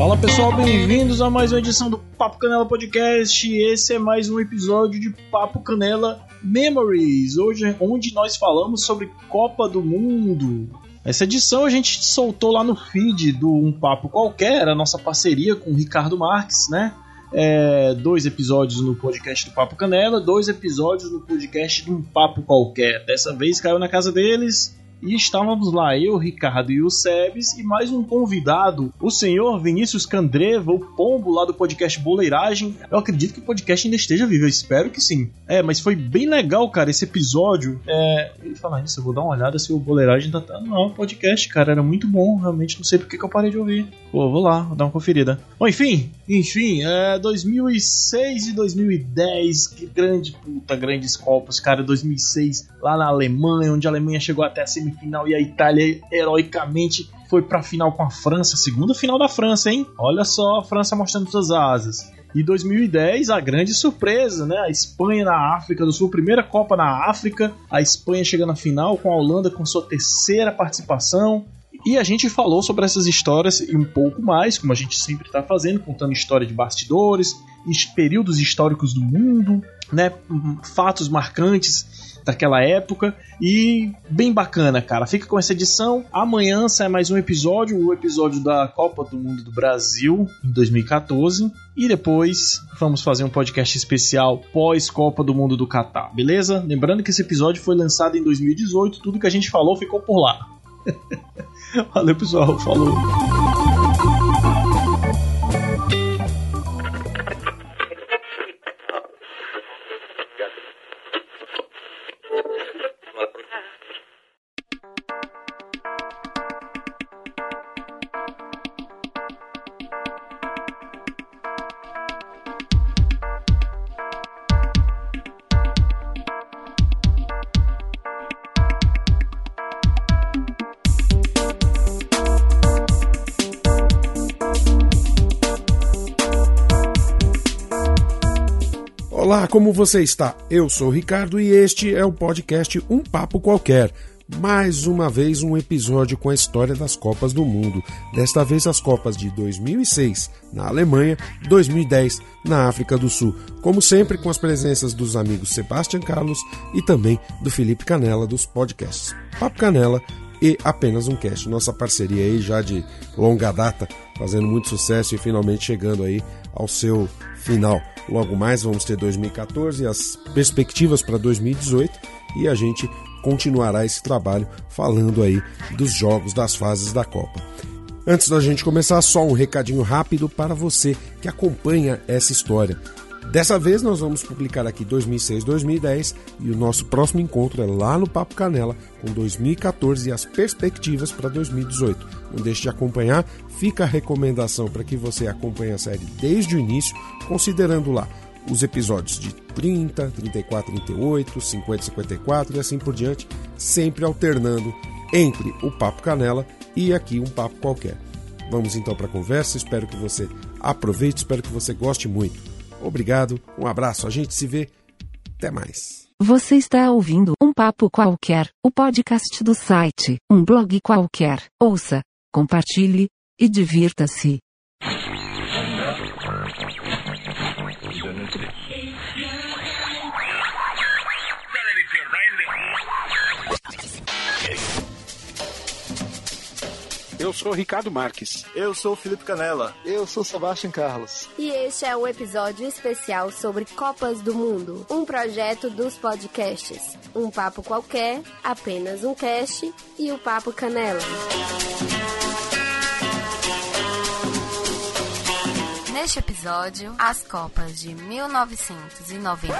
Fala pessoal, bem-vindos a mais uma edição do Papo Canela Podcast. Esse é mais um episódio de Papo Canela Memories, hoje onde nós falamos sobre Copa do Mundo. Essa edição a gente soltou lá no feed do Um Papo Qualquer, a nossa parceria com o Ricardo Marques, né? É, dois episódios no podcast do Papo Canela, dois episódios no podcast de Um Papo Qualquer. Dessa vez caiu na casa deles e estávamos lá, eu, Ricardo e o Sebes, e mais um convidado, o senhor Vinícius Candreva, o pombo lá do podcast Boleiragem. Eu acredito que o podcast ainda esteja vivo, eu espero que sim. É, mas foi bem legal, cara, esse episódio. É, e falar nisso, eu vou dar uma olhada se o Boleiragem ainda tá. Não, o podcast, cara, era muito bom, realmente não sei porque que eu parei de ouvir. Pô, vou lá, vou dar uma conferida. Bom, enfim, enfim, é 2006 e 2010, que grande puta, grandes copas, cara, 2006 lá na Alemanha, onde a Alemanha chegou até a semifinal e a Itália heroicamente foi para a final com a França, segunda final da França, hein? Olha só a França mostrando suas asas. E 2010, a grande surpresa, né? A Espanha na África do Sul, primeira Copa na África, a Espanha chegando na final com a Holanda com sua terceira participação. E a gente falou sobre essas histórias e um pouco mais, como a gente sempre está fazendo, contando história de bastidores, períodos históricos do mundo, né? Fatos marcantes daquela época e bem bacana, cara. Fica com essa edição. Amanhã sai mais um episódio, o episódio da Copa do Mundo do Brasil em 2014 e depois vamos fazer um podcast especial pós Copa do Mundo do Catar, beleza? Lembrando que esse episódio foi lançado em 2018, tudo que a gente falou ficou por lá. Valeu, pessoal. Falou. Como você está? Eu sou o Ricardo e este é o podcast Um Papo Qualquer. Mais uma vez um episódio com a história das Copas do Mundo. Desta vez as Copas de 2006 na Alemanha, 2010 na África do Sul. Como sempre com as presenças dos amigos Sebastian Carlos e também do Felipe Canela dos podcasts Papo Canela e apenas um cast. Nossa parceria aí já de longa data, fazendo muito sucesso e finalmente chegando aí ao seu final. Logo mais vamos ter 2014 e as perspectivas para 2018 e a gente continuará esse trabalho falando aí dos jogos das fases da Copa. Antes da gente começar, só um recadinho rápido para você que acompanha essa história. Dessa vez nós vamos publicar aqui 2006-2010 e o nosso próximo encontro é lá no Papo Canela com 2014 e as perspectivas para 2018. Não deixe de acompanhar, fica a recomendação para que você acompanhe a série desde o início, considerando lá os episódios de 30, 34, 38, 50, 54 e assim por diante, sempre alternando entre o Papo Canela e aqui um papo qualquer. Vamos então para a conversa, espero que você aproveite, espero que você goste muito. Obrigado, um abraço, a gente se vê. Até mais. Você está ouvindo um papo qualquer, o podcast do site, um blog qualquer. Ouça, compartilhe e divirta-se. Eu sou Ricardo Marques. Eu sou Felipe Canela. Eu sou Sebastião Carlos. E este é um episódio especial sobre Copas do Mundo, um projeto dos podcasts. Um papo qualquer, apenas um cast e o Papo Canela. Neste episódio, as Copas de 1991.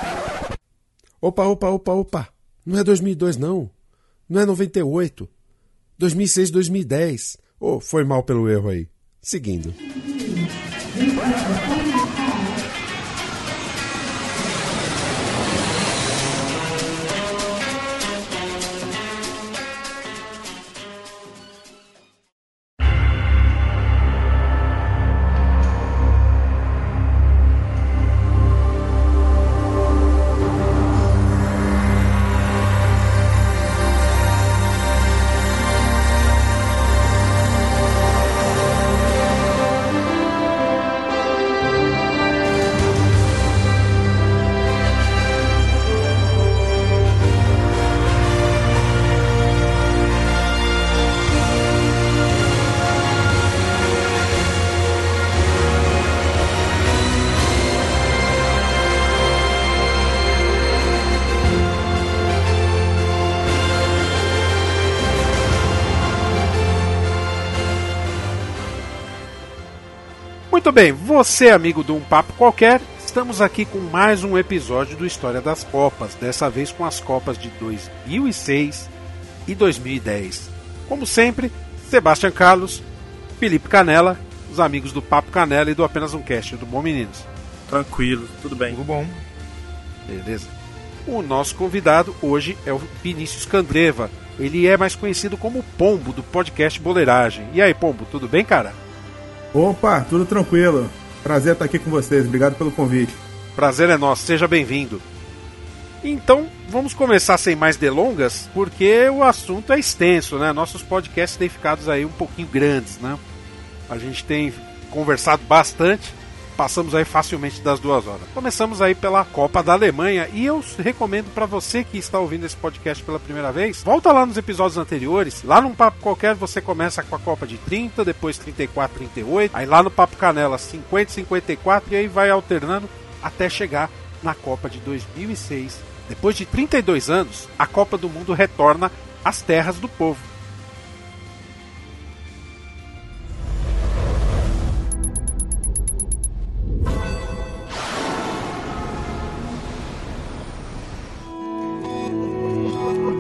Opa, opa, opa, opa. Não é 2002 não. Não é 98. 2006, 2010. Oh, foi mal pelo erro aí. Seguindo. Muito bem, você amigo de um papo qualquer, estamos aqui com mais um episódio do História das Copas, dessa vez com as Copas de 2006 e 2010. Como sempre, Sebastião Carlos, Felipe Canela, os amigos do Papo Canela e do Apenas um Cast, do Bom Meninos. Tranquilo, tudo bem. Tudo bom. Beleza. O nosso convidado hoje é o Vinícius Candreva. Ele é mais conhecido como Pombo do podcast Boleiragem. E aí, Pombo, tudo bem, cara? Opa, tudo tranquilo. Prazer estar aqui com vocês. Obrigado pelo convite. Prazer é nosso, seja bem-vindo. Então, vamos começar sem mais delongas, porque o assunto é extenso, né? Nossos podcasts têm ficado aí um pouquinho grandes, né? A gente tem conversado bastante, passamos aí facilmente das duas horas. Começamos aí pela Copa da Alemanha e eu recomendo para você que está ouvindo esse podcast pela primeira vez, volta lá nos episódios anteriores, lá num papo qualquer você começa com a Copa de 30, depois 34, 38, aí lá no Papo Canela 50, 54 e aí vai alternando até chegar na Copa de 2006 depois de 32 anos, a Copa do Mundo retorna às terras do povo. すごいすごいすごい。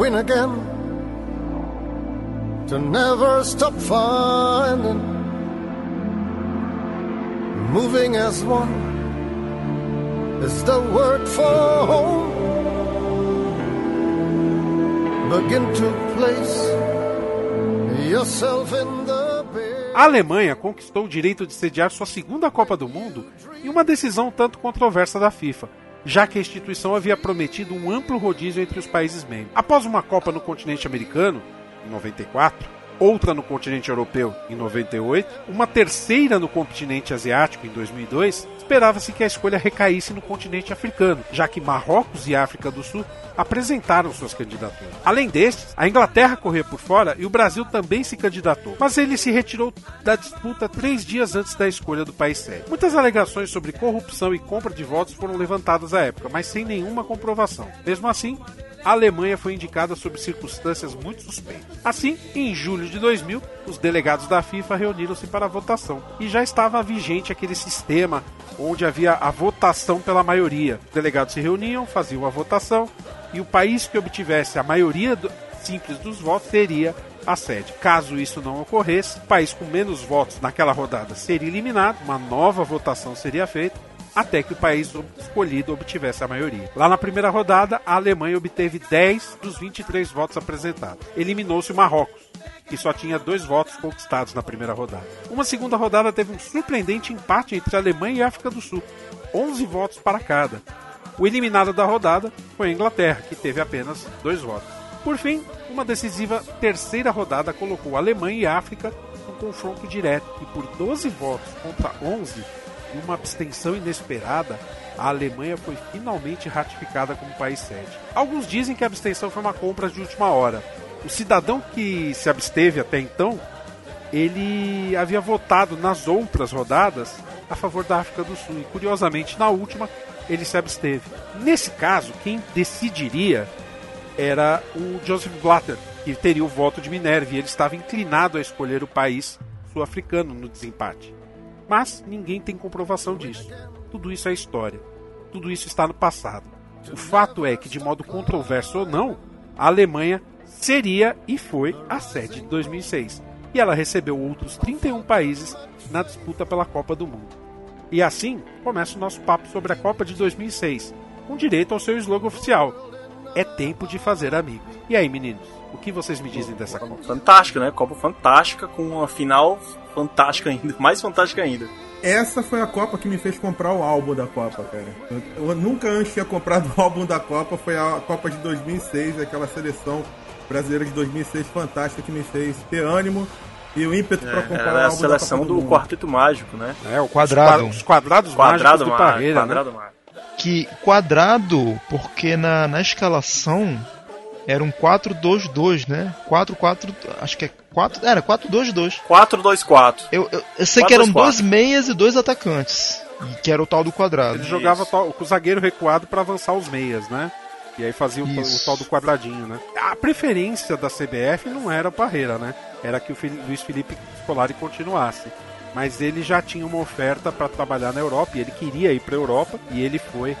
Win again, to never stop finding, moving as one is the word for home. Begin to place yourself in the. A Alemanha conquistou o direito de sediar sua segunda Copa do Mundo em uma decisão tanto controversa da FIFA, já que a instituição havia prometido um amplo rodízio entre os países membros. Após uma Copa no continente americano, em 94, outra no continente europeu em 98, uma terceira no continente asiático em 2002, esperava-se que a escolha recaísse no continente africano, já que Marrocos e África do Sul apresentaram suas candidaturas. Além destes, a Inglaterra corria por fora e o Brasil também se candidatou, mas ele se retirou da disputa três dias antes da escolha do país sede. Muitas alegações sobre corrupção e compra de votos foram levantadas à época, mas sem nenhuma comprovação. Mesmo assim, a Alemanha foi indicada sob circunstâncias muito suspeitas. Assim, em julho de 2000, os delegados da FIFA reuniram-se para a votação e já estava vigente aquele sistema onde havia a votação pela maioria. Os delegados se reuniam, faziam a votação e o país que obtivesse a maioria do, simples dos votos teria a sede. Caso isso não ocorresse, o país com menos votos naquela rodada seria eliminado, uma nova votação seria feita até que o país escolhido obtivesse a maioria. Lá na primeira rodada, a Alemanha obteve 10 dos 23 votos apresentados. Eliminou-se o Marrocos, que só tinha dois votos conquistados na primeira rodada. Uma segunda rodada teve um surpreendente empate entre a Alemanha e a África do Sul, 11 votos para cada. O eliminado da rodada foi a Inglaterra, que teve apenas dois votos. Por fim, uma decisiva terceira rodada colocou a Alemanha e a África no confronto direto e por 12 votos contra 11 e uma abstenção inesperada, a Alemanha foi finalmente ratificada como país sede. Alguns dizem que a abstenção foi uma compra de última hora. O cidadão que se absteve até então, ele havia votado nas outras rodadas a favor da África do Sul e curiosamente na última ele se absteve. Nesse caso, quem decidiria era o Joseph Blatter, que teria o voto de Minerva e ele estava inclinado a escolher o país sul-africano no desempate. Mas ninguém tem comprovação disso. Tudo isso é história. Tudo isso está no passado. O fato é que, de modo controverso ou não, a Alemanha seria e foi a sede de 2006. E ela recebeu outros 31 países na disputa pela Copa do Mundo. E assim começa o nosso papo sobre a Copa de 2006, com direito ao seu slogan oficial: É tempo de fazer amigos. E aí, meninos, o que vocês me dizem dessa Copa? Fantástica, né? Copa fantástica, com uma final fantástica ainda, mais fantástica ainda. essa foi a Copa que me fez comprar o álbum da Copa, cara. Eu, nunca antes tinha comprado o álbum da Copa, foi a Copa de 2006, aquela seleção brasileira de 2006 fantástica que me fez ter ânimo e o ímpeto é, pra comprar era o a álbum seleção da Copa do, do, Quarteto Mágico, né? É, o quadrado. Os quadrados Quadrado mágicos do Parreira, Quadrado né? Mágico. Que quadrado, porque na, na escalação era um 4-2-2, né? 4-4. Acho que é 4. Era 4-2-2. 4-2-4. Eu, eu, eu sei que eram 4-2-4. dois meias e dois atacantes. E que era o tal do quadrado. Ele jogava to- com o zagueiro recuado pra avançar os meias, né? E aí fazia o, Isso. o tal do quadradinho, né? A preferência da CBF não era o Parreira, né? Era que o Fili- Luiz Felipe Scolari continuasse. Mas ele já tinha uma oferta para trabalhar na Europa e ele queria ir para Europa e ele foi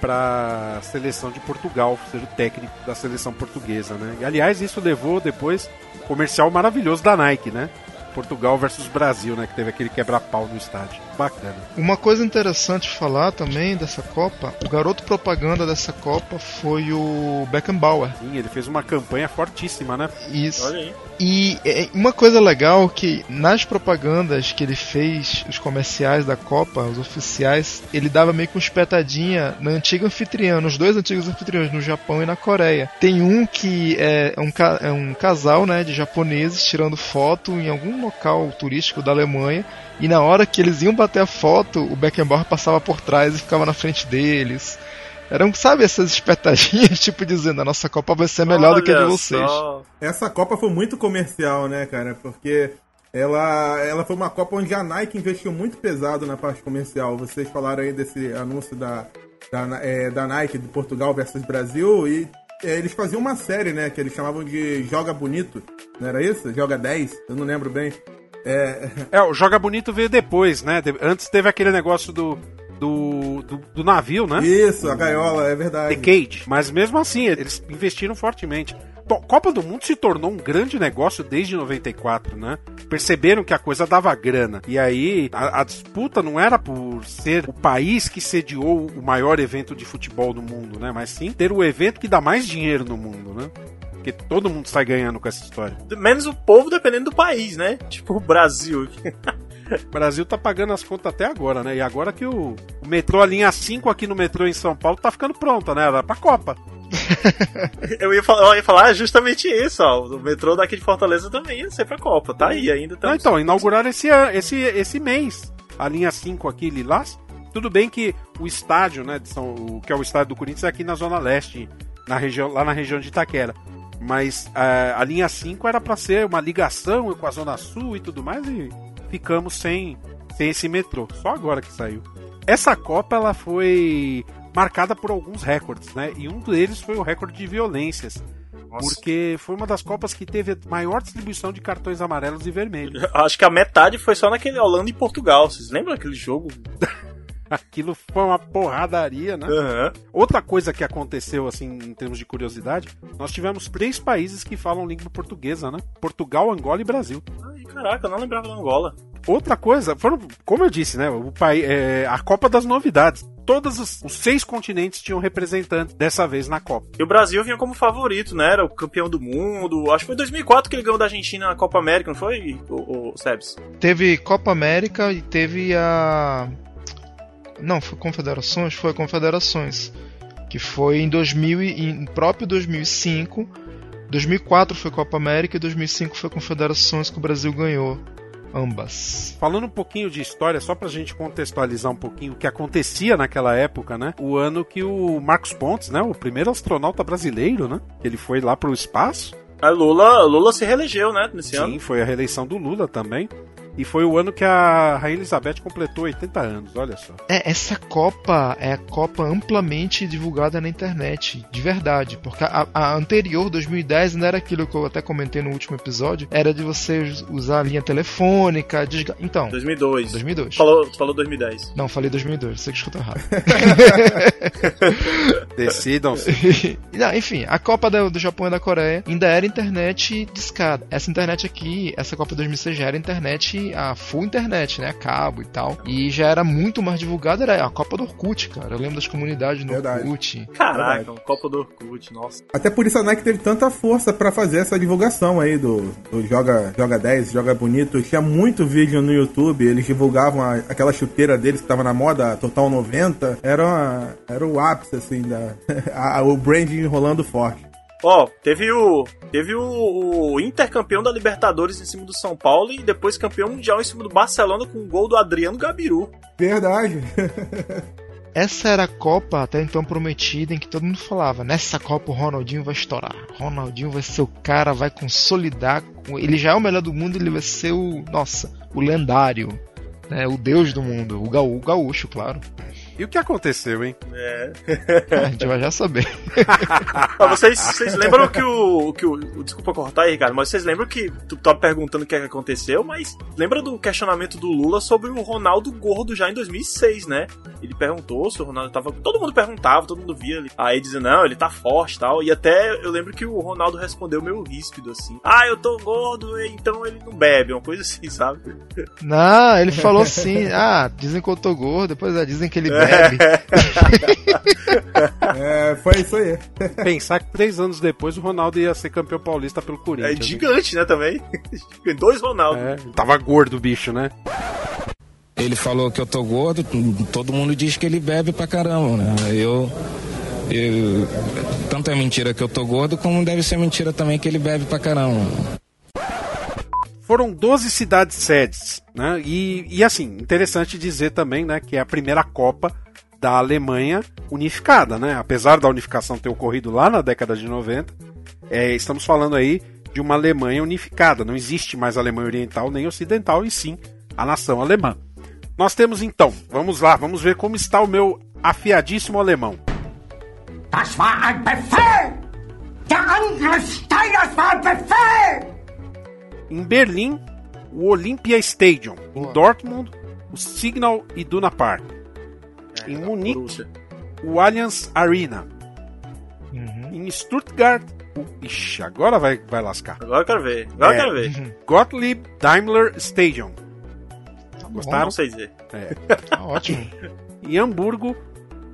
para a seleção de Portugal, ser o técnico da seleção portuguesa, né? E aliás, isso levou depois comercial maravilhoso da Nike, né? Portugal versus Brasil, né? Que teve aquele quebra-pau no estádio. Bacana. Uma coisa interessante falar também dessa Copa, o garoto propaganda dessa Copa foi o Beckenbauer. Sim, ele fez uma campanha fortíssima, né? Isso. Olha aí. E é, uma coisa legal que nas propagandas que ele fez, os comerciais da Copa, os oficiais, ele dava meio que uma espetadinha na antiga anfitriã, nos dois antigos anfitriões, no Japão e na Coreia. Tem um que é um, ca- é um casal né, de japoneses tirando foto em algum local turístico da Alemanha. E na hora que eles iam bater a foto, o Beckenbauer passava por trás e ficava na frente deles. Eram, sabe, essas espetadinhas, tipo dizendo, a nossa Copa vai ser melhor do que a de Olha vocês. só. Essa Copa foi muito comercial, né, cara? Porque ela, ela foi uma Copa onde a Nike investiu muito pesado na parte comercial. Vocês falaram aí desse anúncio da, da, é, da Nike de Portugal versus Brasil e eles faziam uma série, né, que eles chamavam de Joga Bonito, não era isso? Joga 10? Eu não lembro bem. É, É, o Joga Bonito veio depois, né? Antes teve aquele negócio do, do, do, do navio, né? isso, a gaiola, é verdade. The Cage. Mas mesmo assim, eles investiram fortemente. Bom, Copa do Mundo se tornou um grande negócio desde 94, né? Perceberam que a coisa dava grana. E aí, a, a disputa não era por ser o país que sediou o maior evento de futebol do mundo, né? Mas sim ter o evento que dá mais dinheiro no mundo, né? Porque todo mundo sai ganhando com essa história. Menos o povo dependendo do país, né? Tipo o Brasil. O Brasil tá pagando as contas até agora, né? E agora que o, o metrô, a linha 5 aqui no metrô em São Paulo, tá ficando pronta, né? Era pra Copa. Eu ia, falar, eu ia falar justamente isso, ó. O metrô daqui de Fortaleza também ia ser pra Copa. Tá aí ainda. Não, Estamos... então, inauguraram esse, esse, esse mês a linha 5 aqui, Lilás. Tudo bem que o estádio, né, São, o, que é o estádio do Corinthians, é aqui na Zona Leste, na região, lá na região de Itaquera. Mas eh, a linha 5 era para ser uma ligação com a Zona Sul e tudo mais, e ficamos sem, sem esse metrô. Só agora que saiu. Essa Copa ela foi marcada por alguns recordes, né? E um deles foi o recorde de violências. Porque foi uma das Copas que teve a maior distribuição de cartões amarelos e vermelhos. Acho que a metade foi só naquele Holanda e Portugal. Vocês lembram daquele jogo? Aquilo foi uma porradaria, né? Aham. Outra coisa que aconteceu, assim, em termos de curiosidade, nós tivemos três países que falam língua portuguesa, né? Portugal, Angola e Brasil. Ai, caraca, eu não lembrava da Angola. Outra coisa, foram, como eu disse, né? O pai, é, a Copa das Novidades. Todos os, os seis continentes tinham representantes dessa vez na Copa. E o Brasil vinha como favorito, né? Era o campeão do mundo. Acho que foi em 2004 que ele ganhou da Argentina na Copa América, não foi, o, o Sebs? Teve Copa América e teve a. Não, foi Confederações? Foi Confederações. Que foi em 2000 e, em próprio 2005. 2004 foi Copa América e 2005 foi Confederações que o Brasil ganhou. Ambas. Falando um pouquinho de história, só pra gente contextualizar um pouquinho o que acontecia naquela época, né? O ano que o Marcos Pontes, né? O primeiro astronauta brasileiro, né? Ele foi lá pro espaço. A Lula, Lula se reelegeu, né? Nesse Sim, ano. foi a reeleição do Lula também. E foi o ano que a Rainha Elizabeth completou 80 anos, olha só. É, essa Copa é a Copa amplamente divulgada na internet, de verdade. Porque a, a anterior, 2010, ainda era aquilo que eu até comentei no último episódio, era de você usar a linha telefônica, desga... Então, 2002. 2002. Falou, falou 2010. Não, falei 2002, você que escutou errado. Decidam-se. Não, enfim, a Copa do, do Japão e da Coreia ainda era internet discada. Essa internet aqui, essa Copa 2006 já era internet a full internet, né? Cabo e tal. E já era muito mais divulgado, era a Copa do Orkut, cara. Eu lembro das comunidades no Verdade. Orkut. Caraca, Copa do Orkut, nossa. Até por isso a Nike teve tanta força pra fazer essa divulgação aí do, do Joga, Joga 10, Joga Bonito. Tinha muito vídeo no YouTube, eles divulgavam a- aquela chuteira deles que tava na moda, a Total 90. Era, uma- era o ápice, assim, da, a- o branding rolando forte. Ó, teve o. Teve o, o Inter campeão da Libertadores em cima do São Paulo e depois campeão mundial em cima do Barcelona com o gol do Adriano Gabiru. Verdade. Essa era a Copa até então prometida em que todo mundo falava: nessa Copa o Ronaldinho vai estourar. Ronaldinho vai ser o cara, vai consolidar. com- Ele já é o melhor do mundo, ele vai ser o. Nossa, o lendário. Né, o deus do mundo. O, gaú, o gaúcho, claro. E o que aconteceu, hein? É. A gente vai já saber. Mas vocês, vocês lembram que o, que o. Desculpa cortar aí, Ricardo, mas vocês lembram que tu tava perguntando o que, é que aconteceu, mas lembra do questionamento do Lula sobre o Ronaldo gordo já em 2006, né? Ele perguntou se o Ronaldo tava. Todo mundo perguntava, todo mundo via. Ele... Aí dizia, não, ele tá forte e tal. E até eu lembro que o Ronaldo respondeu meio ríspido assim: Ah, eu tô gordo, então ele não bebe, uma coisa assim, sabe? Não, ele falou assim: ah, dizem que eu tô gordo, depois é, dizem que ele bebe. É, foi isso aí. Pensar que três anos depois o Ronaldo ia ser campeão paulista pelo É Corinthians. hein? gigante, né, também? Dois Ronaldo. É, tava gordo o bicho, né? Ele falou que eu tô gordo, todo mundo diz que ele bebe pra caramba, né? Eu, eu. Tanto é mentira que eu tô gordo, como deve ser mentira também que ele bebe pra caramba. Foram 12 cidades sedes, né? E, e assim, interessante dizer também, né, que é a primeira Copa da Alemanha unificada, né? Apesar da unificação ter ocorrido lá na década de 90, é, estamos falando aí de uma Alemanha unificada. Não existe mais Alemanha Oriental nem Ocidental, e sim a nação alemã. Nós temos então, vamos lá, vamos ver como está o meu afiadíssimo alemão. Das war ein Befehl! Der Angriff Steiners war ein Befehl! Em Berlim, o Olympia Stadium. Em Dortmund, o Signal Iduna Park. em Munique, o Allianz Arena. Uhum. Em Stuttgart, o... Ixi, agora vai, vai lascar. Agora eu quero ver. Agora É. eu quero ver. Gottlieb Daimler Stadium. Gostaram? Não sei dizer. É. Tá ótimo. Em Hamburgo,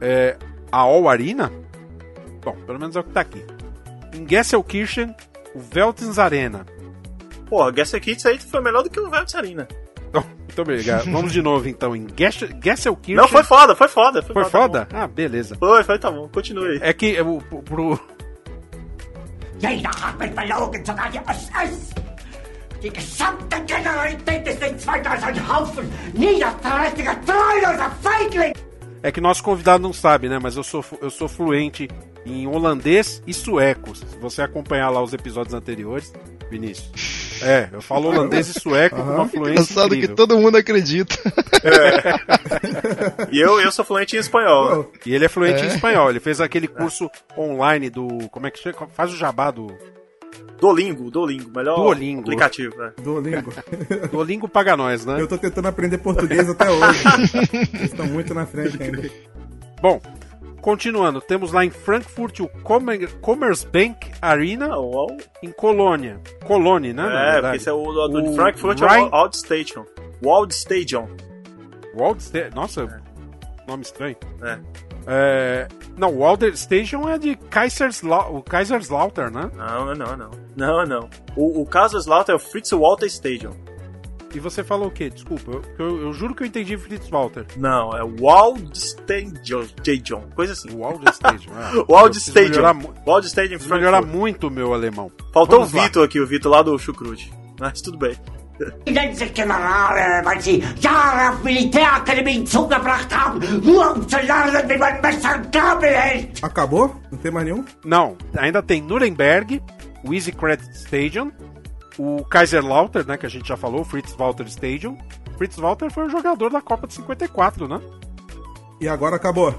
é, a All Arena. Bom, pelo menos é o que tá aqui. Em Gesselkirchen, o Veltins Arena. Porra, Guess Kids aí foi melhor do que o Arena. Então, muito obrigado. Vamos de novo então. Em Gessel- Gesselkirchen. Não, foi foda, foi foda. Foi, Foi foda. foda? Ah, beleza. tá. Foi, foi, tá bom. Continue aí. É que o- pro, Jeder hat mich verlogen, sogar die SS! Die gesamte Generalität ist nichts weiter als ein Haufen niederträchtiger, treuloser Feigling! É que nosso convidado não sabe, né? Mas eu sou, eu sou fluente em holandês e sueco. Se você acompanhar lá os episódios anteriores, Vinícius. É, eu falo holandês e sueco com uma fluência Engraçado que incrível. todo mundo acredita. E eu, eu sou fluente em espanhol. E ele é fluente É. em espanhol. Ele fez aquele curso online do... Como é que chama? Faz o jabá do... Duolingo, Duolingo. Melhor Duolingo. aplicativo. né? Duolingo. Duolingo paga nós, né? Eu tô tentando aprender português até hoje. Eles estão muito na frente ainda. Bom, continuando. Temos lá em Frankfurt o Commer- Commerzbank Arena, Ah, o- em Colônia. Colônia, né? É, porque esse é o do O Frankfurt, é Rhein- o Wald Station. Wald Stadium. Wald Sta- Nossa, nome estranho. É. É, Não, o Walder Station é de Kaiserslau... o Kaiserslautern, né? Não, não, não. Não, não. O, o Kaiserslautern é o Fritz Walter Stadium. E você falou o quê? Desculpa, eu, eu- eu juro que eu entendi Fritz Walter. Não, é Wald Stadium. Coisa assim. O Walder Station. É. Wald Eu preciso Stadium. melhorar mu- Wald Stadium melhorar muito o meu alemão. Faltou Vamos o lá. Vitor aqui, o Vitor lá do Chucrute. Mas tudo bem. Acabou? Não tem mais nenhum? Não, ainda tem Nuremberg, o Easy Credit Stadium, o Kaiserslautern, né, que a gente já falou, o Fritz Walter Stadium. Fritz Walter foi o jogador da Copa de 54, né? E agora acabou.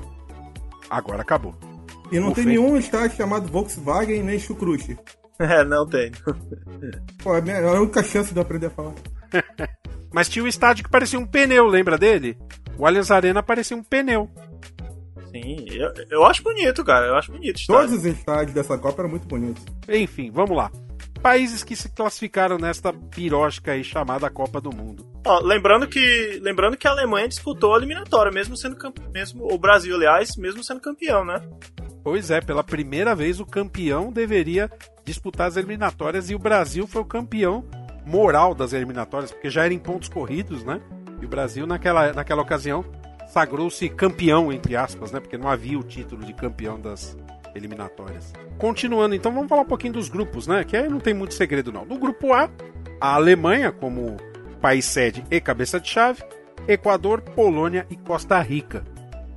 Agora acabou. E não Ufa, tem nenhum estádio chamado Volkswagen nem Chucrute. É, não tem. Pô, é a é a única chance de eu aprender a falar. Mas tinha um estádio que parecia um pneu, lembra dele? O Allianz Arena parecia um pneu. Sim, eu, eu acho bonito, cara. Eu acho bonito. o estádio. Todos os estádios dessa Copa eram muito bonitos. Enfim, vamos lá. Países que se classificaram nesta pirosca aí chamada Copa do Mundo. Ó, lembrando que lembrando que a Alemanha disputou a eliminatória, mesmo sendo mesmo o Brasil, aliás, mesmo sendo campeão, né? Pois é, pela primeira vez o campeão deveria disputar as eliminatórias e o Brasil foi o campeão moral das eliminatórias, porque já era em pontos corridos, né? E o Brasil naquela, naquela ocasião sagrou-se campeão, entre aspas, né? Porque não havia o título de campeão das eliminatórias. Continuando, então vamos falar um pouquinho dos grupos, né? Que aí não tem muito segredo não. No grupo A, a Alemanha como país sede e cabeça de chave, Equador, Polônia e Costa Rica.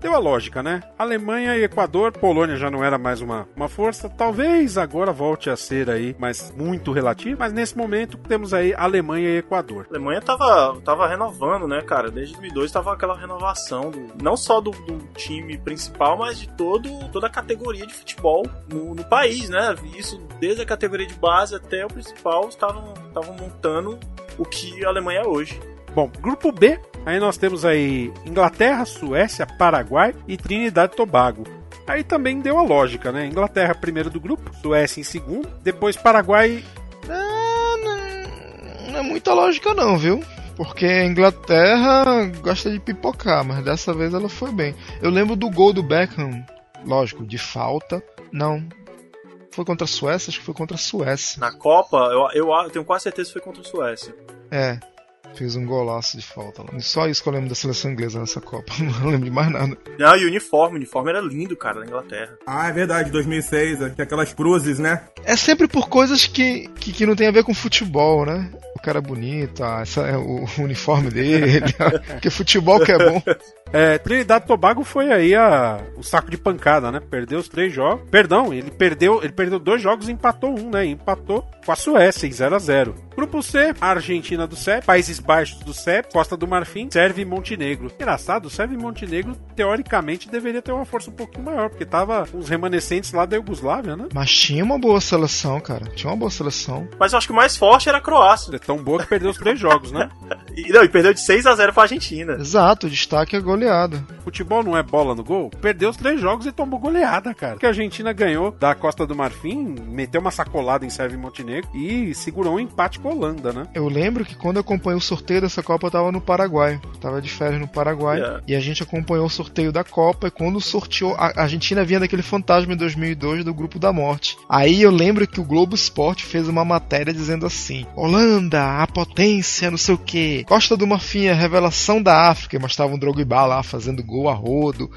Deu a lógica, né? Alemanha e Equador, Polônia já não era mais uma, uma força, talvez agora volte a ser aí, mas muito relativo. Mas nesse momento temos aí Alemanha e Equador. A Alemanha tava, tava renovando, né, cara? Desde 2002 tava aquela renovação, do, não só do, do time principal, mas de todo, toda a categoria de futebol no, no país, né? Isso desde a categoria de base até o principal estavam estavam montando o que a Alemanha é hoje. Bom, grupo B, aí nós temos aí Inglaterra, Suécia, Paraguai e Trinidade e Tobago. Aí também deu a lógica, né? Inglaterra primeiro do grupo, Suécia em segundo, depois Paraguai. Ah, não, não é muita lógica não, viu? Porque a Inglaterra gosta de pipocar, mas dessa vez ela foi bem. Eu lembro do gol do Beckham, lógico, de falta. Não. Foi contra a Suécia? Acho que foi contra a Suécia. Na Copa, eu, eu, eu tenho quase certeza que foi contra a Suécia. É. Fez um golaço de falta lá. Só isso que eu lembro da seleção inglesa nessa Copa. Não lembro de mais nada. Não, e o uniforme, o uniforme era lindo, cara, da Inglaterra. Ah, é verdade, 2006, tem aquelas cruzes, né? É sempre por coisas que, que, que não tem a ver com futebol, né? O cara é bonito, ah, essa é o uniforme dele, porque futebol que é bom. É, Trinidad Tobago foi aí a, o saco de pancada, né? Perdeu os três jogos. Perdão, ele perdeu, ele perdeu dois jogos e empatou um, né? E empatou com a Suécia em 0 a 0 Grupo C, Argentina do CEP, Países Baixos do CEP, Costa do Marfim, Sérvia e Montenegro. Engraçado, Sérvia e Montenegro, teoricamente, deveria ter uma força um pouquinho maior, porque tava uns remanescentes lá da Iugoslávia, né? Mas tinha uma boa seleção, cara. Tinha uma boa seleção. Mas eu acho que o mais forte era a Croácia. Tão boa que perdeu os três jogos, né? E, não, e perdeu de 6 a 0 pra Argentina. Exato, o destaque é goleada. Futebol não é bola no gol? Perdeu os três jogos e tomou goleada, cara. Porque a Argentina ganhou da Costa do Marfim, meteu uma sacolada em Sérvia e Montenegro e segurou um empate com a Holanda, né? Eu lembro que quando eu acompanhei o sorteio dessa Copa, eu tava no Paraguai. Tava de férias no Paraguai. Yeah. E a gente acompanhou o sorteio da Copa. E quando sorteou, a Argentina vinha daquele fantasma em 2002 do Grupo da Morte. Aí eu lembro que o Globo Esporte fez uma matéria dizendo assim: Holanda, a potência, não sei o que. Costa do Marfim, a revelação da África. Mostrava um Drogba lá fazendo gol a rodo.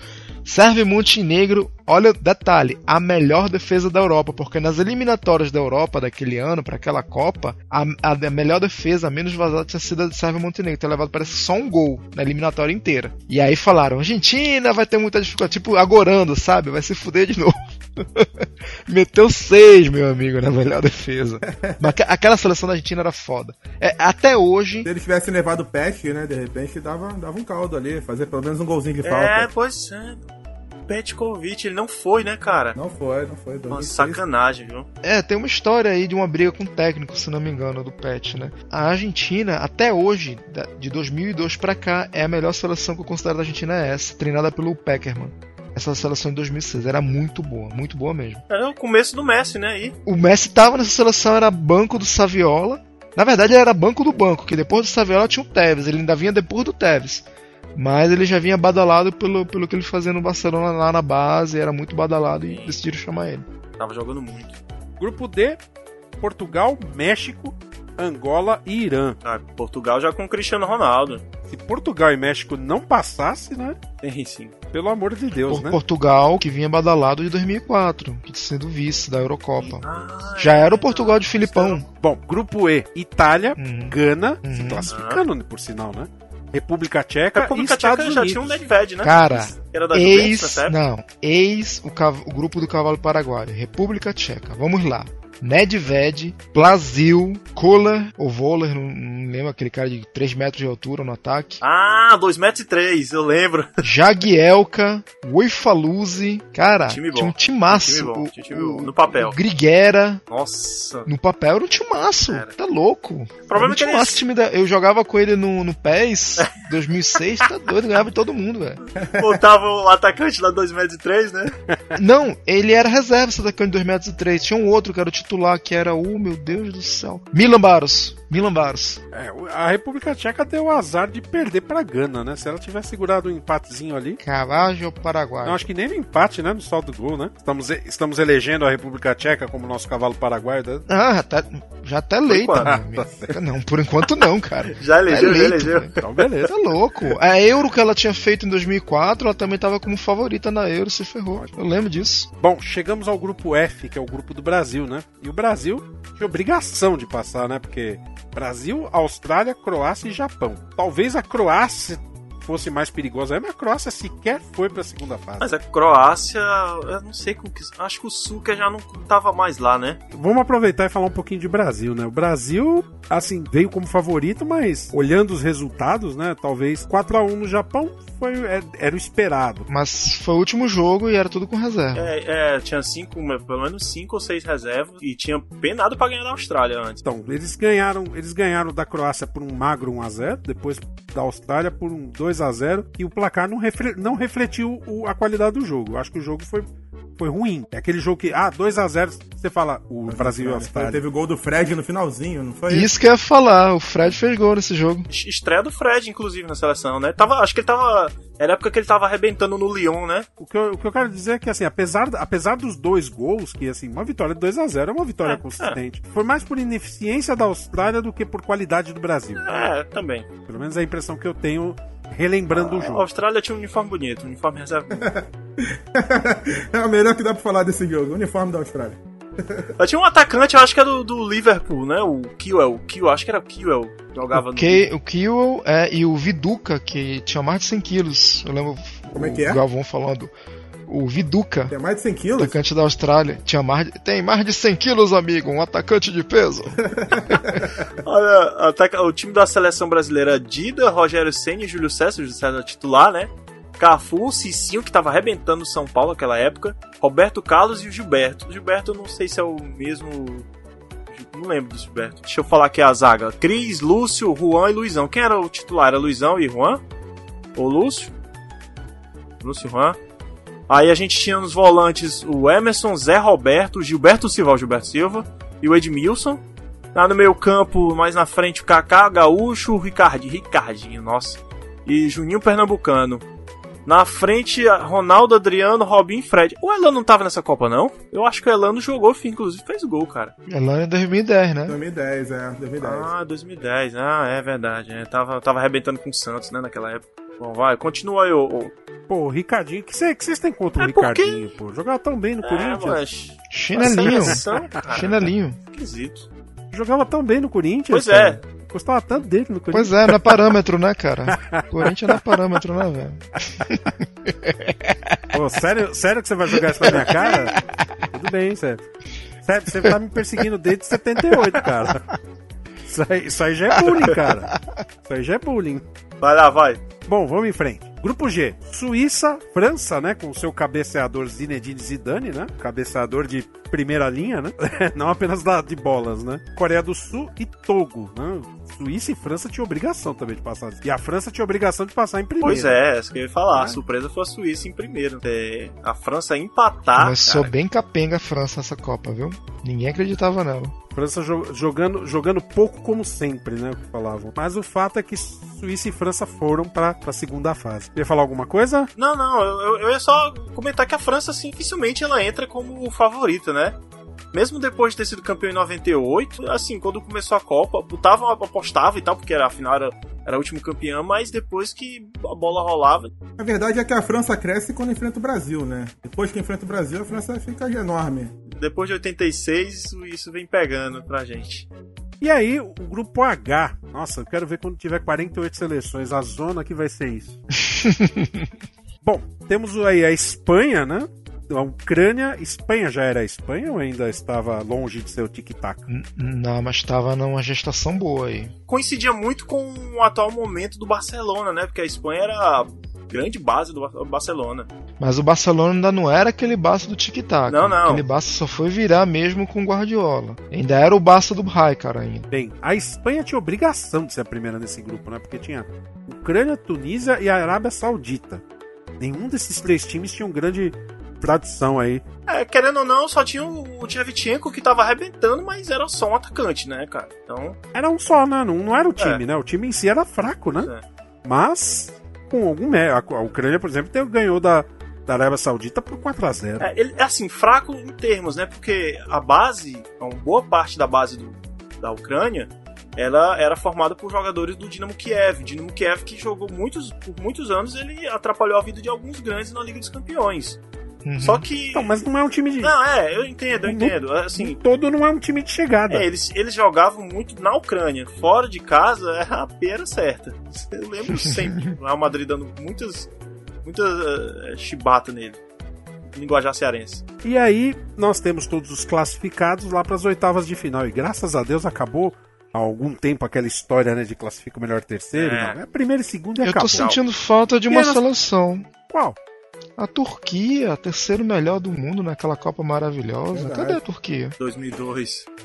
Sérvia e Montenegro, olha, detalhe, a melhor defesa da Europa, porque nas eliminatórias da Europa daquele ano, para aquela Copa, a, a, a melhor defesa, a menos vazada, tinha sido a de Sérvia e Montenegro, ter levado parece só um gol na eliminatória inteira. E aí falaram, Argentina vai ter muita dificuldade, tipo, agorando, sabe? Vai se fuder de novo. Meteu seis, meu amigo, na melhor defesa. Mas aquela seleção da Argentina era foda. É, até hoje. Se eles tivessem levado o Pet, né? De repente dava, dava um caldo ali, fazer pelo menos um golzinho de falta. É, pois é. Petkovic, ele não foi, né, cara? Não foi, não foi. Uma sacanagem, viu? É, tem uma história aí de uma briga com o técnico, se não me engano, do Pet, né? A Argentina, até hoje, de 2002 pra cá, é a melhor seleção que eu considero da Argentina é essa, treinada pelo Peckerman. Essa seleção de 2006 era muito boa, muito boa mesmo. Era o começo do Messi, né? Aí. O Messi tava nessa seleção, era banco do Saviola. Na verdade, ele era banco do banco, que depois do Saviola tinha o Tevez, ele ainda vinha depois do Tevez. Mas ele já vinha badalado pelo, pelo que ele fazia no Barcelona lá na base, era muito badalado e decidiram chamar ele. Tava jogando muito. Grupo D, Portugal, México, Angola e Irã. Ah, Portugal já com o Cristiano Ronaldo. Se Portugal e México não passasse, né? Tem sim. Pelo amor de Deus, Por né? Portugal, que vinha badalado de 2004, que tinha sido vice da Eurocopa. Ah, já era o Portugal de Filipão. Bom, grupo E, Itália, Uhum. Gana, Uhum. se classificando, por sinal, né? República Tcheca República e Estados Tcheca já tinha um Nedved, né? Cara, Era da Juventus ex, nessa época? não, ex o, o grupo do cavalo paraguaio, República Tcheca. Vamos lá. Nedved, Brasil, Kohler ou Voller, não, não lembro aquele cara de 3 metros de altura no ataque. Ah, 2 metros e 3, eu lembro. Jagielka, Woifaluzi, cara, Time bom. tinha um timaço. Time bom, time bom. No papel. o Griguera, Nossa. no papel era um timaço, tá louco. O problema Era um é que timaço, time da- Eu jogava com ele no, no PES 2006, tá doido, ganhava de todo mundo, velho. Botava o atacante lá 2 metros e 3, né? Não, ele era reserva, esse atacante de 2 metros e 3. Tinha um outro que era o titular titular que era o, meu Deus do céu. Milan Baros. Milan Baros. É, a República Tcheca deu o azar de perder pra Gana, né? Se ela tivesse segurado um empatezinho ali. Carvalho ou Paraguai? Não, acho que nem no empate, né? No saldo do gol, né? Estamos, estamos elegendo a República Tcheca como nosso cavalo paraguaio. Né? Ah, já até, já até eleita. enquanto. meu amigo. não, por enquanto não, cara. Já elegeu, Tá já eleito, elegeu. velho. Então, beleza. Tá louco. A Euro que ela tinha feito em 2004, ela também tava como favorita na Euro, se ferrou. Eu lembro disso. Bom, chegamos ao grupo F, que é o grupo do Brasil, né? E o Brasil tinha obrigação de passar, né? Porque Brasil, Austrália, Croácia e Japão. Talvez a Croácia fosse mais perigosa, mas a Croácia sequer foi pra segunda fase. Mas a Croácia, eu não sei com que. Acho que o Suca já não tava mais lá, né? Vamos aproveitar e falar um pouquinho de Brasil, né? O Brasil, assim, veio como favorito, mas olhando os resultados, né? Talvez 4 a 1 no Japão foi, é- era o esperado. Mas foi o último jogo e era tudo com reserva. É, é, tinha cinco, pelo menos cinco ou seis reservas e tinha penado pra ganhar da Austrália antes. Então, eles ganharam, eles ganharam da Croácia por um magro 1 a 0, depois da Austrália por um 2 a 0 e o placar não, refle- não refletiu o- a qualidade do jogo. Eu acho que o jogo foi, foi ruim. É aquele jogo que, ah, 2 a 0 você fala, o Brasil e a Austrália. Teve o gol do Fred no finalzinho, não foi? Isso que eu ia falar, o Fred fez gol nesse jogo. Es- Estreia do Fred, inclusive, na seleção, né? Tava, acho que ele tava. Era a época que ele tava arrebentando no Lyon, né? O que, eu, o que eu quero dizer é que, assim, apesar, apesar dos dois gols, que, assim, uma vitória de 2 a 0 é uma vitória É, consistente. Foi mais por ineficiência da Austrália do que por qualidade do Brasil. É, também. Pelo menos é a impressão que eu tenho relembrando o A jogo. Austrália tinha um uniforme bonito, um uniforme reserva. bonito. É o melhor que dá pra falar desse jogo. Uniforme da Austrália. Ela tinha um atacante, eu acho que é do, do Liverpool, né? O Kiel, Kiel, acho que era o Kiel. Jogava O, no. Ke, o Kiel é, e o Viduca, que tinha mais de 100 quilos. Eu lembro Como é o que é? Galvão falando. O Viduca, Tem mais de 100 quilos? atacante da Austrália, tinha mais de, tem mais de 100 quilos, amigo. Um atacante de peso. Olha, ataca- o time da seleção brasileira Dida, Rogério Senna e Júlio César, Júlio César titular, né? Cafu, Cicinho, que tava arrebentando no São Paulo naquela época, Roberto Carlos e o Gilberto. O Gilberto eu não sei se é o mesmo. Não lembro do Gilberto. Deixa eu falar aqui a zaga. Cris, Lúcio, Juan e Luizão. Quem era o titular? Era Luizão e Juan? Ou Lúcio? Lúcio e Juan. Aí a gente tinha nos volantes o Emerson, Zé Roberto, Gilberto Silva, o Gilberto Silva e o Edmilson. Lá no meio campo, mais na frente, o Kaká, Gaúcho, o Ricardinho, Ricardinho, nossa. E Juninho Pernambucano. Na frente, Ronaldo, Adriano, Robinho e Fred. O Elano não tava nessa Copa, não? Eu acho que o Elano jogou, inclusive fez gol, cara. Ela é 2010, né? 2010, é, 2010. Ah, 2010. Ah, é verdade. É, tava, tava arrebentando com o Santos, né, naquela época. Bom, vai, continua aí, ô. ô. Pô, o Ricardinho, o que vocês que vocês têm contra o É porque- Ricardinho, pô? Jogava tão bem no É, Corinthians. mas... Chinelinho. Seleção, cara. Chinelinho. Esquisito. Jogava tão bem no Corinthians. Pois cara. é. Gostava tanto dele no Corinthians. Pois é, não é parâmetro, né, cara? Corinthians não é parâmetro, né, velho? Pô, sério, sério que você vai jogar isso na minha cara? Tudo bem, sério. Sério, você tá me perseguindo desde 78, cara. Isso aí, isso aí já é bullying, cara. Isso aí já é bullying. Vai lá, vai. Bom, vamos em frente. Grupo G. Suíça, França, né? Com seu cabeceador Zinedine Zidane, né? Cabeceador de primeira linha, né? Não apenas da, de bolas, né? Coreia do Sul e Togo, né? Suíça e França tinham obrigação também de passar. E a França tinha obrigação de passar em primeiro. Pois é, isso que eu ia falar. É. A surpresa foi a Suíça em primeiro. É, a França empatar. Começou cara. bem capenga a França nessa Copa, viu? Ninguém acreditava nela. França jo- jogando, jogando pouco como sempre, né? O que falavam. Mas o fato é que Suíça e França foram pra, pra segunda fase. Ia falar alguma coisa? Não, não, eu, eu- ia só comentar que a França, assim, dificilmente ela entra como favorita, né? Mesmo depois de ter sido campeão em 98, assim, quando começou a Copa, botava, apostava e tal, porque era, afinal era, era o último campeão, mas depois que a bola rolava, A verdade é que a França cresce quando enfrenta o Brasil, né? Depois que enfrenta o Brasil, a França fica enorme. depois de 86, isso, isso vem pegando pra gente. E aí, o grupo H. Nossa, eu quero ver quando tiver 48 seleções. A zona que vai ser isso. Bom, temos aí a Espanha, né? A Ucrânia. Espanha já era a Espanha ou ainda estava longe de ser o tic-tac? Não, mas tava numa gestação boa aí. Coincidia muito com o atual momento do Barcelona, né? Porque a Espanha era grande base do Bar- Barcelona. Mas o Barcelona ainda não era aquele Barça do tic-tac. Não, não. Aquele Barça só foi virar mesmo com o Guardiola. Ainda era o Barça do Raikar ainda. Bem, a Espanha tinha obrigação de ser a primeira nesse grupo, né? Porque tinha Ucrânia, Tunísia e a Arábia Saudita. Nenhum desses três times tinha um grande tradição aí. É, querendo ou não, só tinha o, o Tchevchenko que tava arrebentando, mas era só um atacante, né, cara? Então. Era um só, né? Não, não era o time, É. né? O time em si era fraco, né? É. Mas, com algum mérito. A, a Ucrânia, por exemplo, ganhou da, da Arábia Saudita por 4x0. É, ele é assim, fraco em termos, né? Porque a base, uma boa parte da base do- da Ucrânia, ela era formada por jogadores do Dinamo Kiev. Dinamo Kiev que jogou muitos, por muitos anos, ele atrapalhou a vida de alguns grandes na Liga dos Campeões. Uhum. Só que. Então, mas não é um time de. Não, é, eu entendo, eu entendo. Assim, Todo não é um time de chegada. é, eles, eles jogavam muito na Ucrânia. Fora de casa, a pera certa. Eu lembro sempre. O Real Madrid dando muitas. Muitas eh, chibata nele. Linguajar cearense. E aí, nós temos todos os classificados lá para as oitavas de final. E graças a Deus acabou há algum tempo aquela história né, de classifica o melhor terceiro. É. Não, é primeiro e segundo e Eu acabou. tô sentindo falta de uma a nossa- seleção. Qual? A Turquia, terceiro melhor do mundo naquela Copa maravilhosa. Verdade. Cadê a Turquia? 2002.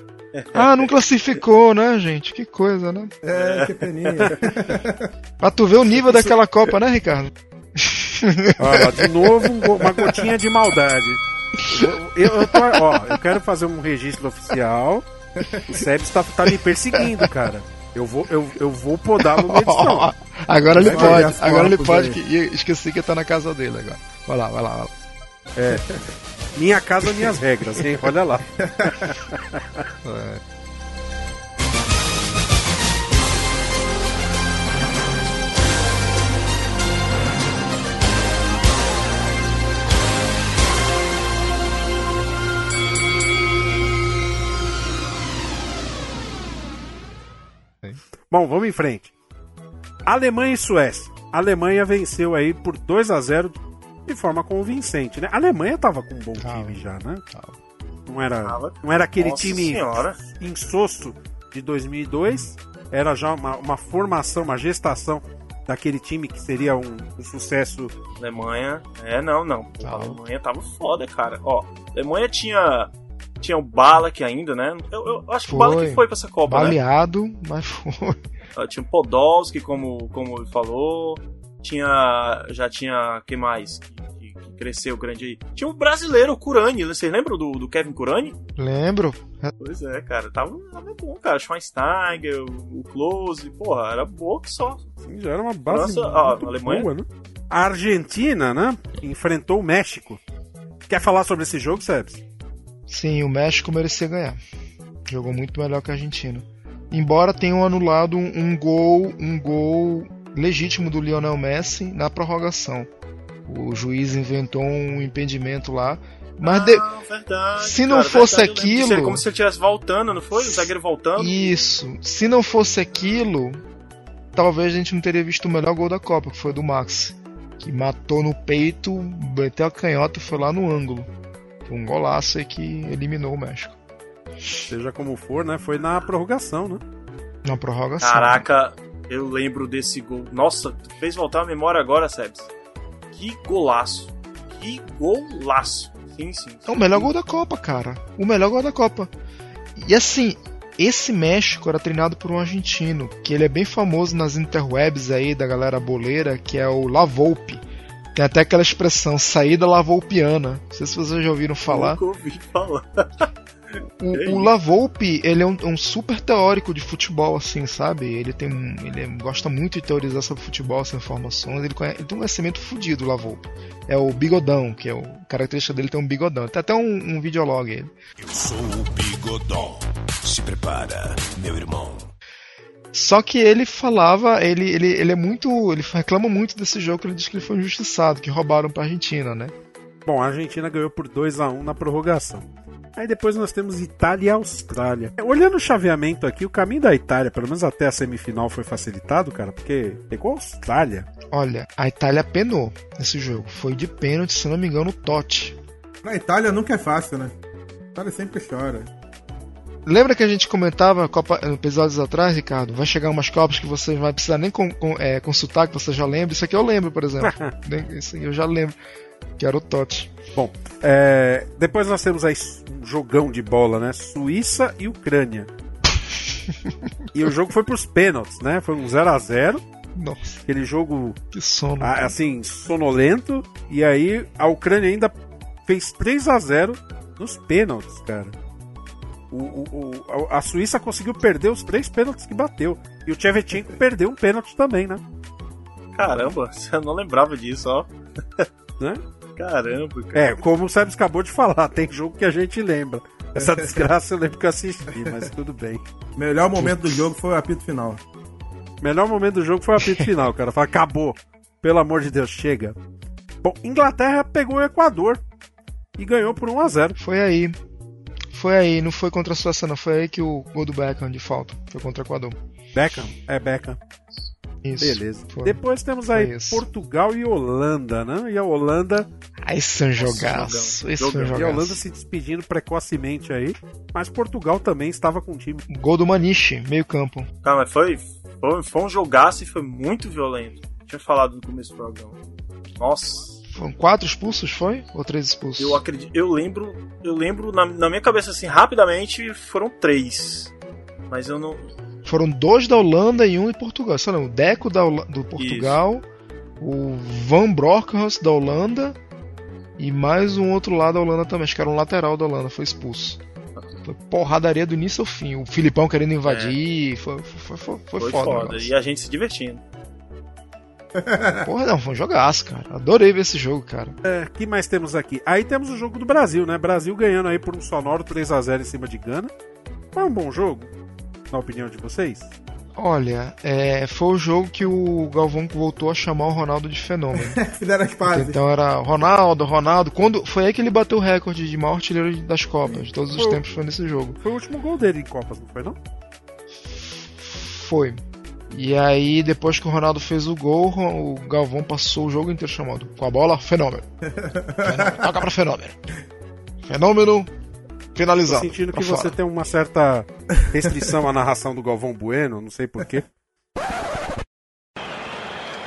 Ah, não classificou, né, gente? Que coisa, né? É, que peninha. Pra tu ver o nível daquela Copa, né, Ricardo? Olha, de novo um uma gotinha de maldade. Eu, eu, tô- ó, eu quero fazer um registro oficial. O Sebs tá, tá me perseguindo, cara. Eu vou, eu, eu vou podá-lo na edição. agora ele pode, agora ele pode. Que, esqueci que tá na casa dele agora. Vai lá, vai lá, vai lá. Minha casa, minhas regras, hein? Olha lá. É. Bom, vamos em frente. Alemanha e Suécia. A Alemanha venceu aí por 2 a 0 de forma convincente, né? A Alemanha tava com um bom Tava. time já, né? Tava. Não era, não era aquele Nossa time senhora. insosso de 2002. Era já uma, uma formação, uma gestação daquele time que seria um, um sucesso. Alemanha. É, não, não. Pô, a Tava. Alemanha tava foda, cara. Ó, a Alemanha tinha. Tinha o Balak ainda, né? Eu, eu acho que o Foi. Balak foi pra essa Copa, né? Baleado, mas foi. Tinha o Podolski, como, como ele falou. Tinha. Já tinha. Quem mais? Que, que- que cresceu grande aí. Tinha o brasileiro, o Curani. Vocês lembram do, do Kevin Curani? Lembro. Pois é, cara. Tava, tava bom, cara. Schweinsteiger, o, o Close. Porra, era boa que só. Sim, já era uma base França, ó, muito Alemanha. boa, né? A Argentina, né? Enfrentou o México. Quer falar sobre esse jogo, Sebs? Sim, o México merecia ganhar. Jogou muito melhor que a Argentina. Embora tenham anulado um, gol, um gol legítimo do Lionel Messi na prorrogação. O juiz inventou um impedimento lá, mas de- Ah, verdade. se não cara, fosse verdade, lembro aquilo- como se ele estivesse voltando, não foi? O zagueiro voltando. isso, se não fosse aquilo, talvez a gente não teria visto o melhor gol da Copa, que foi do Max, que matou no peito, bateu a canhota e foi lá no ângulo. Um golaço aí que eliminou o México Seja como for, né? Foi na prorrogação, né? na prorrogação. Caraca, eu lembro desse gol. Nossa, tu fez voltar a memória agora, Sebs. Que golaço. Que golaço. Sim, sim. É o melhor gol da Copa, cara. O melhor gol da Copa. E assim, esse México era treinado por um argentino, que ele é bem famoso nas interwebs aí da galera boleira, que é o Lavolpe. Tem até aquela expressão, saída lavolpiana. Não sei se vocês já ouviram falar. Nunca ouvi falar. O, o Lavolpe, ele é um, um super teórico de futebol, assim, sabe? Ele tem ele é- gosta muito de teorizar sobre futebol, essas informações. Ele, conhe- ele tem um conhecimento fudido, o Lavolpe. É o bigodão, que é o a característica dele tem um bigodão. Tem até um, um videolog ele. Eu sou o Bigodon. Se prepara, meu irmão. Só que ele falava, ele, ele, ele é muito. Ele reclama muito desse jogo, que ele diz que ele foi injustiçado, que roubaram pra Argentina, né? Bom, a Argentina ganhou por 2 a 1 na prorrogação. Aí depois nós temos Itália e Austrália. Olhando o chaveamento aqui, o caminho da Itália, pelo menos até a semifinal, foi facilitado, cara, porque pegou a Austrália. Olha, a Itália penou nesse jogo. Foi de pênalti, se não me engano, o Totti. Na Itália nunca é fácil, né? A Itália sempre chora. Lembra que a gente comentava Copa, episódios atrás, Ricardo? Vai chegar umas Copas que você não vai precisar nem com- com- é, consultar, que você já lembra. Isso aqui eu lembro, por exemplo. Isso aqui eu já lembro. Que era o Totti. Bom, é, depois nós temos aí um jogão de bola, né? Suíça e Ucrânia. e o jogo foi pros pênaltis, né? Foi um 0 a 0 Nossa, Aquele jogo, que sono. ah, assim, sonolento. E aí a Ucrânia ainda fez 3 a 0 nos pênaltis, cara. O, o, o- a Suíça conseguiu perder os três pênaltis que bateu. E o Tchevchenko perdeu um pênalti também, né? Caramba, eu não lembrava disso, ó. Né? Caramba, cara. É, como o Sebes acabou de falar, tem jogo que a gente lembra. Essa desgraça eu lembro que eu assisti, mas tudo bem. Melhor momento do jogo foi o apito final. Melhor momento do jogo foi o apito final, cara. Fala, acabou. Pelo amor de Deus, chega. Bom, Inglaterra pegou o Equador e ganhou por 1 a 0 Foi aí. Foi aí, não foi contra a Suécia, não. Foi aí que o gol do Beckham de falta. Foi contra o Equador. Beckham? É Beckham. Isso. Beleza. Foi. Depois temos aí. Portugal e Holanda, né? E a Holanda. Aí são jogaço. Esse um E a Holanda se despedindo precocemente aí. Mas Portugal também estava com o time. Gol do Maniche, meio campo. Cara, mas foi, foi, foi um jogaço e foi muito violento. Tinha falado no começo do programa. Nossa. Foram quatro expulsos, foi? Ou três expulsos? Eu acredito, eu lembro, eu lembro na, na minha cabeça assim, rapidamente, foram três. Mas eu não. Foram dois da Holanda e um de Portugal. Só não, o Deco da do Portugal, o Van Bronckhorst da Holanda e mais um outro lá da Holanda também. Acho que era um lateral da Holanda, foi expulso. Foi porradaria do início ao fim. O Filipão querendo invadir. Foi, foi, foi, foi, Foi foda. foda. E a gente se divertindo. Porra, não, foi um jogaço, cara. Adorei ver esse jogo, cara. É, que mais temos aqui? Aí temos o jogo do Brasil, né? Brasil ganhando aí por um sonoro 3 a 0 em cima de Gana. Foi um bom jogo, na opinião de vocês? Olha, é, foi o jogo que o Galvão voltou a chamar o Ronaldo de fenômeno. Fizeram as pazes. Então era Ronaldo, Ronaldo. Quando foi aí que ele bateu o recorde de maior artilheiro das Copas. De todos os Foi. tempos foi nesse jogo. Foi o último gol dele em Copas, não foi não? Foi. E aí, depois que o Ronaldo fez o gol, o Galvão passou o jogo inteiro chamando. Com a bola, fenômeno. Fenômeno. Toca pra fenômeno. Fenômeno Tô finalizado. sentindo Pra que você fora. tem uma certa restrição à narração do Galvão Bueno, não sei porquê.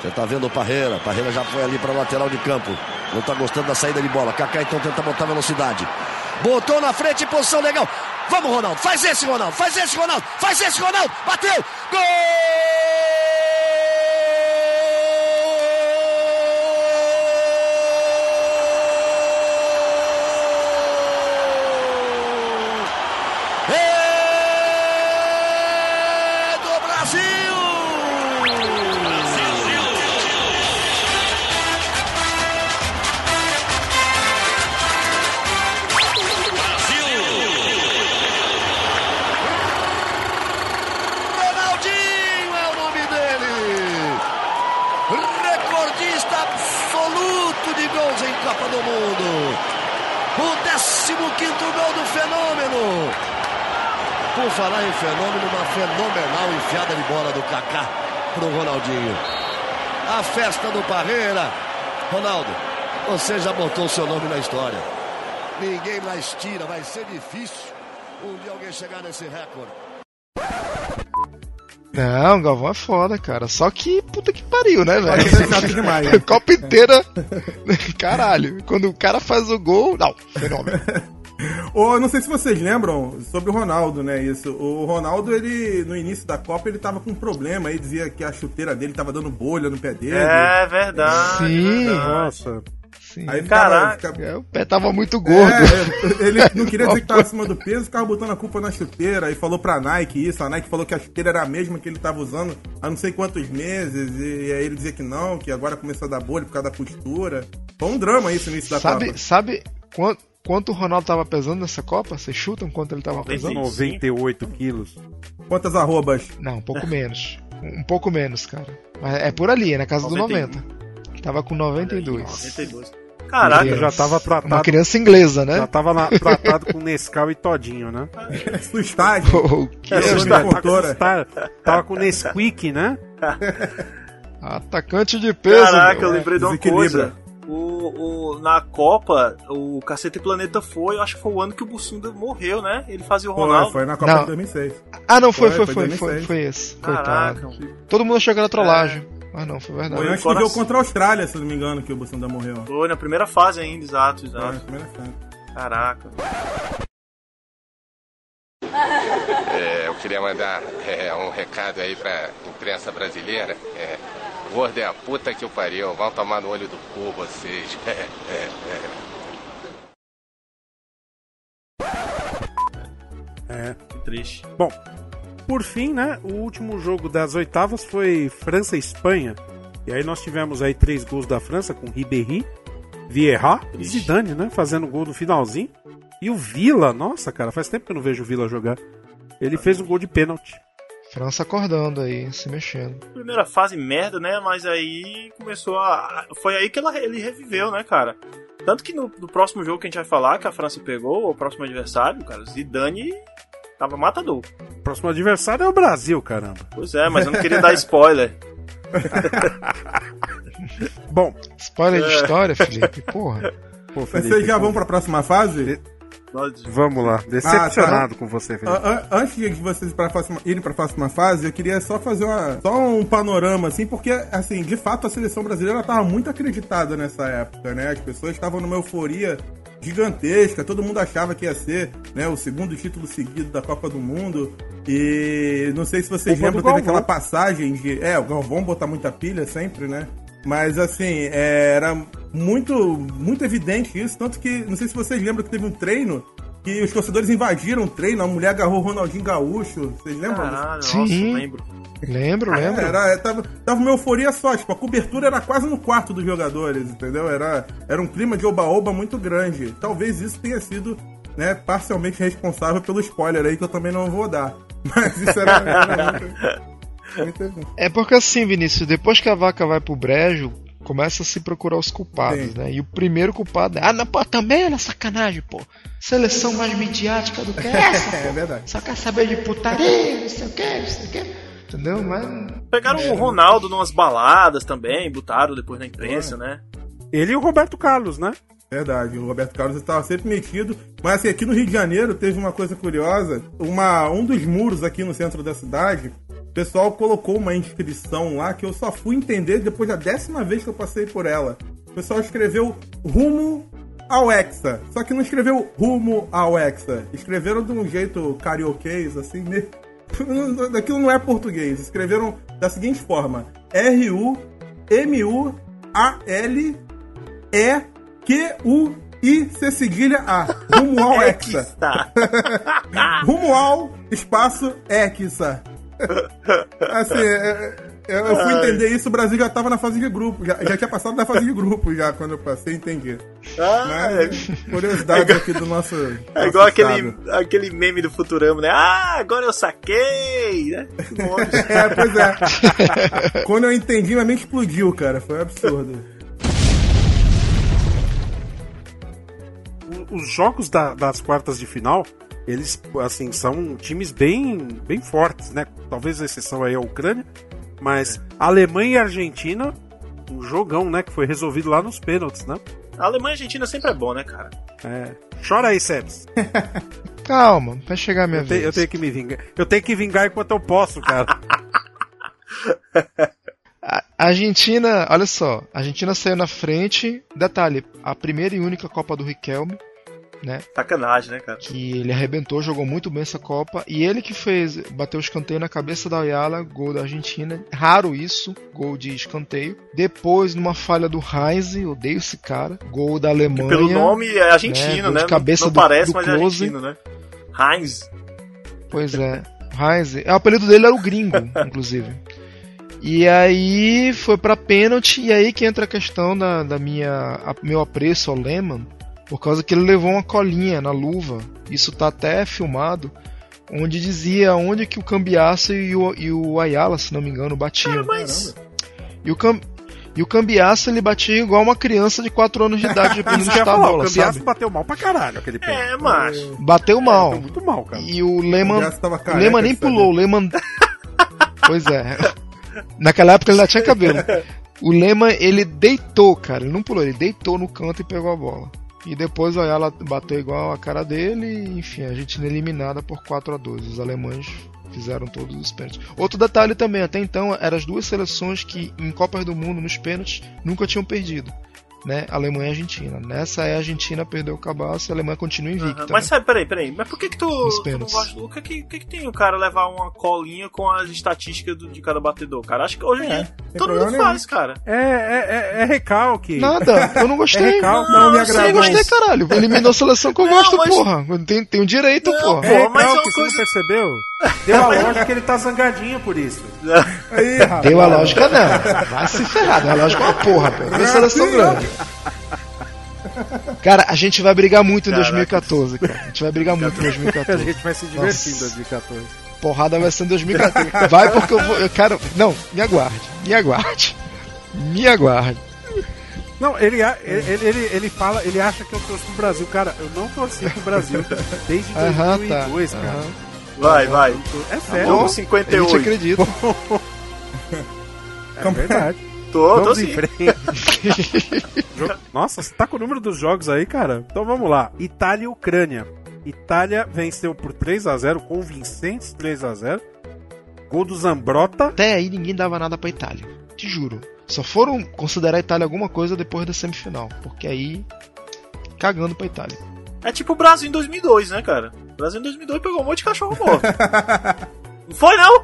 Você tá vendo o Parreira. Parreira já foi ali para lateral de campo. Não tá gostando da saída de bola. Kaká então tenta botar velocidade. Botou na frente, posição legal. Vamos, Ronaldo. Faz esse, Ronaldo. Faz esse, Ronaldo. Faz esse, Ronaldo. Bateu. Gol! Fenômeno! Por falar em fenômeno, uma fenomenal enfiada de bola do Kaká pro Ronaldinho. A festa do Parreira. Ronaldo, você já botou o seu nome na história. Ninguém mais tira, vai ser difícil um dia alguém chegar nesse recorde. Não, o Galvão é foda, cara. Só que puta que pariu, né, velho? né? Copa inteira. Caralho. Quando o cara faz o gol. Não, fenômeno. Ou eu não sei se vocês lembram sobre o Ronaldo, né? Isso. O Ronaldo, ele, no início da Copa, ele tava com um problema aí, dizia que a chuteira dele tava dando bolha no pé dele. É verdade. Sim. verdade. Nossa. Sim. Aí ficava, É, o pé tava muito gordo. É, ele não queria dizer que tava acima do peso, ficava botando a culpa na chuteira e falou pra Nike isso. A Nike falou que a chuteira era a mesma que ele tava usando há não sei quantos meses. E aí ele dizia que não, que agora começou a dar bolha por causa da postura. Foi um drama isso no início da sabe, Copa. sabe quanto, quanto o Ronaldo tava pesando nessa Copa? Vocês chutam quanto ele tava pesando? 98 quilos. Quantas arrobas? Não, um pouco menos. Um pouco menos, cara. Mas é por ali, é na casa do 91. 90. Tava com 92. 92. Caraca, Ele já tava tratado, Uma criança inglesa, né? já tava na- tratado com Nescau e Todinho, né? Sustagem. O que É? Tá tava com Nesquik, né? Atacante de peso. Caraca, eu meu. lembrei de uma coisa. O, o, na Copa, o Cacete Planeta foi, eu acho que foi o ano que o Bussunda morreu, né? Ele fazia o Foi, Ronaldo. foi na Copa Não. de 2006. Ah, não, foi, Foi, foi, foi foi, foi, 2006. foi esse. Caraca. Coitado. Todo mundo achou que era trollagem. Mas não, foi Foi verdade. antes do coração. jogo contra a Austrália, se não me engano, que o Bussunda morreu. Foi na primeira fase ainda, exato, Foi exato. na primeira fase. Caraca. É, eu queria mandar é, um recado aí pra imprensa brasileira. É, Gordo é a puta que o pariu. Vão tomar no olho do cu vocês. é, que triste. Bom, por fim, né, o último jogo das oitavas foi França e Espanha. E aí nós tivemos aí três gols da França com Ribéry, Vieira e Zidane, né, fazendo gol no finalzinho. E o Vila, nossa, cara, faz tempo que eu não vejo o Vila jogar. Ele tá fez um gol de pênalti. França acordando aí, se mexendo. Primeira fase merda, né? Mas aí começou a. Foi aí que ela, ele reviveu, né, cara? Tanto que no, no, próximo jogo que a gente vai falar, que a França pegou, o próximo adversário, cara, Zidane tava matador. O próximo adversário é o Brasil, caramba. Pois é, mas eu não queria dar spoiler. Bom. Spoiler de história, Felipe, porra. Pô, Felipe, Vocês já vão pra próxima fase? Vamos lá, decepcionado ah, tá. com você, Felipe. Antes de vocês próxima, irem para a próxima fase, eu queria só fazer uma, só um panorama, assim, porque, assim, de fato a seleção brasileira estava muito acreditada nessa época, né? As pessoas estavam numa euforia gigantesca, todo mundo achava que ia ser né, o segundo título seguido da Copa do Mundo. E não sei se vocês Opa lembram, teve aquela passagem de. É, o Galvão botar muita pilha sempre, né? Mas assim, é, era muito, muito evidente isso. Tanto que, não sei se vocês lembram que teve um treino que os torcedores invadiram o treino, a mulher agarrou o Ronaldinho Gaúcho. Vocês lembram? Caralho, Sim. nossa, lembro. Lembro, lembro. Era, tava, tava uma euforia só, tipo, a cobertura era quase no quarto dos jogadores, entendeu? Era, era um clima de oba-oba muito grande. Talvez isso tenha sido, né, parcialmente responsável pelo spoiler aí que eu também não vou dar. Mas isso era, era muito... É porque assim, Vinícius, depois que a vaca vai pro brejo, começa a se procurar os culpados, Sim. né? E o primeiro culpado é, ah, não, pô, também era sacanagem, pô. Seleção mais midiática do que essa, É verdade. Só quer saber de putaria, não sei o que, não sei o que. Entendeu? Mas. Pegaram é, o Ronaldo numas baladas também, botaram depois na imprensa, é. né? Ele e o Roberto Carlos, né? Verdade, o Roberto Carlos estava sempre metido. Mas assim, aqui no Rio de Janeiro teve uma coisa curiosa. Uma, um dos muros aqui no centro da cidade o pessoal colocou uma inscrição lá que eu só fui entender depois da décima vez que eu passei por ela. O pessoal escreveu rumo ao Hexa. Só que não escreveu rumo ao Hexa. Escreveram de um jeito carioquês, assim, né? Daquilo não é português. Escreveram da seguinte forma: R-U-M-U-A-L-E-Q-U-I-C cedilha A. Rumo ao Hexa. rumo ao espaço Hexa assim, é, é, eu fui entender isso, o Brasil já tava na fase de grupo, já, já tinha passado da fase de grupo já, quando eu passei, entendi. Ah, Mas, é. curiosidade é aqui do nosso. É igual aquele, aquele meme do Futurama, né? Ah, agora eu saquei, né? é, pois é. quando eu entendi, minha mente explodiu, cara, foi um absurdo. Os jogos da, das quartas de final eles assim são times bem bem fortes, né? Talvez a exceção aí é a Ucrânia, mas Alemanha e Argentina, um jogão, né, que foi resolvido lá nos pênaltis, né? A Alemanha e a Argentina sempre é bom, né, cara? É. Chora aí, Sebs. Calma, vai chegar a minha eu vez. Te, eu tenho que me vingar. Eu tenho que vingar enquanto eu posso, cara. A Argentina, olha só, a Argentina saiu na frente. Detalhe, a primeira e única Copa do Riquelme né? Sacanagem, né, cara? Que ele arrebentou, jogou muito bem essa Copa. E ele que fez, bateu o escanteio na cabeça da Ayala, gol da Argentina. Raro isso, gol de escanteio. Depois, numa falha do Heinz, odeio esse cara, gol da Alemanha. Que pelo nome é argentino, né? De cabeça não, do, parece, do mas Close. é argentino, né? Heinz. Pois é. Heinz. O apelido dele era o gringo, inclusive. E aí foi para pênalti, e aí que entra a questão da, da minha a, meu apreço ao Lehmann, por causa que ele levou uma colinha na luva. Isso tá até filmado, onde dizia onde que o Cambiaço e o, e o Ayala, se não me engano, batiam. Ah, mas... E o Cam... E o Cambiaço ele batia igual uma criança de 4 anos de idade dependendo de bola, o Cambiasso sabe? bateu mal pra caralho aquele pênalti. É, macho. Bateu mal. É, muito mal, cara. E o tava o Lehmann nem pulou, o Lehmann... pois é. Naquela época ele ainda tinha cabelo. O Lehmann, ele deitou, cara. Ele não pulou, ele deitou no canto e pegou a bola. E depois o Ayala bateu igual a cara dele e, enfim, a Argentina eliminada por 4 a 2 Os alemães fizeram todos os pênaltis. Outro detalhe também, até então, eram as duas seleções que em Copas do Mundo, nos pênaltis, nunca tinham perdido. Né, Alemanha e Argentina. Nessa é a Argentina perdeu o cabaço e a Alemanha continua invicta. Mas né? sabe, peraí, peraí. Mas por que que tu, tu não gosta... O que que, que que tem o cara levar uma colinha com as estatísticas do- de cada batedor? Cara, acho que hoje em dia todo mundo nenhum. faz, cara. É, é, é, é recalque. Nada, eu não gostei. É recalque. não, Não, me eu agradou. gostei, caralho. Eliminou a seleção que eu Não, gosto, mas- porra. Tem, tem um direito, porra. É Pô, mas é recalque, uma você coisa- não percebeu? Deu a lógica que ele tá zangadinho por isso. Aí, rapaz. Deu a lógica não. Vai se ferrar, deu a lógica é uma porra, pô. Tem seleção grande. Cara, a gente vai brigar muito em Caraca. 2014, cara. A gente vai brigar muito em A 2014. gente vai se divertir em Nossa. 2014. Porrada vai ser em 2014. Vai porque eu vou. Eu quero. Não, me aguarde. Me aguarde. Me aguarde. Não, ele, a- ele, ele, ele fala, ele acha que eu torço pro Brasil. Cara, eu não torci pro Brasil desde Aham, 2002, tá. cara. Vai, vai. É Tá sério. bom? Jogo 58. A gente acredita. É verdade. Tô, tô Vamos sim. frente. Jogo- Nossa, você tá com o número dos jogos aí, cara? Então vamos lá. Itália e Ucrânia. Itália venceu por 3 a 0 convincentes 3 a 0 Gol do Zambrota. Até aí ninguém dava nada pra Itália. Te juro. Só foram considerar a Itália alguma coisa depois da semifinal. Porque aí. Cagando pra Itália. É tipo o Brasil em 2002, né, cara? O Brasil em 2002 pegou um monte de cachorro morto. não foi, não?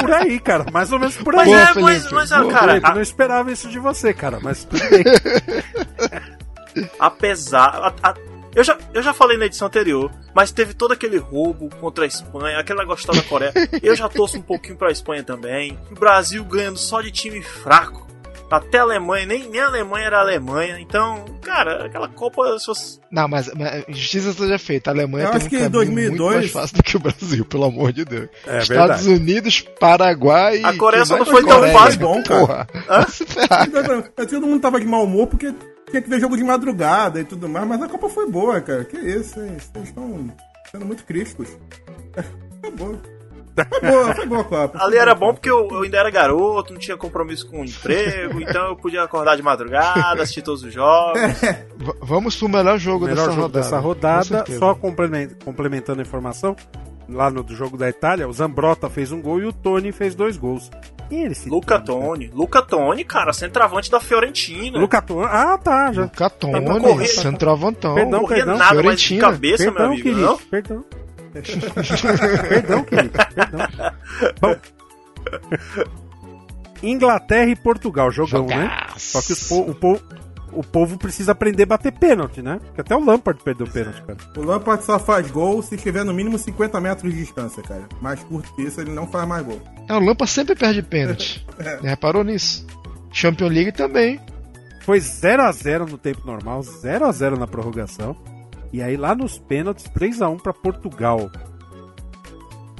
Por aí, cara. Mais ou menos por aí. Mas Boa, é, mas, mas cara, Felipe, a- não esperava isso de você, cara, mas tudo bem. apesar. a- a- eu, já, eu já falei na edição anterior, mas teve todo aquele roubo contra a Espanha, aquele negócio da Coreia. Eu já torço um pouquinho pra Espanha também. O Brasil ganhando só de time fraco. Até a Alemanha, nem, nem a Alemanha era a Alemanha. Então, cara, aquela Copa. Se fosse... Não, mas, mas justiça seja feita. A Alemanha Eu tem acho um que em caminho 2002 muito mais fácil do que o Brasil, pelo amor de Deus. É Estados verdade. Unidos, Paraguai. A Coreia só não foi tão fácil. Bom, cara. Porra. Ferrar. Todo mundo tava de mau humor porque tinha que ver jogo de madrugada e tudo mais, mas a Copa foi boa, cara. Que isso, hein? Vocês estão sendo muito críticos. Foi boa. Foi boa, foi boa a Copa. Ali era bom porque eu, eu ainda era garoto, não tinha compromisso com o emprego, então eu podia acordar de madrugada, assistir todos os jogos. V- Vamos pro melhor jogo Melhor dessa jogo rodada. dessa rodada. Só complemen- complementando a informação, lá no do jogo da Itália, o Zambrota fez um gol e o Tony fez dois gols. Quem é esse Luca? Toni. Luca Toni, cara, centroavante da Fiorentina. Luca Tony. Ah, tá. Já. Luca Toni, centroavantão. Perdão, corria perdão. nada mais de Fiorentina. cabeça, meu Perdão, amigo. querido. Não? Perdão. perdão, querido. Perdão. Bom. Inglaterra e Portugal, jogão, né? Jogaço. Só que os po- o, po- o povo precisa aprender a bater pênalti, né? Porque até o Lampard perdeu pênalti, cara. O Lampard só faz gol se estiver no mínimo 50 metros de distância, cara. Mais curto que isso, ele não faz mais gol. É, o Lampa sempre perde pênalti. É. Já reparou nisso? Champions League também. Foi 0x0 no tempo normal, 0x0 na prorrogação. E aí lá nos pênaltis, 3x1 pra Portugal.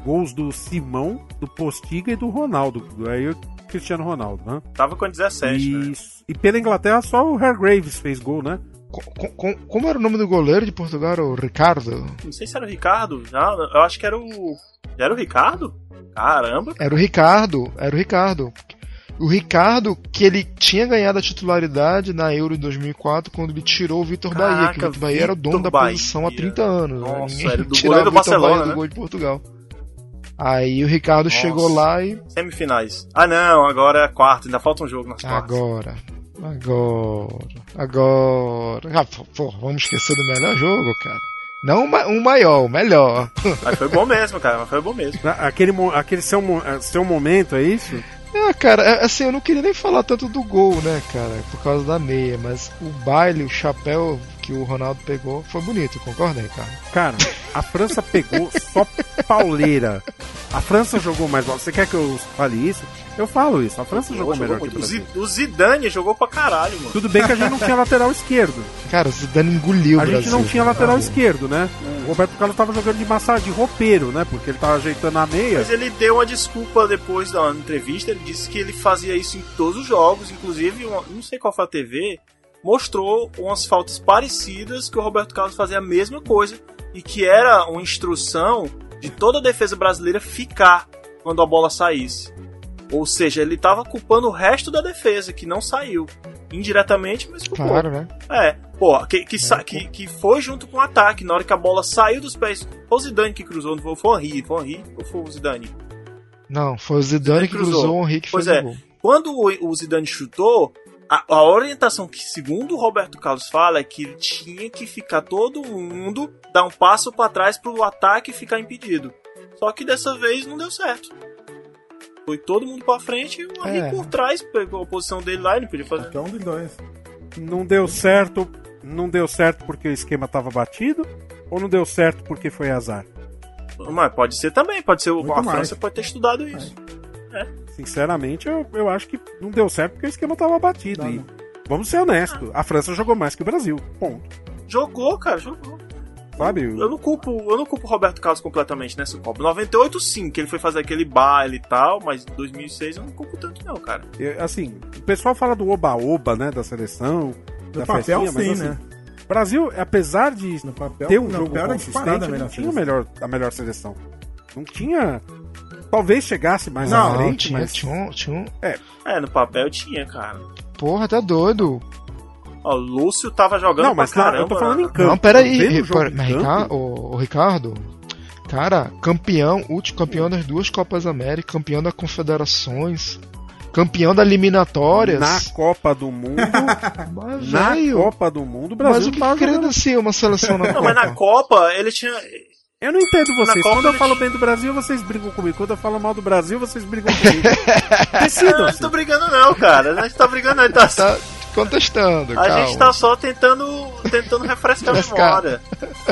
Gols do Simão, do Postiga e do Ronaldo. Aí o Cristiano Ronaldo, né? Tava com 17, né? Isso. E pela Inglaterra só o Hargraves fez gol, né? Co- co- co- como era o nome do goleiro de Portugal? Era o Ricardo? Não sei se era o Ricardo. Já, eu acho que era o. Era o Ricardo? Caramba. Era o Ricardo. Era o Ricardo. O Ricardo, que ele tinha ganhado a titularidade na Euro em 2004, quando ele tirou o Vitor Bahia, que o Vitor Bahia era o dono Vitor da Bahia. posição há 30 anos. né? Nossa, Ninguém era do goleiro do o Vitor Barcelona, Bahia né? do gol de Portugal. Aí o Ricardo Nossa. chegou lá e. Semifinais. Ah, não, agora é quarto, ainda falta um jogo nas quartas. Agora. Agora. Agora. Ah, pô, vamos esquecer do melhor jogo, cara. Não o maior, o melhor. Mas foi bom mesmo, cara, mas foi bom mesmo. Aquele, aquele seu, seu momento, é isso? Ah, cara, é- assim, eu não queria nem falar tanto do gol, né, cara, por causa da meia, mas o baile, o chapéu que o Ronaldo pegou foi bonito, concorda, Ricardo? Cara, a França pegou só pauleira. A França jogou mais bola. Você quer que eu fale isso? Eu falo isso. A França jogou, Jogou melhor que o. O Brasil. Zi- O Zidane jogou pra caralho, mano. Tudo bem que a gente não tinha lateral esquerdo. Cara, o Zidane engoliu A o gente Brasil. não tinha lateral esquerdo, né? O Roberto Carlos tava jogando de massa de roupeiro, né? Porque ele tava ajeitando a meia. Mas ele deu uma desculpa depois da entrevista. Ele disse que ele fazia isso em todos os jogos. Inclusive, uma- não sei qual foi a TV, mostrou umas faltas parecidas que o Roberto Carlos fazia a mesma coisa. E que era uma instrução de toda a defesa brasileira ficar quando a bola saísse. Ou seja, ele tava culpando o resto da defesa, que não saiu. Indiretamente, mas culpou. Claro, né? É, pô, que, que, sa- que, que foi junto com o ataque. Na hora que a bola saiu dos pés. Foi o Zidane que cruzou, não foi, foi o Henry. Foi o Henry ou foi o Zidane? Não, foi o Zidane que cruzou o Henrique Pois fez é. o gol. quando o, o Zidane chutou, a, a orientação que, segundo o Roberto Carlos fala, é que ele tinha que ficar todo mundo dar um passo para trás pro ataque ficar impedido. Só que dessa vez não deu certo. Foi todo mundo pra frente e o Henry É. por trás pegou a posição dele lá e não podia fazer. É um dos dois. Não deu certo, não deu certo porque o esquema tava batido ou não deu certo porque foi azar? Mas pode ser também, pode ser o Muito a mais. França pode ter estudado isso. É. Sinceramente, eu, eu acho que não deu certo porque o esquema tava batido. E vamos ser honestos, a França jogou mais que o Brasil. Ponto. Jogou, cara, jogou. Sabe? Eu não culpo, eu não culpo o Roberto Carlos completamente nessa Copa. 98 sim, que ele foi fazer aquele baile e tal, mas 2006 eu não culpo tanto não, cara. Eu- assim, o pessoal fala do oba-oba, né, da seleção, No da papel, festinha, mas sim, assim, né? o Brasil, apesar de ter um no jogo papel consistente, não tinha melhor, a melhor seleção. Não tinha... Talvez chegasse mais Não, à frente, tinha, mas... tinha, um, tinha um. É, É, no papel tinha, cara. Porra, tá doido. Ó, o Lúcio tava jogando Não, mas pra caramba. eu tô falando em né? campo. Não, peraí, o pera- em mas campo- Rica- ô, ô, Ricardo. Cara, campeão, último campeão das duas Copas América, campeão da Confederações, campeão da eliminatórias. Na Copa do Mundo, Mas, na velho, Copa do Mundo, o Brasil mas o que jogando- credencia uma seleção na Não, Copa? mas na Copa ele tinha. Eu não entendo vocês. Copa Quando eu falo bem do Brasil, vocês brigam comigo. Quando eu falo mal do Brasil, vocês brigam comigo. Decidam. Não, a gente tá brigando não, cara. A gente tá brigando, a gente tá, Tá contestando, a calma. gente tá só tentando, tentando refrescar a memória.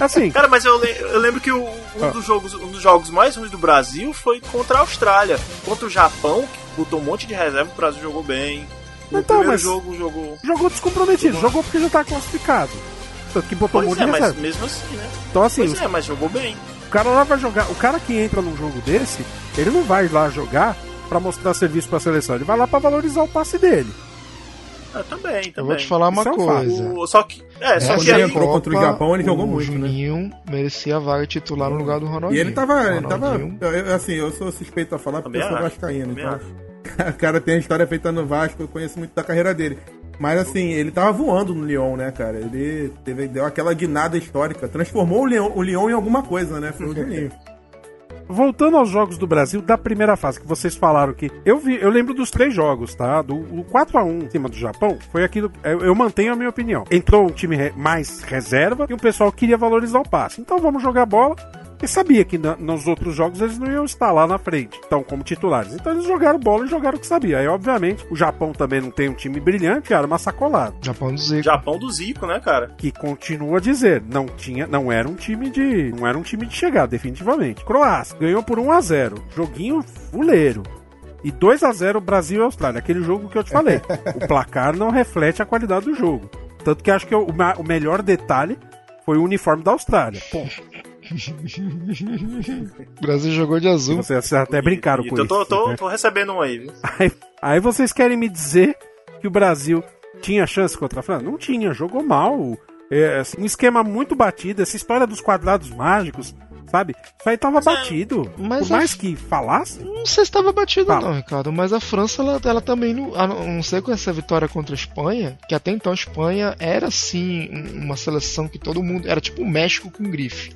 Assim, Cara, mas eu, eu lembro que o- um, Ah. dos jogos, um dos jogos mais ruins do Brasil foi contra a Austrália. Contra o Japão, que botou um monte de reserva, o Brasil jogou bem. No Então, mas- jogo jogou. jogou descomprometido. Jogou porque já tá classificado. Tanto que botou um Pois monte é, de mas mesmo assim, né? Então, assim, Pois os- é, mas jogou bem. o cara lá vai jogar. O cara que entra num jogo desse, ele não vai lá jogar pra mostrar serviço pra seleção. Ele vai lá pra valorizar o passe dele. Ah, também, também. Eu vou te falar uma Isso é um coisa. O- só que. É, só Essa que aí. entrou contra o Japão, ele jogou o muito, né? Juninho merecia a vaga titular no lugar do Ronaldinho. E ele tava. Ele tava eu- eu- assim, eu sou suspeito a falar porque eu sou vascaíno. Então, o cara tem a história feita no Vasco, eu conheço muito da carreira dele. Mas assim, ele tava voando no Lyon, né, cara? Ele teve, deu aquela guinada histórica. Transformou o Lyon, o Lyon em alguma coisa, né? Foi o Juninho. Voltando aos jogos do Brasil da primeira fase, que vocês falaram que. Eu vi, eu lembro dos três jogos, tá? Do o 4x1 em cima do Japão, foi aquilo. Eu, eu mantenho a minha opinião. Entrou um time re- mais reserva e o pessoal queria valorizar o passe. Então vamos jogar bola. E sabia que na- nos outros jogos eles não iam estar lá na frente, então como titulares. Então eles jogaram bola e jogaram o que sabia. Aí, obviamente, o Japão também não tem um time brilhante, era uma sacolada. Japão do Zico. Japão do Zico, né, cara? Que continua a dizer, não tinha, não era um time de, não era um time de chegar, definitivamente. Croácia ganhou por 1 a 0, joguinho fuleiro. E 2 a 0 Brasil e Austrália, aquele jogo que eu te falei. o placar não reflete a qualidade do jogo. Tanto que acho que o, o melhor detalhe foi o uniforme da Austrália. Ponto. O Brasil jogou de azul. Vocês até brincaram E com eu isso. tô, tô, né? tô recebendo um aí, viu? Aí, aí vocês querem me dizer que o Brasil tinha chance contra a França? Não tinha, jogou mal. É, assim, um esquema muito batido, essa história dos quadrados mágicos, sabe? Isso aí tava batido. mas Por mais a- que falasse, Não sei se estava batido Fala. não, Ricardo, mas a França, ela, ela também, não, a não ser com essa vitória contra a Espanha, que até então a Espanha era sim um- uma seleção que todo mundo, era tipo o México com grife.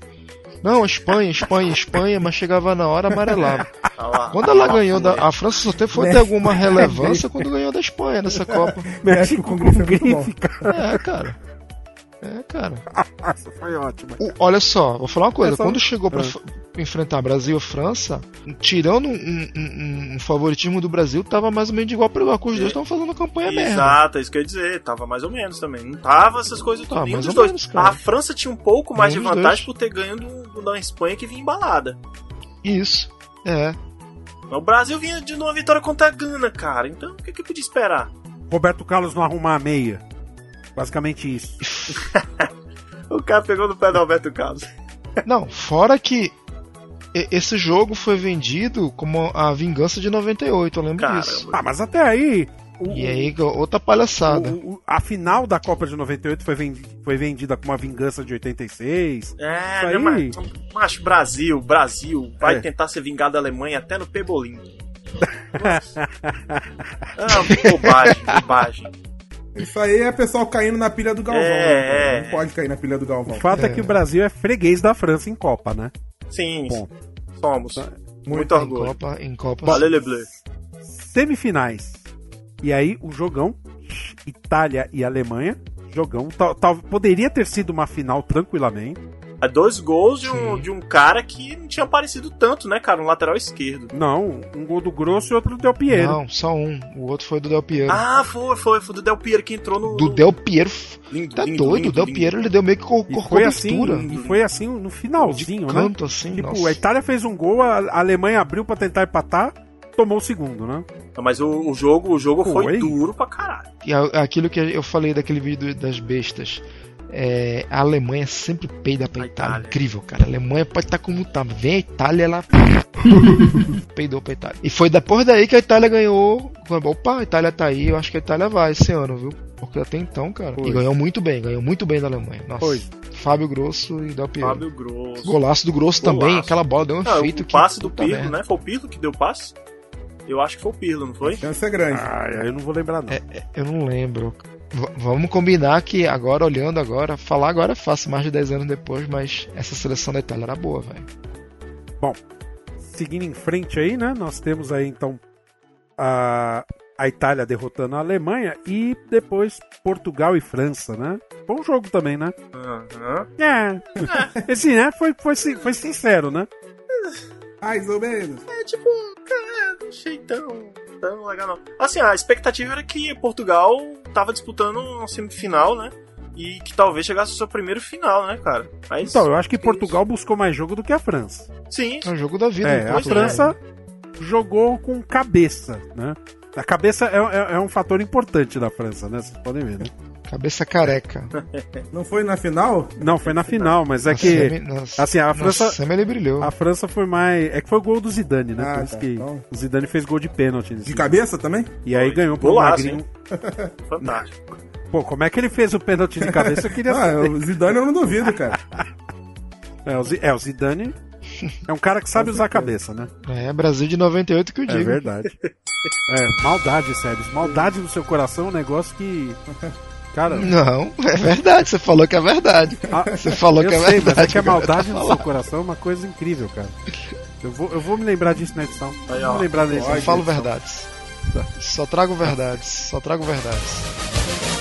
Não, Espanha, Espanha, Espanha, mas chegava na hora amarelava. Quando ela ganhou da. A França só teve, foi ter alguma relevância quando ganhou da Espanha nessa Copa. México com grife, cara. É, cara. É, cara. Nossa, foi ótimo. O- olha só, vou falar uma coisa. É só- Quando chegou pra Ah. Enfrentar Brasil e França, tirando um, um- um- favoritismo do Brasil, tava mais ou menos igual para igual. Que os dois estavam fazendo campanha merda. Exato, é isso que eu ia dizer. Tava mais ou menos também. Não tava essas coisas Tá, ou dois. menos, a França tinha um pouco mais de vantagem dois. por ter ganho do, da Espanha que vinha embalada. Isso. É. O Brasil vinha de uma vitória contra a Gana, cara. Então o que, que eu podia esperar? Roberto Carlos não arrumar a meia. Basicamente isso. O cara pegou no pé do Alberto Carlos. Não, fora que esse jogo foi vendido como a vingança de 98, eu lembro disso. Ah, mas até aí. o- E aí, outra palhaçada. o- o- a final da Copa de 98 foi, vendi- foi vendida com uma vingança de 86. É, né, aí- mas, mas Brasil, Brasil vai É. tentar ser vingado da Alemanha até no Pebolim. Ah, bobagem, bobagem. Isso aí é pessoal caindo na pilha do Galvão. É, né? é. Não pode cair na pilha do Galvão. O fato é. que o Brasil é freguês da França em Copa, né? Sim, Bom. somos. Muito em orgulho. Copa, em Copa. Valeu. Semifinais. E aí, o jogão, Itália e Alemanha, jogão. Tal, tal- poderia ter sido uma final tranquilamente. É dois gols de um, de um cara que não tinha aparecido tanto, né, cara? Um lateral esquerdo. Não, um gol do Grosso e outro do Del Piero. Não, só um. O outro foi do Del Piero. Ah, foi, foi, foi do Del Piero que entrou no. do Del Piero. Lindo, Tá lindo, doido, lindo, o Del lindo. Piero ele deu meio que com, E foi assim, cobertura. e foi assim no finalzinho, De né? canto, assim, Tipo, nossa. a Itália fez um gol, a Alemanha abriu pra tentar empatar, tomou o segundo, né? Mas o, o jogo, o jogo foi, Foi? duro pra caralho. E a- aquilo que eu falei daquele vídeo das bestas. É, a Alemanha sempre peida pra Itália. Incrível, cara. A Alemanha pode estar como tá. Vem a Itália, ela peidou pra Itália. E foi depois daí que a Itália ganhou. Opa, a Itália tá aí. Eu acho que a Itália vai esse ano, viu? Porque até então, cara. Foi. E ganhou muito bem, ganhou muito bem da Alemanha. Nossa. Foi. Fábio Grosso e Del Piero. Fábio Grosso. Golaço do Grosso Golaço. também. Aquela bola deu um Ah, efeito o que. passe do puta Pirlo, merda. né? Foi o Pirlo que deu o passe? Eu acho que foi o Pirlo, não foi? Chance é grande. Ah, eu não vou lembrar não. É, é, eu não lembro. Vamos combinar que agora, olhando agora, falar agora é fácil, mais de 10 anos depois, mas essa seleção da Itália era boa, velho. Bom, seguindo em frente aí, né? Nós temos aí então a, a Itália derrotando a Alemanha e depois Portugal e França, né? Bom jogo também, né? Aham. É. Esse, né? Foi, foi, foi sincero, né? Mais ou menos. É tipo, cara, não achei tão, tão legal não. Assim, a expectativa era que Portugal tava disputando uma semifinal, né? E que talvez chegasse ao seu primeiro final, né, cara? Mas, Então, eu acho que Portugal buscou mais jogo do que a França. sim, É o jogo da vida. É, a pois é. França jogou com cabeça, né? A cabeça é, é- é um fator importante da França, né? Vocês podem ver, né? Cabeça careca. Não foi na final? Não, foi na final, mas é Na que. semi- na- assim, a na França. semi ele brilhou. A França foi mais. É que foi o gol do Zidane, né? Ah, Por isso tá, que então. o Zidane fez gol de pênalti. De jogo. cabeça também? E aí ganhou pro Golaço, Magrinho. fantástico. Pô, como é que ele fez o pênalti de cabeça? Eu queria Ah, saber. o Zidane eu não duvido, cara. É, o é, o Zidane é um cara que sabe usar a cabeça, né? É, Brasil de 98 que eu É digo. verdade. É, maldade, Sérgio. Maldade no seu coração é um negócio que. Cara. Não, é verdade. Você falou que é verdade. Ah, Você falou eu que é sei, verdade. Mas é que a agora maldade no seu coração é uma coisa incrível, cara. Eu vou, eu vou me lembrar disso na edição. Aí, vou me lembrar na edição. Só falo verdades. Só trago verdades. Só trago verdades.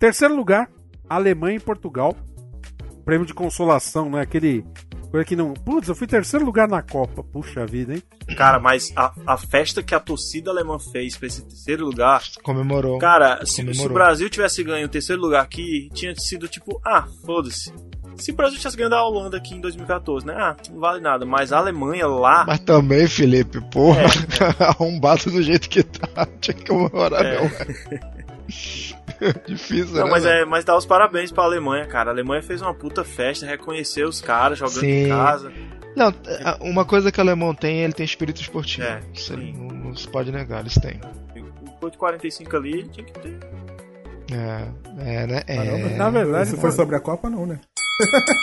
Terceiro lugar, Alemanha e Portugal. Prêmio de consolação, né? Aquele. Coisa que não. Putz, eu fui terceiro lugar na Copa. Puxa vida, hein? Cara, mas a, a festa que a torcida alemã fez pra esse terceiro lugar. Comemorou. Cara, se, se o. Brasil tivesse ganho o terceiro lugar aqui, tinha sido tipo, ah, foda-se. Se o Brasil tivesse ganho da Holanda aqui em 2014, né? Ah, não vale nada. Mas a Alemanha lá. Mas também, Felipe, porra, É, arrombado do jeito que tá. Tinha que comemorar, É. não, velho. Difícil, Não, né? mas, é, mas dá os parabéns pra Alemanha, cara. A Alemanha fez uma puta festa, reconheceu os caras jogando Sim. em casa. Não, a- uma coisa que o alemão tem, ele tem espírito esportivo. É, Isso não, não se pode negar, eles têm. De 45 ali, ele tinha que ter. É, é né? Caramba, É... Na verdade, Isso foi sobre a Copa, não, né?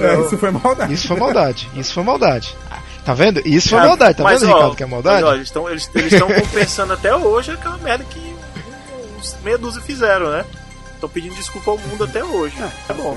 É, isso foi maldade. Isso foi maldade. Isso foi maldade. Tá vendo? Isso foi maldade. Tá mas, vendo, ó, Ricardo, que é maldade? Mas, ó, eles estão eles, eles compensando até hoje aquela merda que uns meia dúzia fizeram, né? Estão pedindo desculpa ao mundo até hoje. É, bom.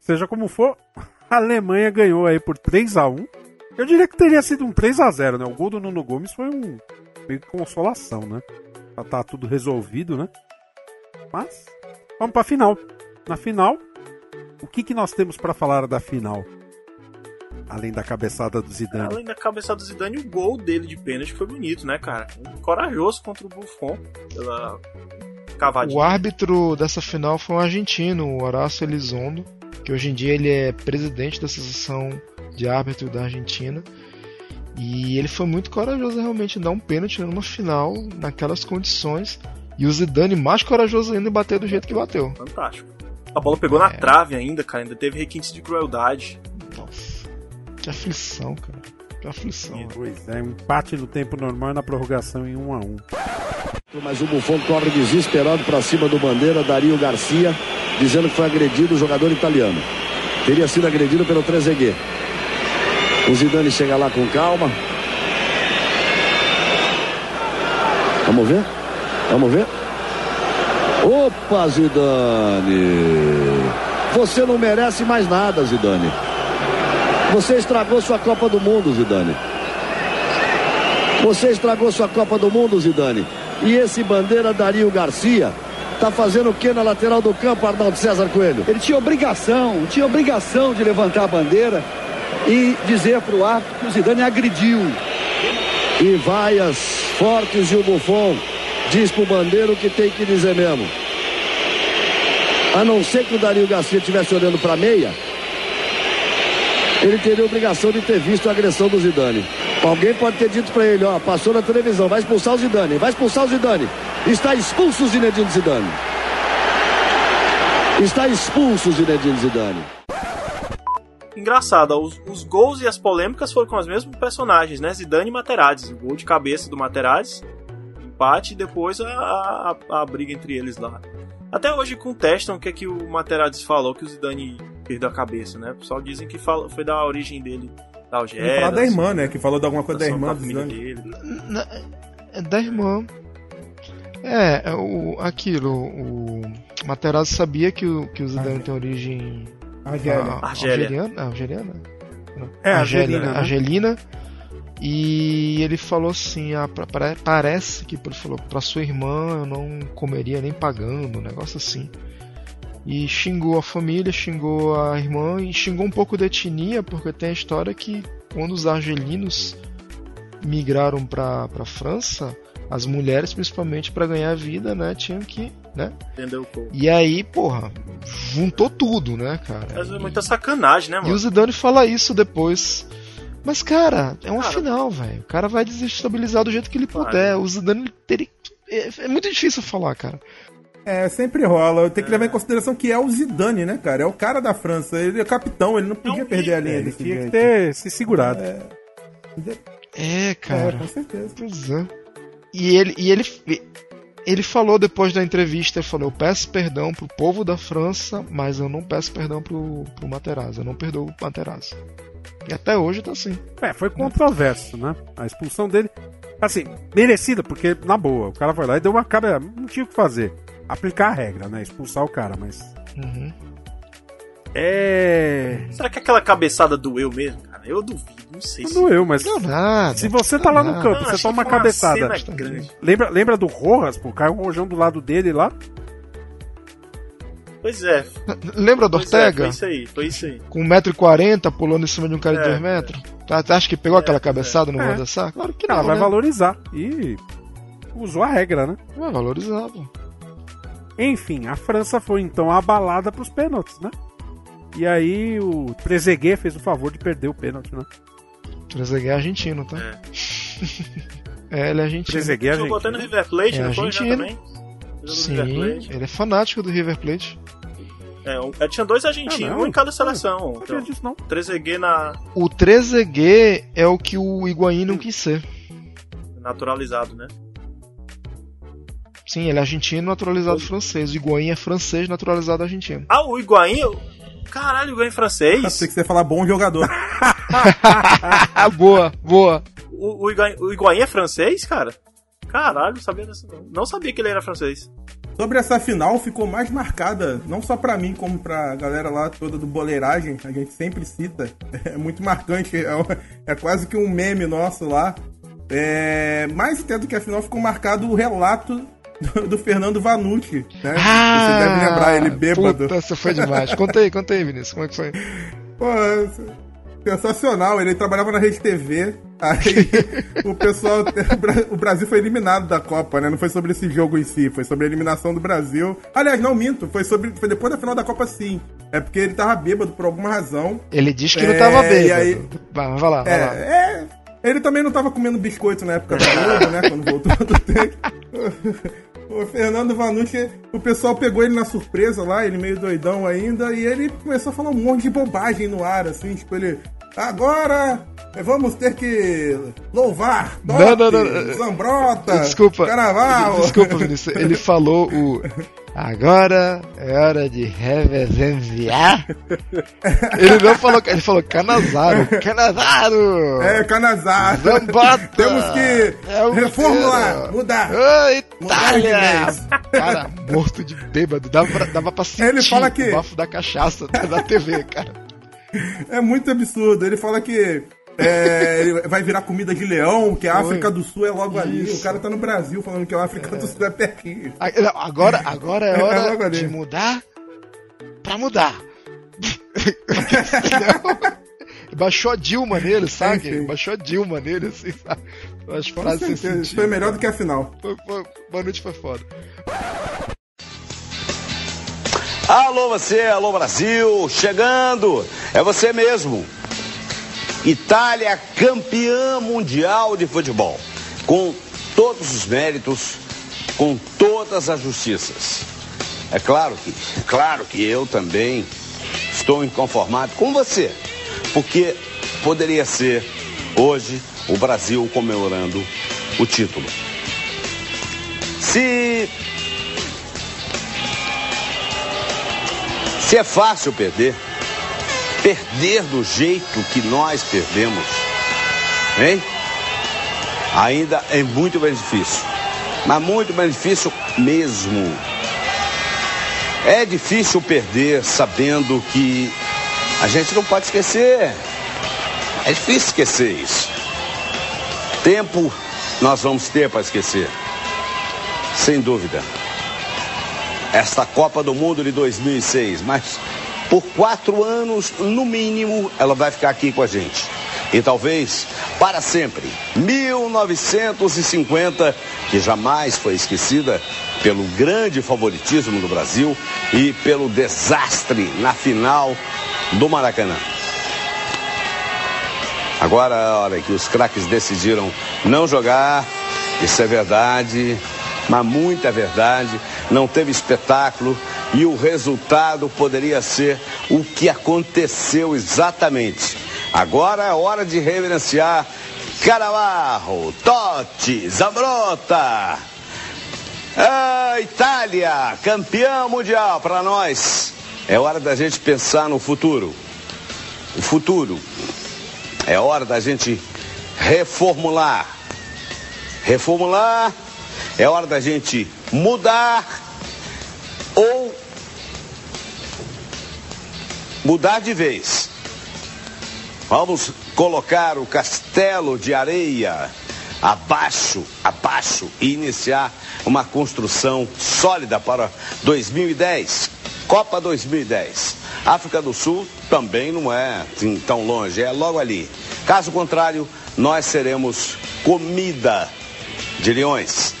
Seja como for, a Alemanha ganhou aí por 3 a 1 Eu diria que teria sido um 3 a 0 né? O gol do Nuno Gomes foi um meio que consolação, né? Já tá tudo resolvido, né? Mas, vamos pra final. Na final, o que, que nós temos pra falar da final? Além da cabeçada do Zidane. Além da cabeça do Zidane, o gol dele de pênalti foi bonito, né, cara? Corajoso contra o Buffon. Pela cavadinha. O árbitro dessa final foi um argentino, o Horácio Elizondo, que hoje em dia ele é presidente da Associação de Árbitro da Argentina. E ele foi muito corajoso realmente em dar um pênalti numa final, naquelas condições, E o Zidane mais corajoso ainda em bater do jeito que bateu. Fantástico. A bola pegou na trave ainda, cara. Ainda teve requintes de crueldade. Nossa. Que aflição, cara. Que aflição. Pois é, um empate no tempo normal e na prorrogação em 1 a 1 Mas o Buffon corre desesperado para cima do bandeira, Dario Garcia, dizendo que foi agredido o jogador italiano. Teria sido agredido pelo Trezeguet. O Zidane chega lá com calma. Vamos ver? Vamos ver? Opa, Zidane! Você não merece mais nada, Zidane. Você estragou sua Copa do Mundo, Zidane. Você estragou sua Copa do Mundo, Zidane. E esse bandeira Dario Garcia tá fazendo o que na lateral do campo, Arnaldo César Coelho? Ele tinha obrigação, tinha obrigação de levantar a bandeira e dizer para o árbitro que o Zidane agrediu. E vaias fortes e o Buffon diz pro bandeiro que tem que dizer mesmo. A não ser que o Dario Garcia estivesse olhando para meia, ele teria a obrigação de ter visto a agressão do Zidane. Alguém pode ter dito para ele, ó, passou na televisão, vai expulsar o Zidane, vai expulsar o Zidane. Está expulso o Zinedine Zidane. Está expulso o Zinedine Zidane. Engraçado, os, os gols e as polêmicas foram com os mesmos personagens, né? Zidane e Materazzi. O gol de cabeça do Materazzi, empate e depois a, a, a briga entre eles lá. Até hoje contestam o que é que o Materazzi falou, que o Zidane perdeu a cabeça, né? O pessoal dizem que fala, foi da origem dele da Algéria. falar da irmã, né? Que falou de alguma coisa da irmã do Zidane. dele. Na- é da irmã. É, é o, aquilo, o Materazzi sabia que o, que o Zidane tem origem Argélia. ah, algeriana? Não. É, Argelina, argelina, né? argelina. E ele falou assim, ah, pra- pare- parece que ele falou pra sua irmã eu não comeria nem pagando, um negócio assim. E xingou a família, xingou a irmã e xingou um pouco da etnia, porque tem a história que quando os argelinos migraram pra, pra França, as mulheres, principalmente para ganhar vida, né, tinham que, né? Entendeu? E aí, porra, juntou tudo, né, cara? Mas é muita sacanagem, né, E mano? o Zidane fala isso depois. Mas, cara, é uma Cara. final, velho. O cara vai desestabilizar do jeito que ele puder. O Zidane teria. É, é muito difícil falar, cara. É, sempre rola. Tem que levar em consideração que é o Zidane, né, cara? É o cara da França. Ele é capitão, ele não podia perder a linha Ele tinha que ter se segurado. É, É, cara. com certeza. Pois é. E ele, e ele, ele falou depois da entrevista, ele falou, eu peço perdão pro povo da França, mas eu não peço perdão pro, pro Materazzi. Eu não perdoo o Materazzi. E até hoje tá assim. É, foi controverso, né? A expulsão dele, assim, merecida, porque, na boa, o cara foi lá e deu uma cara. Não tinha o que fazer. Aplicar a regra, né? Expulsar o cara, mas. Uhum. É. Será que aquela cabeçada doeu mesmo, cara? Eu duvido, não sei Não se. doeu, mas. Não, nada. Se você tá lá no campo, Não, você toma uma cabeçada. Lembra, lembra do Rojas, pô? Caiu um rojão do lado dele lá. Pois é. Lembra do é, Ortega? foi isso aí, foi isso aí. com 1,40m pulando em cima de um cara de É, 2 metros? Tá, tá, acha que pegou aquela cabeçada no É. Claro que Ela não, vai né? valorizar. E usou a regra, né? Vai valorizar, pô. Enfim, a França foi então abalada pros pênaltis, né? E aí o Trezeguet fez o favor de perder o pênalti, né? Trezeguet é argentino, tá? É, ele é argentino. Trezeguet é Jogou até no argentino. River Plate, É não foi argentino. também? Sim, River Plate. ele é fanático do River Plate. É, um- é, tinha dois argentinos, Ah, não? um em cada seleção. Não sabia Então, disso, não. Trezeguet na O Trezeguet é o que o Higuaín não quis ser. naturalizado, né? Sim, ele é argentino naturalizado francês. O Higuaín é francês naturalizado argentino. Ah, o Higuaín. Eu- Caralho, o Higuaín é francês? Tem que você falar bom jogador. Boa, boa. O, o, Higuaín, o Higuaín é francês, cara? Caralho, não sabia dessa não. Não sabia que ele era francês. Sobre essa final, ficou mais marcada, não só pra mim, como pra galera lá toda do Boleiragem, a gente sempre cita. É muito marcante, é, é quase que um meme nosso lá. É, mais até do que a final, ficou marcado o relato do, do Fernando Vanucci, né? Você deve lembrar ele bêbado. Ah, Puta, você foi demais. Conta aí, conta aí, Vinícius. Como é que foi? Pô, sensacional. Ele trabalhava na Rede TV. Aí o pessoal. O Brasil foi eliminado da Copa, né? Não foi sobre esse jogo em si, foi sobre a eliminação do Brasil. Aliás, não minto, foi sobre. Foi depois da final da Copa sim. É porque ele tava bêbado por alguma razão. Ele diz que É, não tava e bêbado. aí- Vai, vai lá, vai É, lá. é. Ele também não tava comendo biscoito na época da Globo, né? Quando voltou do tempo. O Fernando Vanucci, o pessoal pegou ele na surpresa lá, ele meio doidão ainda, e ele começou a falar um monte de bobagem no ar, assim, tipo, ele. Agora vamos ter que louvar Totti, Não, não, não. Zambrota, Desculpa. Carnaval. Desculpa, Vinícius. Ele falou o. Agora é hora de reverenciar. Ele não falou. Ele falou Canazaro. Canazaro! É, Canazaro. Zambota! Temos que É o reformular, inteiro. mudar. De Itália! Cara, morto de bêbado. Dava pra, dava pra sentir Ele fala que- o bafo da cachaça da TV, cara. É muito absurdo. Ele fala que é, vai virar comida de leão, que a Oi. África do Sul é logo ali. Isso. O cara tá no Brasil falando que a África do Sul é pertinho. Ah, Agora, agora é É hora logo ali. de mudar pra mudar. Baixou a Dilma nele, sabe? Sim. Baixou a Dilma nele, assim, sabe? As Com frases sem certeza, sentido. Foi melhor do que a final. Foi, foi, boa noite foi foda. Alô você, alô Brasil, chegando, é você mesmo. Itália campeã mundial de futebol, com todos os méritos, com todas as justiças. É claro que, claro que eu também estou inconformado com você, porque poderia ser hoje o Brasil comemorando o título. Se Se é fácil perder, perder do jeito que nós perdemos, hein? Ainda é muito mais difícil. Mas muito mais difícil mesmo. É difícil perder sabendo que a gente não pode esquecer. É difícil esquecer isso. Tempo nós vamos ter para esquecer. Sem dúvida esta Copa do Mundo de 2006, mas por quatro anos, no mínimo, ela vai ficar aqui com a gente. E talvez para sempre. 1950, que jamais foi esquecida pelo grande favoritismo do Brasil e pelo desastre na final do Maracanã. Agora é a hora que os craques decidiram não jogar, isso é verdade, mas muita verdade, não teve espetáculo e o resultado poderia ser o que aconteceu exatamente. Agora é hora de reverenciar Caravarro, Totti, Zambrota. Ah, Itália, campeã mundial para nós. É hora da gente pensar no futuro. O futuro. É hora da gente reformular. Reformular é hora da gente mudar ou mudar de vez. Vamos colocar o castelo de areia abaixo, abaixo e iniciar uma construção sólida para 2010. Copa 2010. África do Sul também não é assim, tão longe, é logo ali. Caso contrário, nós seremos comida de leões.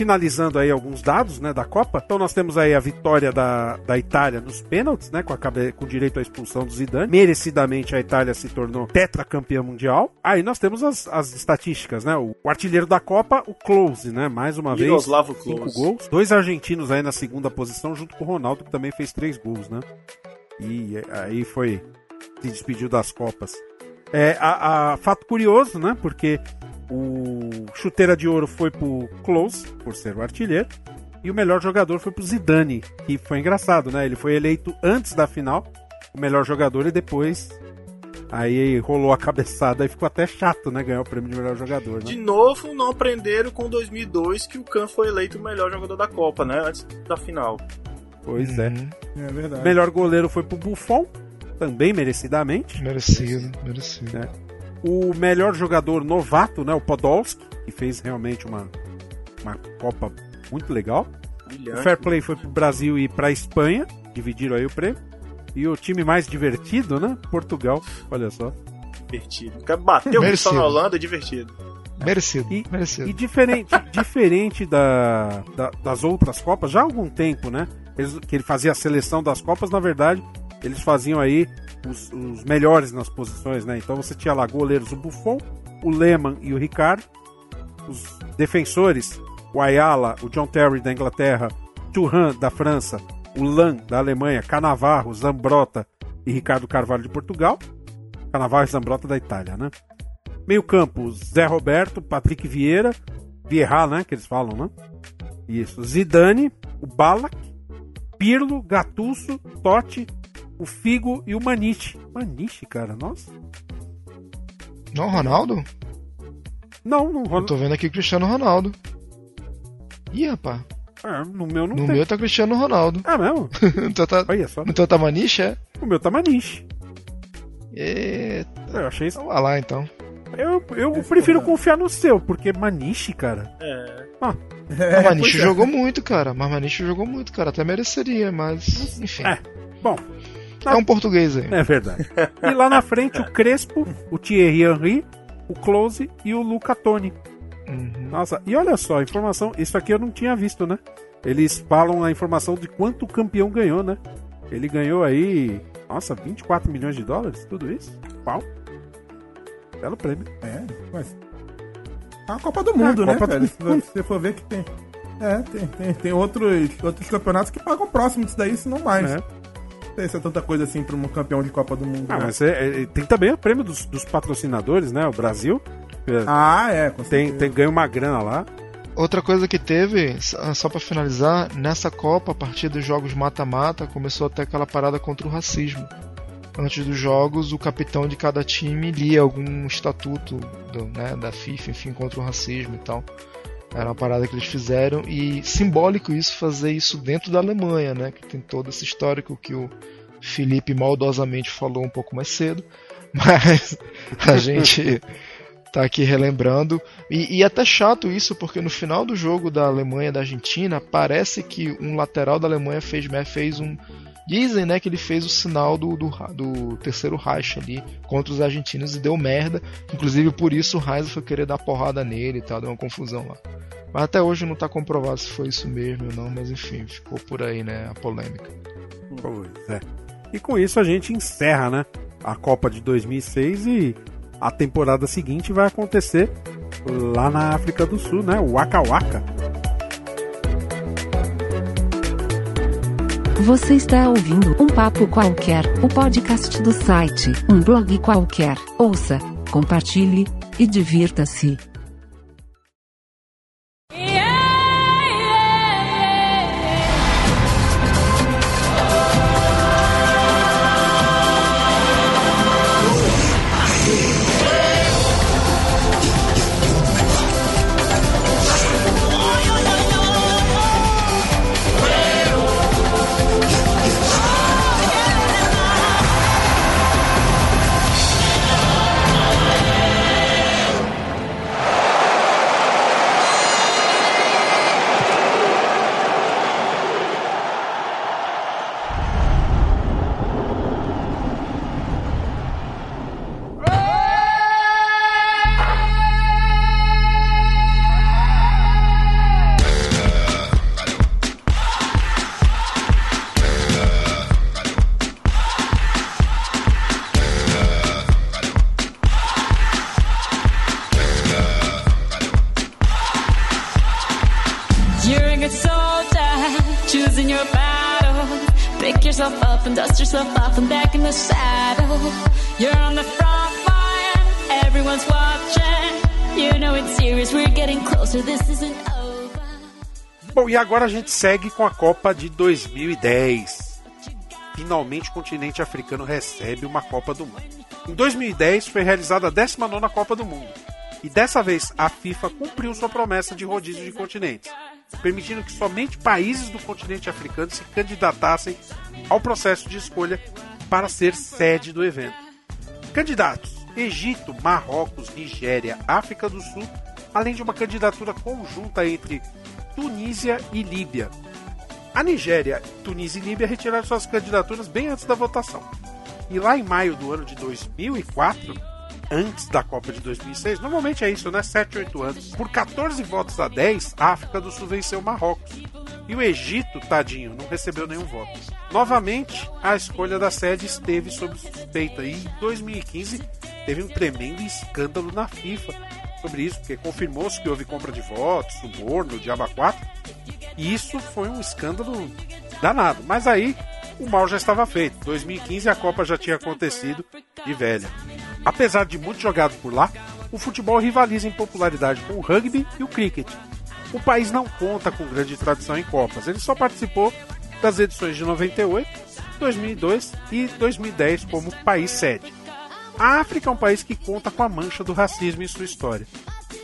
Finalizando aí alguns dados né, da Copa. Então nós temos aí a vitória da, da Itália nos pênaltis, né? Com, a, com direito à expulsão do Zidane. Merecidamente a Itália se tornou tetracampeã mundial. Aí nós temos as, as estatísticas, né? O, o artilheiro da Copa, o Close, né? Mais uma Miroslavo vez, cinco Klose. gols. Dois argentinos aí na segunda posição, junto com o Ronaldo, que também fez três gols, né? E aí foi. Se despediu das Copas. É, a, a- fato curioso, né? Porque o chuteira de ouro foi pro Close, por ser o artilheiro, e o melhor jogador foi pro Zidane, que foi engraçado, né? Ele foi eleito antes da final, o melhor jogador, e depois aí rolou a cabeçada e ficou até chato, né? Ganhar o prêmio de melhor jogador, De né? novo, não aprenderam com 2002 que o Kahn foi eleito o melhor jogador da Copa, né? Antes da final. Pois é. É verdade. O melhor goleiro foi pro Buffon, também merecidamente. Merecido, merecido. né? O melhor jogador novato, né? O Podolski, que fez realmente uma, uma Copa muito legal. Brilhante. O Fair Play foi pro Brasil e pra Espanha, dividiram aí o prêmio. E o time mais divertido, né? Portugal, olha só. Divertido. O bateu o Merecido. Cristiano na Holanda, é divertido. Merecido, E, merecido. e diferente, diferente da, da- das outras Copas, já há algum tempo, né? Eles- que ele fazia a seleção das Copas, na verdade, eles faziam aí os, os melhores nas posições, né? Então você tinha lá goleiros o Buffon, o Lehmann e o Ricardo. Os defensores, o Ayala, o John Terry da Inglaterra, Turan da França, o Lan da Alemanha, Canavarro, Zambrota e Ricardo Carvalho de Portugal. Canavarro e Zambrota da Itália, né? Meio campo, Zé Roberto, Patrick Vieira, Vieira, né? Que eles falam, né? Isso. Zidane, o Balak, Pirlo, Gattuso, Totti, o Figo e o Maniche. Maniche, cara, nossa. Não, Ronaldo? Não, não Eu tô vendo aqui Cristiano Ronaldo. Ih, rapaz. É, no meu não No tem. meu tá Cristiano Ronaldo. É mesmo? no teu tá, Olha só. no teu tá Maniche, é? O meu tá Maniche. Eita. Eu achei isso. Então vai lá, então. Eu, eu prefiro confiar no seu, porque Maniche, cara. É. Ah, a Maniche pois é. jogou muito, cara. Mas Maniche jogou muito, cara. Até mereceria, mas. Enfim. É. Bom. É um português aí. É verdade. E lá na frente o Crespo, o Thierry Henry, o Close e o Luca Toni. Uhum. Nossa, e olha só, informação, isso aqui eu não tinha visto, né? Eles falam a informação de quanto o campeão ganhou, né? Ele ganhou aí, nossa, 24 milhões de dólares, tudo isso? Pau. Belo prêmio. É, mas. É a Copa do Mundo, É, né, Copa do velho? Se você for ver que tem. É, tem, tem, tem outros, outros campeonatos que pagam próximo disso daí, se não mais. É. É tanta coisa assim pra um campeão de Copa do Mundo. Ah, né? mas é- é- tem também o prêmio dos, dos patrocinadores, né? O Brasil. É, Ah, é, com tem, tem ganha uma grana lá. Outra coisa que teve, só só pra finalizar, nessa Copa, a partir dos jogos mata-mata, começou a ter aquela parada contra o racismo. Antes dos jogos, o capitão de cada time lia algum estatuto do- né, da FIFA, enfim, contra o racismo e tal. Era uma parada que eles fizeram e simbólico isso fazer isso dentro da Alemanha, né? Que tem todo esse histórico que o Felipe maldosamente falou um pouco mais cedo, mas a gente tá aqui relembrando. E, e é até chato isso, porque no final do jogo da Alemanha e da Argentina, parece que um lateral da Alemanha fez, fez um. Dizem né, que ele fez o sinal do, do, do terceiro Reich ali contra os argentinos e deu merda. Inclusive por isso o Reis foi querer dar porrada nele e tal, deu uma confusão lá. Mas até hoje não tá comprovado se foi isso mesmo ou não, mas enfim, ficou por aí, né, a polêmica. Pois é. E com isso a gente encerra, né? A Copa de 2006 e a temporada seguinte vai acontecer lá na África do Sul, né? O Waka Waka. Você está ouvindo um papo qualquer, o podcast do site, um blog qualquer. Ouça, compartilhe e divirta-se. E agora a gente segue com a Copa de 2010. Finalmente o continente africano recebe uma Copa do Mundo. Em 2010 foi realizada a 19ª Copa do Mundo. E dessa vez a FIFA cumpriu sua promessa de rodízio de continentes, permitindo que somente países do continente africano se candidatassem ao processo de escolha para ser sede do evento. Candidatos: Egito, Marrocos, Nigéria, África do Sul, além de uma candidatura conjunta entre Tunísia e Líbia. A Nigéria, Tunísia e Líbia retiraram suas candidaturas bem antes da votação. E lá em maio do ano de 2004, antes da Copa de 2006, normalmente é isso, né? 7, 8 anos. Por 14 votos a 10, a África do Sul venceu o Marrocos. E o Egito, tadinho, não recebeu nenhum voto. Novamente, a escolha da sede esteve sob suspeita e em 2015 teve um tremendo escândalo na FIFA sobre isso, porque confirmou-se que houve compra de votos, suborno, diaba 4, e isso foi um escândalo danado. Mas aí o mal já estava feito. 2015 a Copa já tinha acontecido de velha. Apesar de muito jogado por lá, o futebol rivaliza em popularidade com o rugby e o cricket. O país não conta com grande tradição em Copas, ele só participou das edições de 98, 2002 e 2010 como país sede. A África é um país que conta com a mancha do racismo em sua história.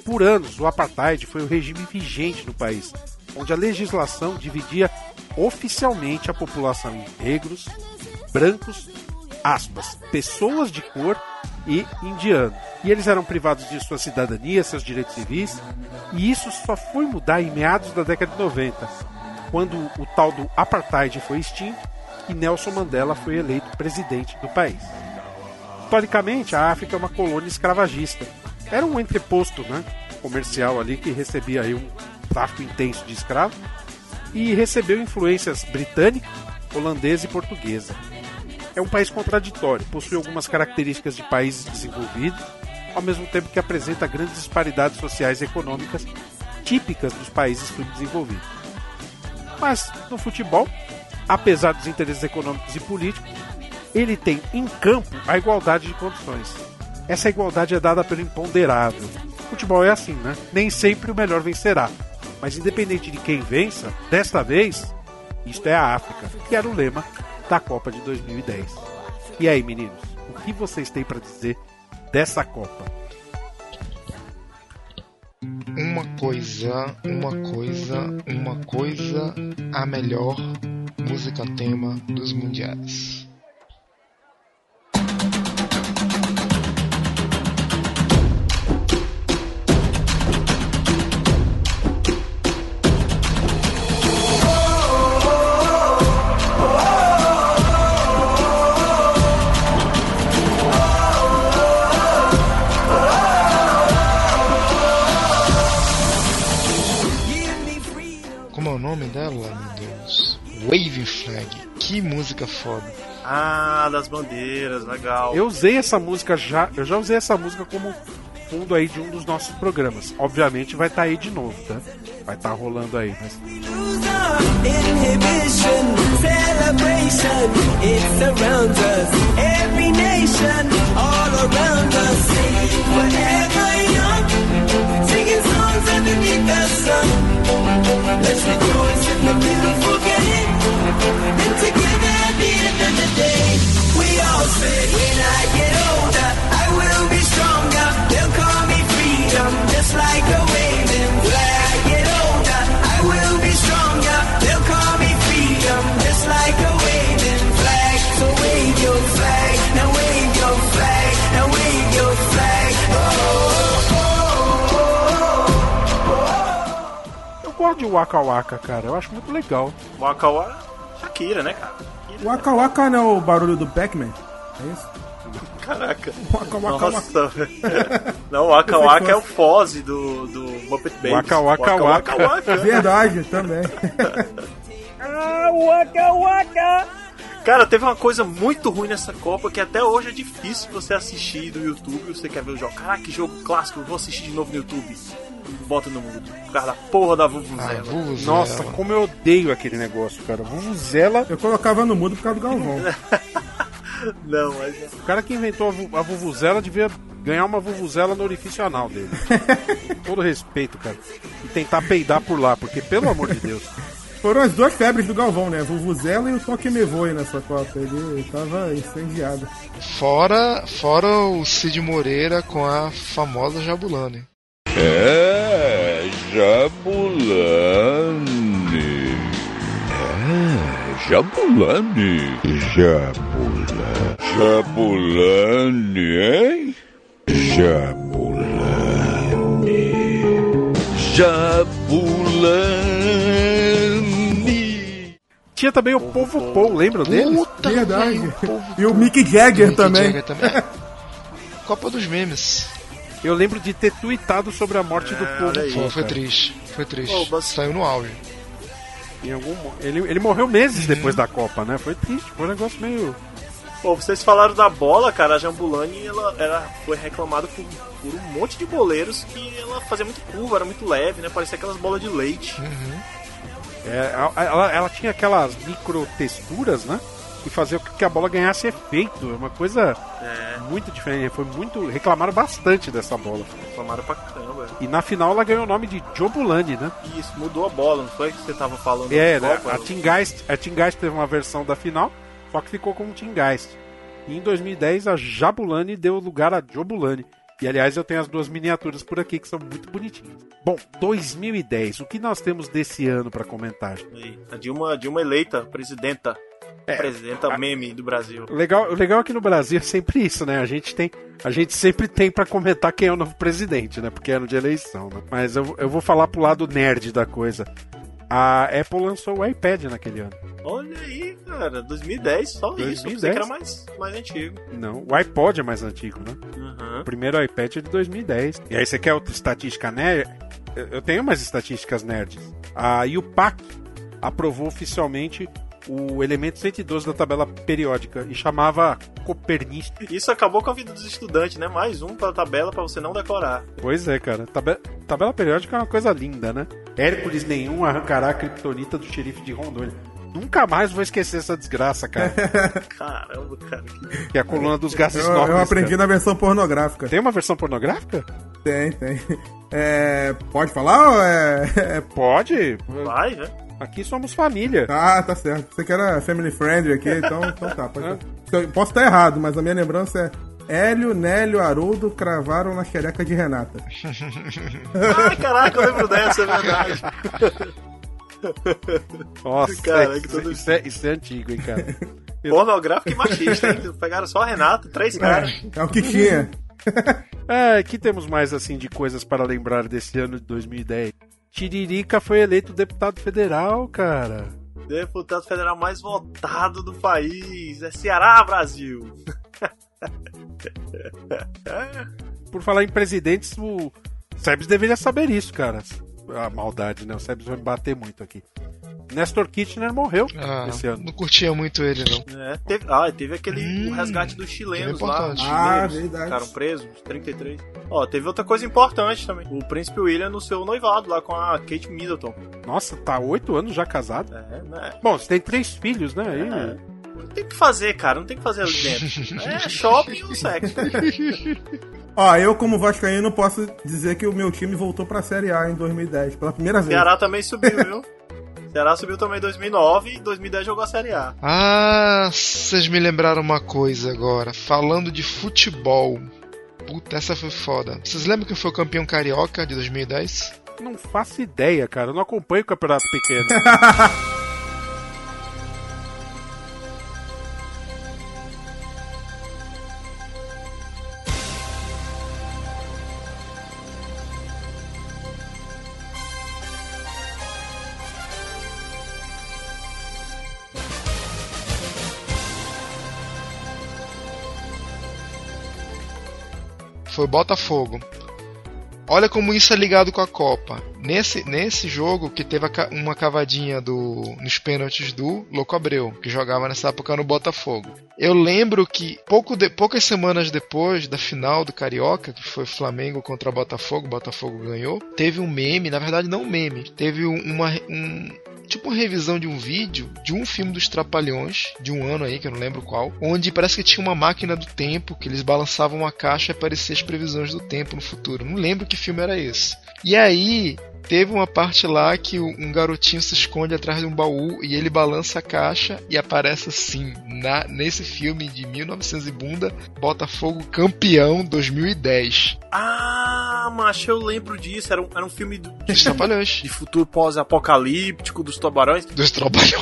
Por anos, o apartheid foi o regime vigente no país, onde a legislação dividia oficialmente a população em negros, brancos, aspas, pessoas de cor e indianos. E eles eram privados de sua cidadania, seus direitos civis, e isso só foi mudar em meados da década de 90, quando o tal do apartheid foi extinto e Nelson Mandela foi eleito presidente do país. Historicamente, a África é uma colônia escravagista. Era um entreposto né, comercial ali que recebia aí um tráfico intenso de escravos e recebeu influências britânica, holandesa e portuguesa. É um país contraditório, possui algumas características de países desenvolvidos, ao mesmo tempo que apresenta grandes disparidades sociais e econômicas típicas dos países subdesenvolvidos. Mas no futebol, apesar dos interesses econômicos e políticos, ele tem em campo a igualdade de condições. Essa igualdade é dada pelo imponderável. Futebol é assim, né? Nem sempre o melhor vencerá. Mas independente de quem vença, desta vez, isto é a África, que era o lema da Copa de 2010. E aí, meninos, o que vocês têm para dizer dessa Copa? Uma coisa, uma coisa, uma coisa, a melhor música tema dos mundiais. Nome dela, meu Deus? Waving Flag. Que música foda. Ah, das bandeiras, legal. Eu usei essa música já, eu já usei essa música como fundo aí de um dos nossos programas. Obviamente vai estar aí de novo, tá? Vai estar rolando aí, mas Inhibition, like get older I will be stronger. They'll call me freedom just like a waving gosto de Waka Waka, cara. Eu acho muito legal. Waka Waka, Shakira, né, cara? Waka Waka não é o barulho do Pac-Man? É isso? Caraca. Waka Waka Nossa, velho. Não, Waka Waka é o Foz do, do Muppet Babies. Waka Waka Waka. Waka. Verdade, também. Ah, Waka Waka! Cara, teve uma coisa muito ruim nessa Copa que até hoje é difícil você assistir do YouTube. Você quer ver o jogo. Caraca, que jogo clássico, vou assistir de novo no YouTube. Bota no mundo. Por causa da porra da Vuvuzela. Nossa, como eu odeio aquele negócio, cara. Vuvuzela. Eu colocava no mudo por causa do Galvão. Não, mas. O cara que inventou a Vuvuzela devia ganhar uma Vuvuzela no orifício anal dele. Todo respeito, cara. E tentar peidar por lá, porque pelo amor de Deus. Foram as duas febres do Galvão, né? Vuvuzela e o Toque Me Voe nessa Copa. Ele tava incendiado. Fora, fora o Cid Moreira com a famosa Jabulani. É, Jabulani. É, Jabulani. Jabulani. Jabulani, hein? Jabulani. Jabulani. Tinha também o Povo Pou, lembra dele? Puta Verdade. velho, o povo- E o Mick Jagger Mick também. Jagger também. É. Copa dos memes. Eu lembro de ter tweetado sobre a morte do Povo aí. Pou. Foi, cara. triste. Foi triste. Pô, mas- Saiu no auge. Em algum ele, ele morreu meses depois da Copa, né? Foi triste, foi um negócio meio. Pô, vocês falaram da bola, cara, a Jambulani ela, ela foi reclamada por, por um monte de boleiros que ela fazia muito curva, era muito leve, né? Parecia aquelas bolas de leite. É, ela, ela tinha aquelas micro texturas, né? Que fazia com que a bola ganhasse efeito. É uma coisa É. muito diferente. Foi muito. Reclamaram bastante dessa bola. Reclamaram pra caramba. E na final ela ganhou o nome de Jobulani, né? Isso, mudou a bola, não foi que você tava falando? É, né? A Team Geist, a Team Geist teve uma versão da final, só que ficou como Team Geist. E em 2010 a Jabulani deu lugar a Jobulani. E aliás, eu tenho as duas miniaturas por aqui que são muito bonitinhas. Bom, 2010, o que nós temos desse ano pra comentar? Aí, A Dilma, a Dilma eleita, presidenta. É, presidenta meme do Brasil. Legal, legal aqui no Brasil é sempre isso, né? A gente tem, a gente sempre tem pra comentar quem é o novo presidente, né? Porque é ano de eleição, né? Mas eu, eu vou falar pro lado nerd da coisa. A Apple lançou o iPad naquele ano. Olha aí, cara, 2010, só isso. Eu pensei 2010? que era mais, mais antigo. Não, o iPod é mais antigo, né? Uhum. O primeiro iPad é de 2010. E aí você quer outra estatística nerd? Eu- tenho umas estatísticas nerds. A UPAC aprovou oficialmente o elemento 112 da tabela periódica e chamava Copernic. Isso acabou com a vida dos estudantes, né? Mais um pra tabela pra você não decorar. Pois é, cara. Tabe- tabela periódica é uma coisa linda, né? Hércules nenhum arrancará a criptonita do xerife de Rondônia. Nunca mais vou esquecer essa desgraça, cara. Caramba, cara. que é a coluna dos gases Eu, nobres. eu aprendi cara. na versão pornográfica. Tem uma versão pornográfica? Tem, tem. É, pode falar é... é- Pode. Vai, né? Aqui somos família. Ah, tá certo. Você que era family friendly aqui, então, então tá. Pode... Eu posso estar errado, mas a minha lembrança é Hélio, Nélio, Haroldo cravaram na xereca de Renata. Ai, caraca, eu lembro dessa, é verdade. Nossa, Caraca, isso, todo- isso é, isso é antigo, hein, cara. Pornográfico e machista, hein? Pegaram só a Renata, três caras. É o que tinha. É, que temos mais assim de coisas para lembrar desse ano de 2010? Tiririca foi eleito deputado federal, cara. Deputado federal mais votado do país. É Ceará, Brasil. Por falar em presidentes, o Sebes deveria saber isso, cara. A maldade, né? O Sebes vai me bater muito aqui. Nestor Kirchner morreu Ah, esse ano. não curtia muito ele, não. É, teve, ah, teve aquele o resgate dos chilenos é lá. Os Ah, chilenos verdade. ficaram presos, os 33. Ó, teve outra coisa importante também. O príncipe William no seu noivado lá com a Kate Middleton. Nossa, tá oito anos já casado? É, né? Bom, você tem três filhos, né? Aí, É. Não tem o que fazer, cara. Não tem o que fazer ali dentro. É shopping ou sexo. Ó, eu como vascaíno posso dizer que o meu time voltou pra Série A em 2010, pela primeira vez. Ceará também subiu, viu? Ceará subiu também em 2009 e em 2010 jogou a Série A. Ah, vocês me lembraram uma coisa agora. Falando de futebol. Puta, essa foi foda. Vocês lembram que foi o campeão carioca de 2010? Não faço ideia, cara. Eu não acompanho o campeonato pequeno. Foi Botafogo. Olha como isso é ligado com a Copa. Nesse, nesse jogo que teve uma cavadinha do, nos pênaltis do Louco Abreu, que jogava nessa época no Botafogo. Eu lembro que pouco de- poucas semanas depois da final do Carioca, que foi Flamengo contra Botafogo, Botafogo ganhou, teve um meme, na verdade não um meme, teve um- uma, um, tipo uma revisão de um vídeo de um filme dos Trapalhões, de um ano aí, que eu não lembro qual, onde parece que tinha uma máquina do tempo, que eles balançavam uma caixa e apareciam as previsões do tempo no futuro. Não lembro que filme era esse. E aí, teve uma parte lá que um garotinho se esconde atrás de um baú e ele balança a caixa e aparece assim, na, nesse filme de 1900 e bunda, Botafogo campeão 2010. Ah, macho, eu lembro disso. Era um, era um filme do, Dos Trapalhões. de futuro pós-apocalíptico, dos tubarões. Dos Trapalhões.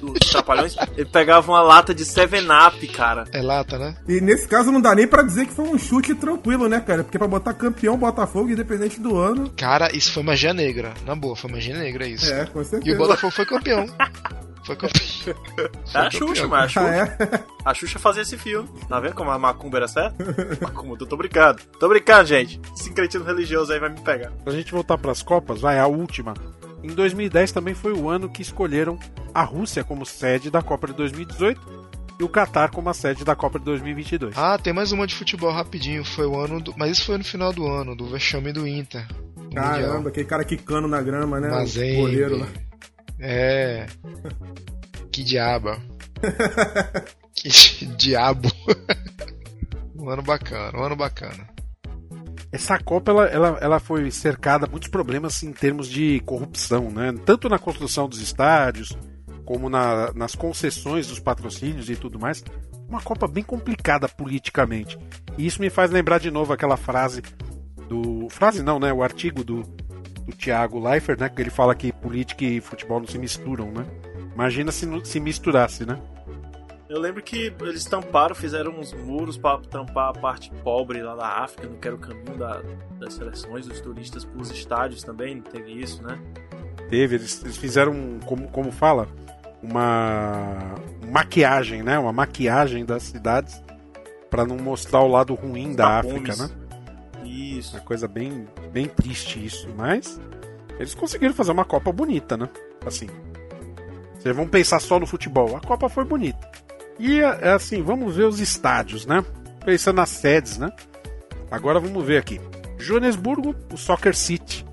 Dos trapalhões. Ele pegava uma lata de 7-Up, cara. É lata, né? E nesse caso não dá nem pra dizer que foi um chute tranquilo, né, cara? Porque pra botar campeão Botafogo, independente do ano. Cara, isso foi magia negra. Na boa, foi magia negra isso. É, com E certeza. o Botafogo foi campeão. Foi campeão. Era a Xuxa, mas a Xuxa, Ah, é? a Xuxa fazia esse filme. Tá vendo como a macumba era certa? Macumba, eu tô brincando. Tô brincando, gente. Esse cretino religioso aí vai me pegar. Pra gente voltar pras Copas, vai, a última. Em 2010 também foi o ano que escolheram a Rússia como sede da Copa de 2018. e o Qatar como a sede da Copa de 2022. Ah, tem mais uma de futebol rapidinho. Foi o ano do. Mas isso foi no final do ano, do vexame do Inter. Caramba, Mundial. aquele cara quicando na grama, né? Mazembe. O goleiro lá. É. Que diabo. que diabo. um ano bacana, um ano bacana. Essa Copa ela, ela, ela foi cercada de muitos problemas em termos de corrupção, né? Tanto na construção dos estádios, como na- nas concessões dos patrocínios e tudo mais. Uma Copa bem complicada politicamente. E isso me faz lembrar de novo aquela frase do. Frase não, né? O artigo do, do Thiago Leifert, né? Que ele fala que política e futebol não se misturam, né? Imagina se, não- se misturasse, né? Eu lembro que eles tamparam, fizeram uns muros pra tampar a parte pobre lá da África, no que era o caminho da- das seleções, dos turistas pros estádios também, não teve isso, né? Teve, eles, eles fizeram, como, como fala, uma maquiagem, né? Uma maquiagem das cidades para não mostrar o lado ruim da África, tapumes. né? Isso. Uma coisa bem, bem triste isso, mas eles conseguiram fazer uma Copa bonita, né? Assim, vocês vão pensar só no futebol, a Copa foi bonita. E é assim, vamos ver os estádios, né? Pensando nas sedes, né? Agora vamos ver aqui. Joanesburgo, o Soccer City.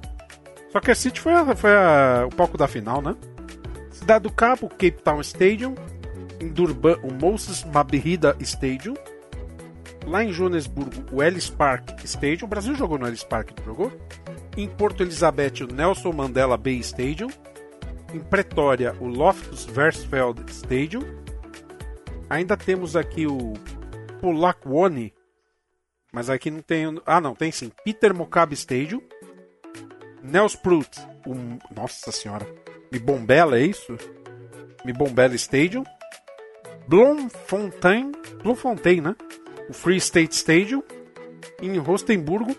Soccer City foi, a- foi a- o palco da final, né? Cidade do Cabo, Cape Town Stadium. Durban, o Moses Mabhida Stadium. Lá em Joanesburgo, o Ellis Park Stadium. O Brasil jogou no Ellis Park, não jogou? Em Porto Elizabeth, o Nelson Mandela Bay Stadium. Em Pretória, o Loftus Versfeld Stadium. Ainda temos aqui o Polakwane, mas aqui não tem. Ah, não, tem sim. Peter Mokabe Stadium. Nelsprut, o. Nossa senhora. Mibombela, é isso? Mibombela Stadium. Bloemfontein. Bloemfontein, né? O Free State Stadium. Em Rostenburgo,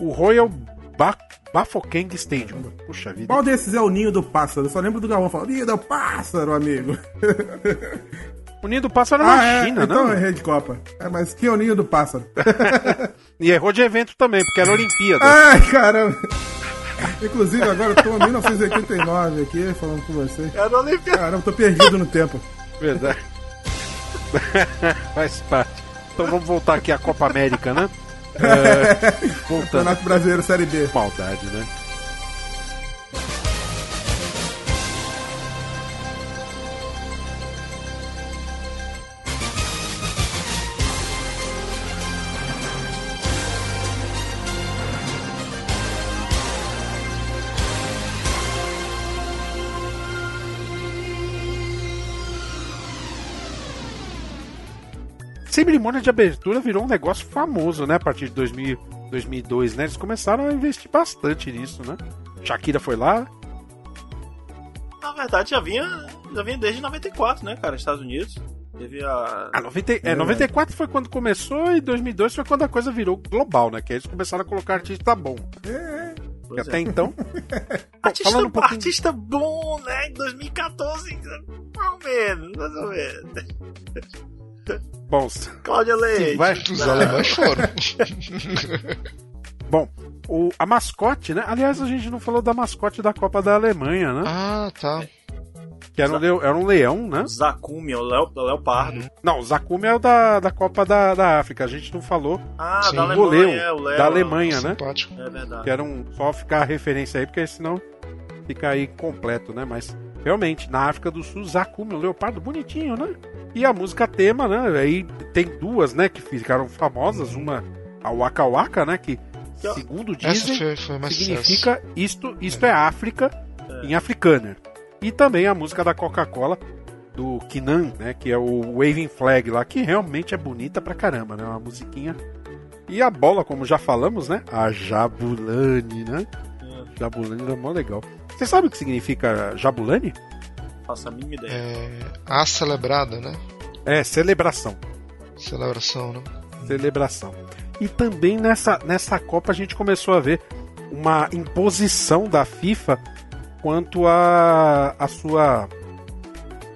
o Royal ba Bafokeng Stadium. Puxa vida. Qual desses é o ninho do pássaro? Eu só lembro do Galvão falando, ninho do pássaro, amigo. O Ninho do Pássaro ah, na é? China, então não? é rede Copa. É, mas que é o ninho do pássaro? E errou de evento também, porque era Olimpíada. Ai, caramba. Inclusive, agora eu tô em 1989 aqui, falando com você. Era Olimpíada. Caramba, tô perdido no tempo. Verdade. Faz parte. Então vamos voltar aqui à Copa América, né? É, voltando. Campeonato Brasileiro Série B. Maldade, né? Cerimônia de abertura virou um negócio famoso, né? A partir de 2000, 2002, né? Eles começaram a investir bastante nisso, né? Shakira foi lá. Na verdade, já vinha, já vinha desde 94, né, cara? Estados Unidos. Teve a. Ah, 90, é, 94 foi quando começou e 2002 foi quando a coisa virou global, né? Que aí eles começaram a colocar artista bom. É, Pois até é. então. Artista, um pouquinho- artista bom, né? Em 2014, mais ou menos, mais ou menos. Bom, Cláudia Leite. vai- Os alemães foram. Bom, o, a mascote, né? Aliás, a gente não falou da mascote da Copa da Alemanha, né? Ah, tá. Que era um, leo- era um leão, né? Zakumi, o Leo, o Leopardo. Não, o Zakumi é o da, da Copa da, da África. A gente não falou Ah, Sim. da Alemanha, Leo, é, o Leo. da Alemanha, né? Simpático. É verdade. Que era um, só ficar a referência aí, porque senão fica aí completo, né? Mas realmente, na África do Sul, Zakumi, um leopardo bonitinho, né? E a música tema, né? Aí tem duas, né, que ficaram famosas. Uma, a Waka Waka, né? Que, segundo Essa dizem, foi, foi mais significa isto, isto é África em africâner. E também a música da Coca-Cola do Kinan, né, que é o Waving Flag lá, que realmente é bonita pra caramba, né, uma musiquinha. E a bola, como já falamos, né, a Jabulani, né? Jabulani era mó legal. Você sabe o que significa Jabulani? Faço a mínima ideia. É, a celebrada, né? É celebração. Celebração, né? Celebração. E também nessa, nessa Copa a gente começou a ver uma imposição da FIFA quanto a, a sua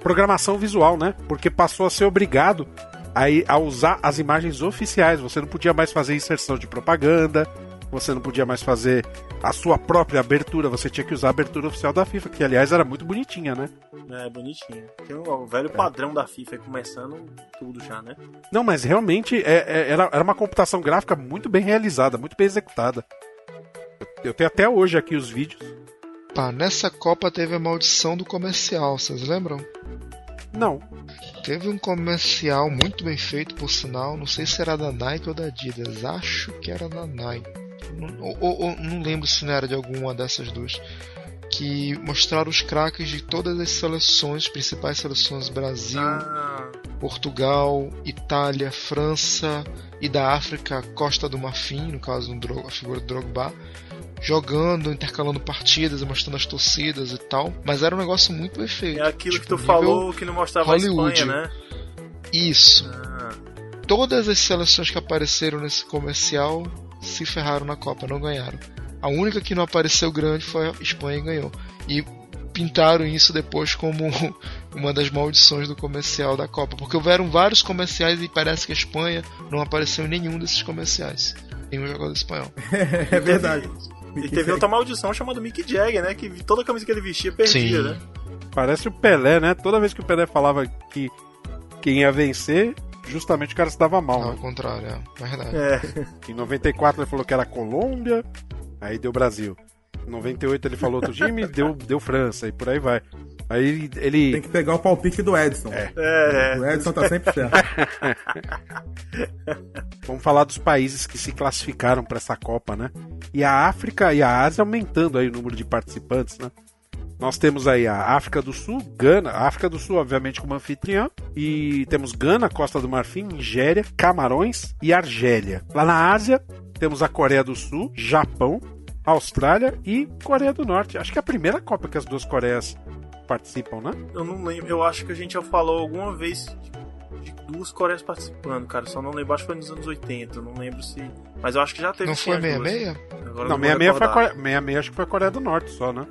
programação visual, né? Porque passou a ser obrigado a, a usar as imagens oficiais. Você não podia mais fazer inserção de propaganda, você não podia mais fazer a sua própria abertura, você tinha que usar a abertura oficial da FIFA, que aliás era muito bonitinha, né? É, bonitinho. Tem o, o velho padrão da FIFA aí começando tudo já, né? Não, mas realmente é, é- era, era uma computação gráfica muito bem realizada, muito bem executada. Eu- Eu tenho até hoje aqui os vídeos. Pá, nessa Copa teve a maldição do comercial, vocês lembram? Não. Teve um comercial muito bem feito, por sinal. Não sei se era da Nike ou da Adidas. Acho que era da Nike. Não, ou- ou- não lembro se não era de alguma dessas duas. Que mostraram os craques de todas as seleções, principais seleções Brasil, Portugal, Itália, França e da África, Costa do Marfim, no caso a figura do Drogba, jogando, intercalando partidas mostrando as torcidas e tal. Mas era um negócio muito bem feito. É aquilo que tu nível falou que não mostrava a Hollywood. Espanha, né? Isso. Todas as seleções que apareceram nesse comercial se ferraram na Copa, não ganharam. A única que não apareceu grande foi a Espanha e ganhou. E pintaram isso depois como uma das maldições do comercial da Copa, porque houveram vários comerciais e parece que a Espanha não apareceu em nenhum desses comerciais. Nenhum jogador espanhol. É verdade. E teve outra maldição chamada Mick Jagger, né? Que toda camisa que ele vestia perdia, Sim. né? Parece o Pelé, né? Toda vez que o Pelé falava que quem ia vencer, justamente o cara se dava mal. Ao né? contrário, é verdade. É. Em 94 ele falou que era Colômbia, aí deu Brasil. Em 98 ele falou outro time, deu, deu França, e por aí vai. Aí ele- ele. Tem que pegar o palpite do Edson. É. É, O Edson tá sempre certo. Vamos falar dos países que se classificaram para essa Copa, né? E a África e a Ásia aumentando aí o número de participantes, né? Nós temos aí a África do Sul, Gana, África do Sul, obviamente, como anfitriã, e temos Gana, Costa do Marfim, Nigéria, Camarões e Argélia. Lá na Ásia, temos a Coreia do Sul, Japão, Austrália e Coreia do Norte. Acho que é a primeira Copa que as duas Coreias participam, né? Eu não lembro, eu acho que a gente já falou alguma vez de, duas Coreias participando, cara. Só não lembro, acho que foi nos anos 80, não lembro se. Mas eu acho que já teve Não foi as duas. 66? Agora não, eu vou 66 foi, a. Coreia, 66 acho que foi a Coreia do Norte só, né?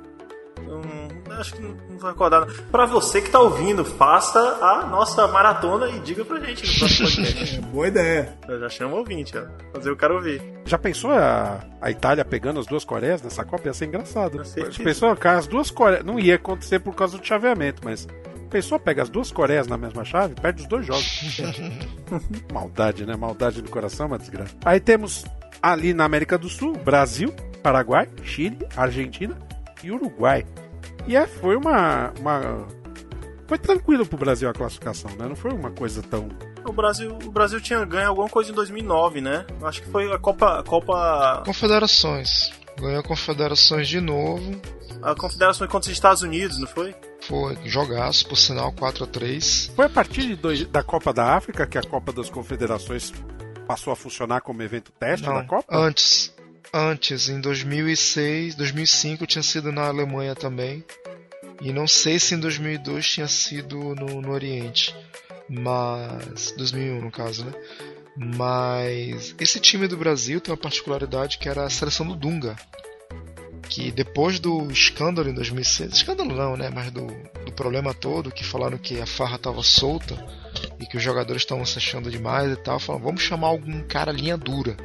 Hum, acho que não, não vai recordar. não. Pra você que tá ouvindo, faça a nossa maratona e diga pra gente no próximo podcast. Boa ideia. Eu já chamo o ouvinte, ó. Fazer o cara ouvir. Já pensou a, a Itália pegando as duas Coreias nessa Copa? Ia ser engraçado. certeza. Pensou, cara, as duas Coreias. Não ia acontecer por causa do chaveamento, mas. Pensou, pega as duas Coreias na mesma chave, perde os dois jogos. Maldade, né? Maldade do coração, é uma desgraça. Aí temos ali na América do Sul, Brasil, Paraguai, Chile, Argentina e Uruguai. E é, foi uma, uma. Foi tranquilo pro Brasil a classificação, né? Não foi uma coisa tão. O Brasil, o Brasil tinha ganho alguma coisa em 2009, né? Acho que foi a Copa. A Copa. Confederações. Ganhou Confederações de novo. A Confederação contra os Estados Unidos, não foi? Foi jogaço, por sinal, 4 a 3 Foi a partir de dois- da Copa da África que a Copa das Confederações passou a funcionar como evento teste Não, da Copa? Antes. Antes, em 2006, 2005 tinha sido na Alemanha também. E não sei se em 2002 tinha sido no, no Oriente. Mas. 2001 no caso, né? Mas. Esse time do Brasil tem uma particularidade que era a seleção do Dunga. Que depois do escândalo em 2006. Escândalo não, né? Mas do, do problema todo, que falaram que a farra estava solta e que os jogadores estavam se achando demais e tal. Falaram, vamos chamar algum cara linha dura.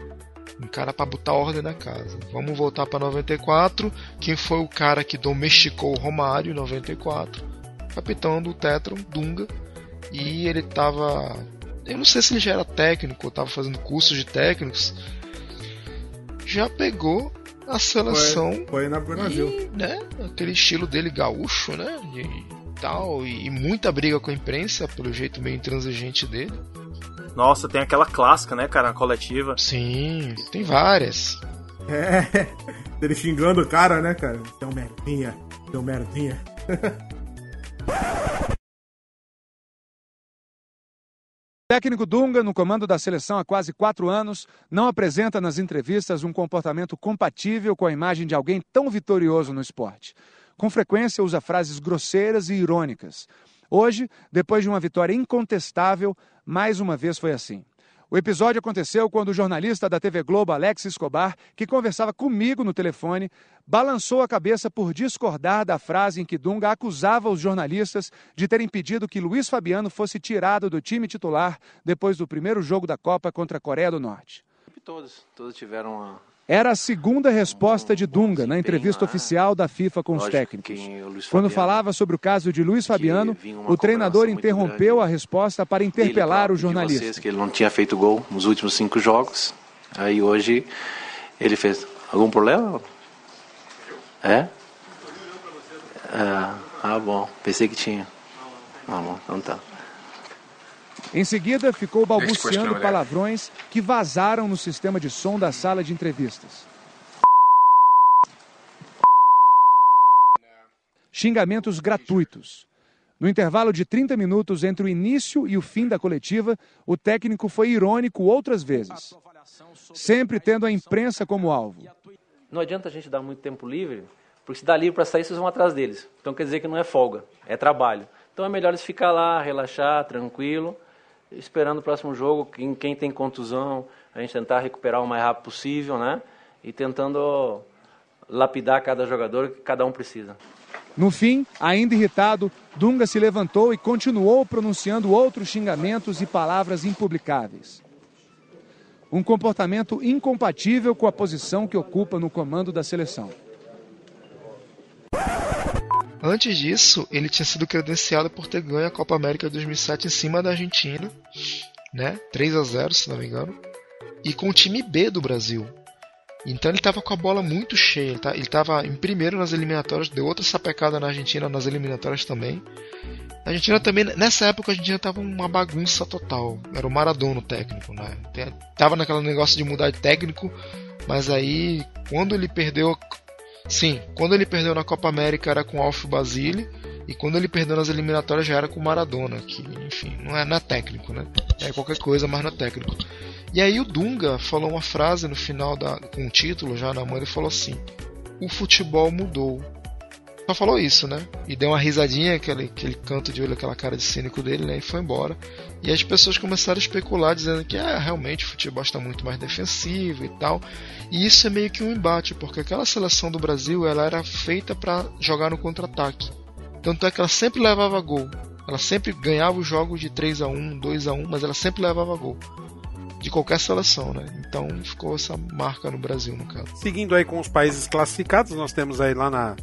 Um cara pra botar ordem na casa. Vamos voltar pra 94. Quem foi o cara que domesticou o Romário em 94? Capitão do Tetron, Dunga. E ele tava. Eu não sei se ele já era técnico, ou tava fazendo cursos de técnicos. Já pegou a seleção. Foi, foi na Brasil. E, né, aquele estilo dele gaúcho, né? E tal. E, e muita briga com a imprensa, pelo jeito meio intransigente dele. Nossa, tem aquela clássica, né, cara, na coletiva. Sim, tem várias. É, ele xingando o cara, né, cara? Seu merdinha, seu merdinha. O técnico Dunga, no comando da seleção há quase quatro anos, não apresenta nas entrevistas um comportamento compatível com a imagem de alguém tão vitorioso no esporte. Com frequência usa frases grosseiras e irônicas. Hoje, depois de uma vitória incontestável, mais uma vez foi assim. O episódio aconteceu quando o jornalista da TV Globo, Alex Escobar, que conversava comigo no telefone, balançou a cabeça por discordar da frase em que Dunga acusava os jornalistas de terem pedido que Luiz Fabiano fosse tirado do time titular depois do primeiro jogo da Copa contra a Coreia do Norte. Todos, todos tiveram Era a segunda resposta de Dunga na entrevista oficial da FIFA com os técnicos. Quando falava sobre o caso de Luiz Fabiano, o treinador interrompeu a resposta para interpelar o jornalista. Que ele não tinha feito gol nos últimos cinco jogos. Aí hoje ele fez. Algum problema? É? Ah, ah bom. Pensei que tinha. Ah, bom, então tá. Em seguida, ficou balbuciando palavrões que vazaram no sistema de som da sala de entrevistas. Xingamentos gratuitos. No intervalo de 30 minutos entre o início e o fim da coletiva, o técnico foi irônico outras vezes, sempre tendo a imprensa como alvo. Não adianta a gente dar muito tempo livre, porque se dá livre para sair, vocês vão atrás deles. Então quer dizer que não é folga, é trabalho. Então é melhor eles ficar lá, relaxar, tranquilo, esperando o próximo jogo. Quem, quem tem contusão, a gente tentar recuperar o mais rápido possível, né? E tentando lapidar cada jogador que cada um precisa. No fim, ainda irritado, Dunga se levantou e continuou pronunciando outros xingamentos e palavras impublicáveis. Um comportamento incompatível com a posição que ocupa no comando da seleção. Antes disso, ele tinha sido credenciado por ter ganho a Copa América 2007 em cima da Argentina, né? 3 a 0, se não me engano, e com o time B do Brasil. Então ele estava com a bola muito cheia, ele estava em primeiro nas eliminatórias, deu outra sapecada na Argentina nas eliminatórias também. A Argentina também, nessa época a Argentina estava uma bagunça total. Era o Maradona o técnico, né? Tava naquele negócio de mudar de técnico, mas aí quando ele perdeu Sim, quando ele perdeu na Copa América era com Alf Basile e quando ele perdeu nas eliminatórias já era com Maradona, que enfim, não é, não é técnico, né? É qualquer coisa, mas não é técnico. E aí o Dunga falou uma frase no final da com o título já na mão, ele falou assim: "O futebol mudou". Só falou isso, né? E deu uma risadinha, aquele, aquele canto de olho, aquela cara de cínico dele, né? E foi embora. E as pessoas começaram a especular, dizendo que ah, realmente o futebol está muito mais defensivo e tal. E isso é meio que um embate, porque aquela seleção do Brasil ela era feita para jogar no contra-ataque. Tanto é que ela sempre levava gol. Ela sempre ganhava os jogos de 3 a 1 2 a 1 mas ela sempre levava gol. De qualquer seleção, né? Então ficou essa marca no Brasil, no caso. Seguindo aí com os países classificados, nós temos aí lá na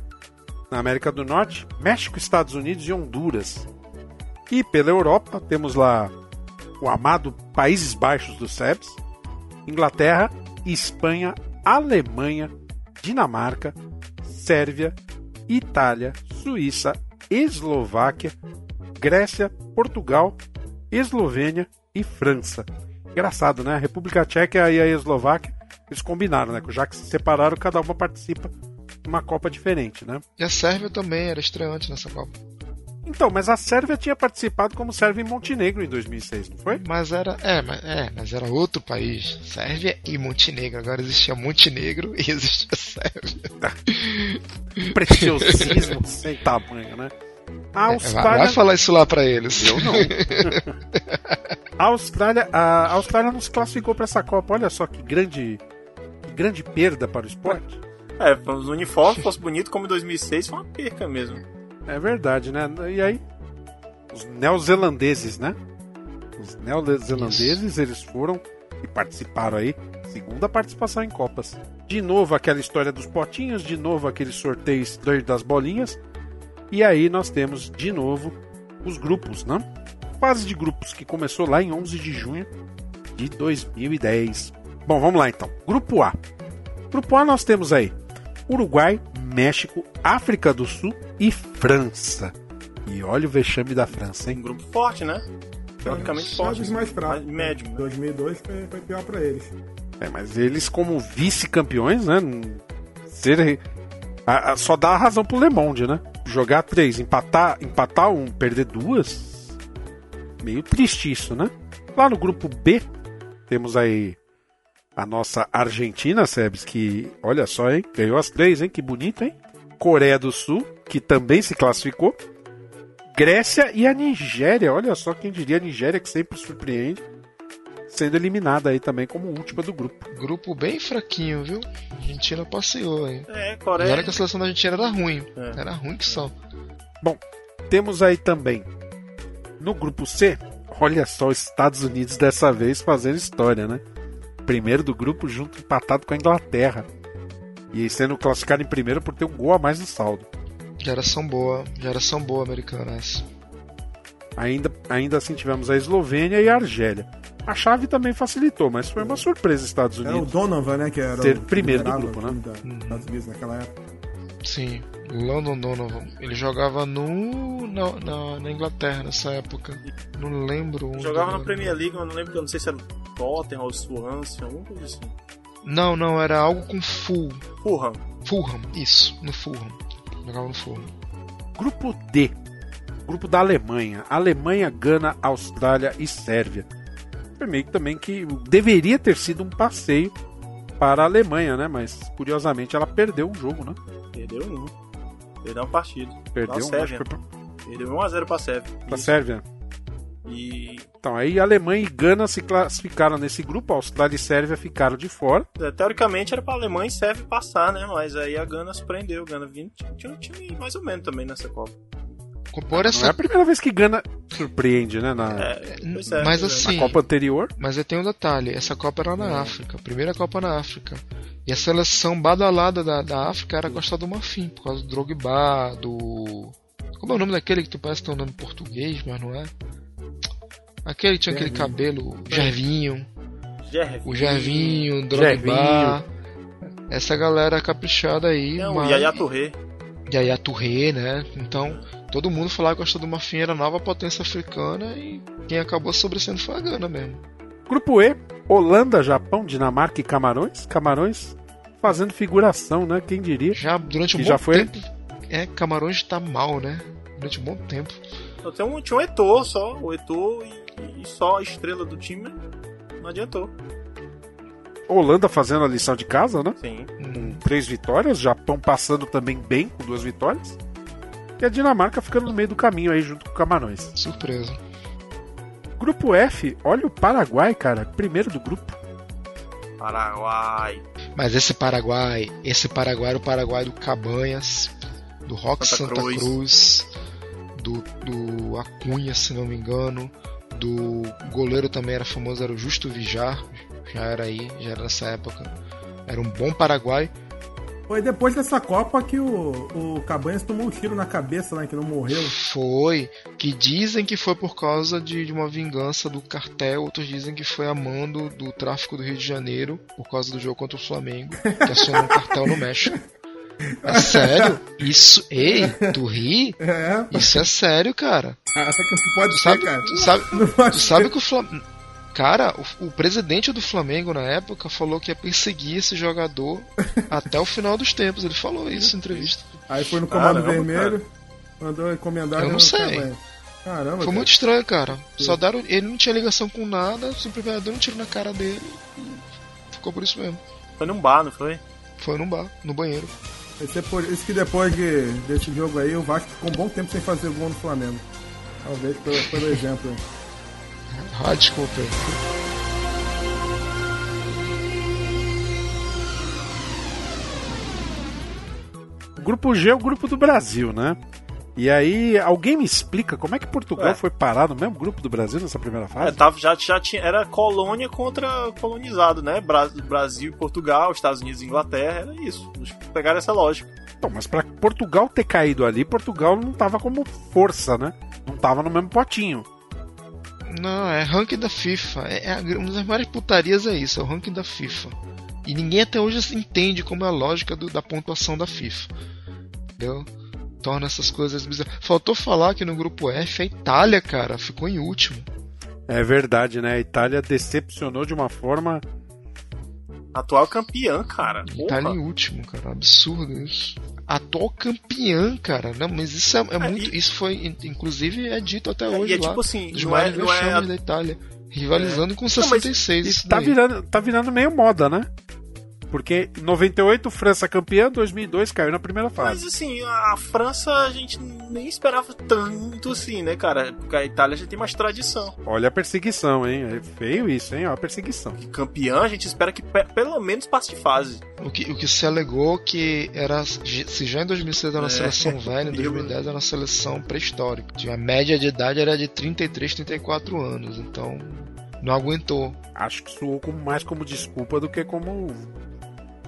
na América do Norte, México, Estados Unidos e Honduras. E pela Europa, temos lá o amado Países Baixos dos SEBs, Inglaterra, Espanha, Alemanha, Dinamarca, Sérvia, Itália, Suíça, Eslováquia, Grécia, Portugal, Eslovênia e França. Engraçado, né? A República Tcheca e a Eslováquia, eles combinaram, né? Já que se separaram, cada uma participa uma Copa diferente, né? E a Sérvia também era estreante nessa Copa. Então, mas a Sérvia tinha participado como Sérvia e Montenegro em 2006, não foi? Mas era, é, mas, é, mas era outro país. Sérvia e Montenegro. Agora existia Montenegro e existia Sérvia. Preciosismo sem tamanho, né? A Austrália... Vai falar isso lá para eles. Eu não. a Austrália, a Austrália não se classificou para essa Copa. Olha só que grande, que grande perda para o esporte. É, os uniformes fosse bonito como em 2006 foi uma perca mesmo. É verdade, né? E aí, os neozelandeses, né? Os neozelandeses, eles foram e participaram aí, segunda participação em Copas. De novo aquela história dos potinhos, de novo aqueles sorteios das bolinhas. E aí nós temos de novo os grupos, né? Fase de grupos que começou lá em 11 de junho de 2010. Bom, vamos lá então. Grupo A. Grupo A nós temos aí Uruguai, México, África do Sul e França. E olha o vexame da França, hein? Um grupo forte, né? Teoricamente forte. mais fracos. Mais médio. Né? 2002 foi, foi pior para eles. É, mas eles como vice-campeões, né? Ser, a, a, só dá a razão pro Le Monde, né? Jogar três, empatar, empatar um, perder duas. Meio triste isso, né? Lá no grupo B, temos aí a nossa Argentina, Sebes, que olha só, hein? Ganhou as três, hein? Que bonito, hein? Coreia do Sul, que também se classificou. Grécia e a Nigéria, olha só quem diria a Nigéria, que sempre surpreende, sendo eliminada aí também como última do grupo. Grupo bem fraquinho, viu? A Argentina passeou aí. É, Coreia. E olha que a seleção da Argentina era ruim. É. Era ruim que só. Bom, temos aí também no grupo C, olha só, os Estados Unidos dessa vez fazendo história, né? Primeiro do grupo junto empatado com a Inglaterra. E sendo classificado em primeiro por ter um gol a mais no saldo. Geração boa, geração boa americana essa. Ainda, ainda assim tivemos a Eslovênia e a Argélia. A chave também facilitou, mas foi uma surpresa Estados Era o Unidos. Donovan, né? Que era Ter primeiro do grupo, né? Estados Unidos naquela época. Sim, London Donovan. Ele jogava no na, na, na Inglaterra nessa época. Não lembro. onde Jogava na era. Premier League, mas não lembro, eu não sei se era o Tottenham ou o Swansea, alguma coisa assim. Não, não, era algo com full. Fulham. Fulham, isso, no Fulham. Jogava no Fulham. Grupo D. Grupo da Alemanha. Alemanha, Gana, Austrália e Sérvia. Foi meio que também que deveria ter sido um passeio para a Alemanha, né? Mas curiosamente ela perdeu um jogo, né? Perdeu um. Perdeu uma partida. Perdeu um, Sérvia. acho que foi pra- Perdeu 1x0 pra Sérvia. Pra Isso. Sérvia. E Então, aí Alemanha e Gana se classificaram nesse grupo, a Austrália e Sérvia ficaram de fora. é, teoricamente era pra Alemanha e Sérvia passar, né? Mas aí a Gana se prendeu. A Gana vinha, tinha um time mais ou menos também nessa Copa. Compor Não é a primeira vez que Gana surpreende, né? Na, Pois é, Mas pois é. assim. na Copa anterior. Mas eu tenho um detalhe: essa Copa era na África, a primeira Copa na África. E a seleção badalada da, da África era Costa do Marfim, por causa do Drogba, do. Como é o nome daquele que tu parece que tem um nome em português, mas não é? Aquele que tinha aquele Gervinho. cabelo, Gervinho. Gervinho. O Gervinho, Drogba. Essa galera caprichada aí. Não, mas... o Yaya Touré. Yaya Touré, né? Então, todo mundo falava que a Costa do Marfim era nova potência africana e quem acabou sobressendo foi a Gana mesmo. Grupo E, Holanda, Japão, Dinamarca e Camarões. Camarões fazendo figuração, né? Quem diria? Já durante um bom já foi tempo. É, Camarões tá mal, né? Durante um bom tempo. Só tem um, tinha um Eto'o só. O Eto'o e, e só a estrela do time. Não adiantou. Holanda fazendo a lição de casa, né? Sim. Com três vitórias, Japão passando também bem com duas vitórias. E a Dinamarca ficando no meio do caminho aí junto com o Camarões. Surpresa. Grupo F, olha o Paraguai, cara, primeiro do grupo. Paraguai. Mas esse Paraguai, esse Paraguai era o Paraguai do Cabanhas, do Rock Santa Santa, Cruz. Cruz, do, do Acunha, se não me engano, do goleiro também era famoso, era o Justo Vijar, já era aí, já era nessa época. Era um bom Paraguai. Foi depois dessa Copa que o, o Cabanhas tomou um tiro na cabeça, né? Que não morreu. Foi, que dizem que foi por causa de, de uma vingança do cartel, outros dizem que foi a mando do tráfico do Rio de Janeiro, por causa do jogo contra o Flamengo, que acionou um cartel no México. É sério? Isso. Ei, tu ri? É. Isso é sério, cara. Ah, que não pode Tu ser, sabe, cara. tu sabe, Não pode tu sabe que o Flamengo. Cara, o, o presidente do Flamengo na época falou que ia perseguir esse jogador até o final dos tempos. Ele falou isso em entrevista. Aí foi no Comando Caramba, Vermelho, mandou encomendar Eu não sei. Cabanhas. Caramba, Foi cara. muito estranho, cara. Só deram. Ele não tinha ligação com nada, simplesmente deram um tiro na cara dele e ficou por isso mesmo. Foi num bar, não foi? Foi num bar, no banheiro. Esse é por isso que depois de, desse jogo aí, o Vasco ficou um bom tempo sem fazer gol no Flamengo. Talvez pelo, pelo exemplo. Ah, desculpa. O grupo G é o grupo do Brasil, né? E aí, alguém me explica como é que Portugal Ué. foi parar no mesmo grupo do Brasil nessa primeira É, fase? tava, já, já tinha, era colônia contra colonizado, né? Bra- Brasil e Portugal, Estados Unidos e Inglaterra, era isso. Eles pegaram essa lógica. Então, mas pra Portugal ter caído ali, Portugal não tava como força, né? Não tava no mesmo potinho. Não, é ranking da FIFA. É, é uma das maiores putarias é isso, é o ranking da FIFA. E ninguém até hoje entende como é a lógica do- da pontuação da FIFA. Entendeu? Torna essas coisas bizarras. Faltou falar que no grupo F a Itália, cara, ficou em último. É verdade, né? A Itália decepcionou de uma forma. Atual campeã, cara. Itália em último, cara. Absurdo isso. Atual campeã, cara. Não, mas isso é, é muito. Isso foi, in- inclusive, é dito até É, hoje e é lá. tipo assim, não é- maiores não é- da Itália. Rivalizando com mas 66. E isso tá virando, tá virando meio moda, né? Porque em 98 França campeã, 2002 caiu na primeira fase. Mas assim, a França a gente nem esperava tanto assim, né, cara? Porque a Itália já tem mais tradição. Olha a perseguição, hein? É feio isso, hein? Olha a perseguição. Campeã, a gente espera que pe- pelo menos passe de fase. O que, o que se alegou que era. Se já em 2006 era uma É. seleção velha, em 2010 era uma seleção pré-histórica. A média de idade era de 33, 34 anos. Então. Não aguentou. Acho que soou como, mais como desculpa do que como,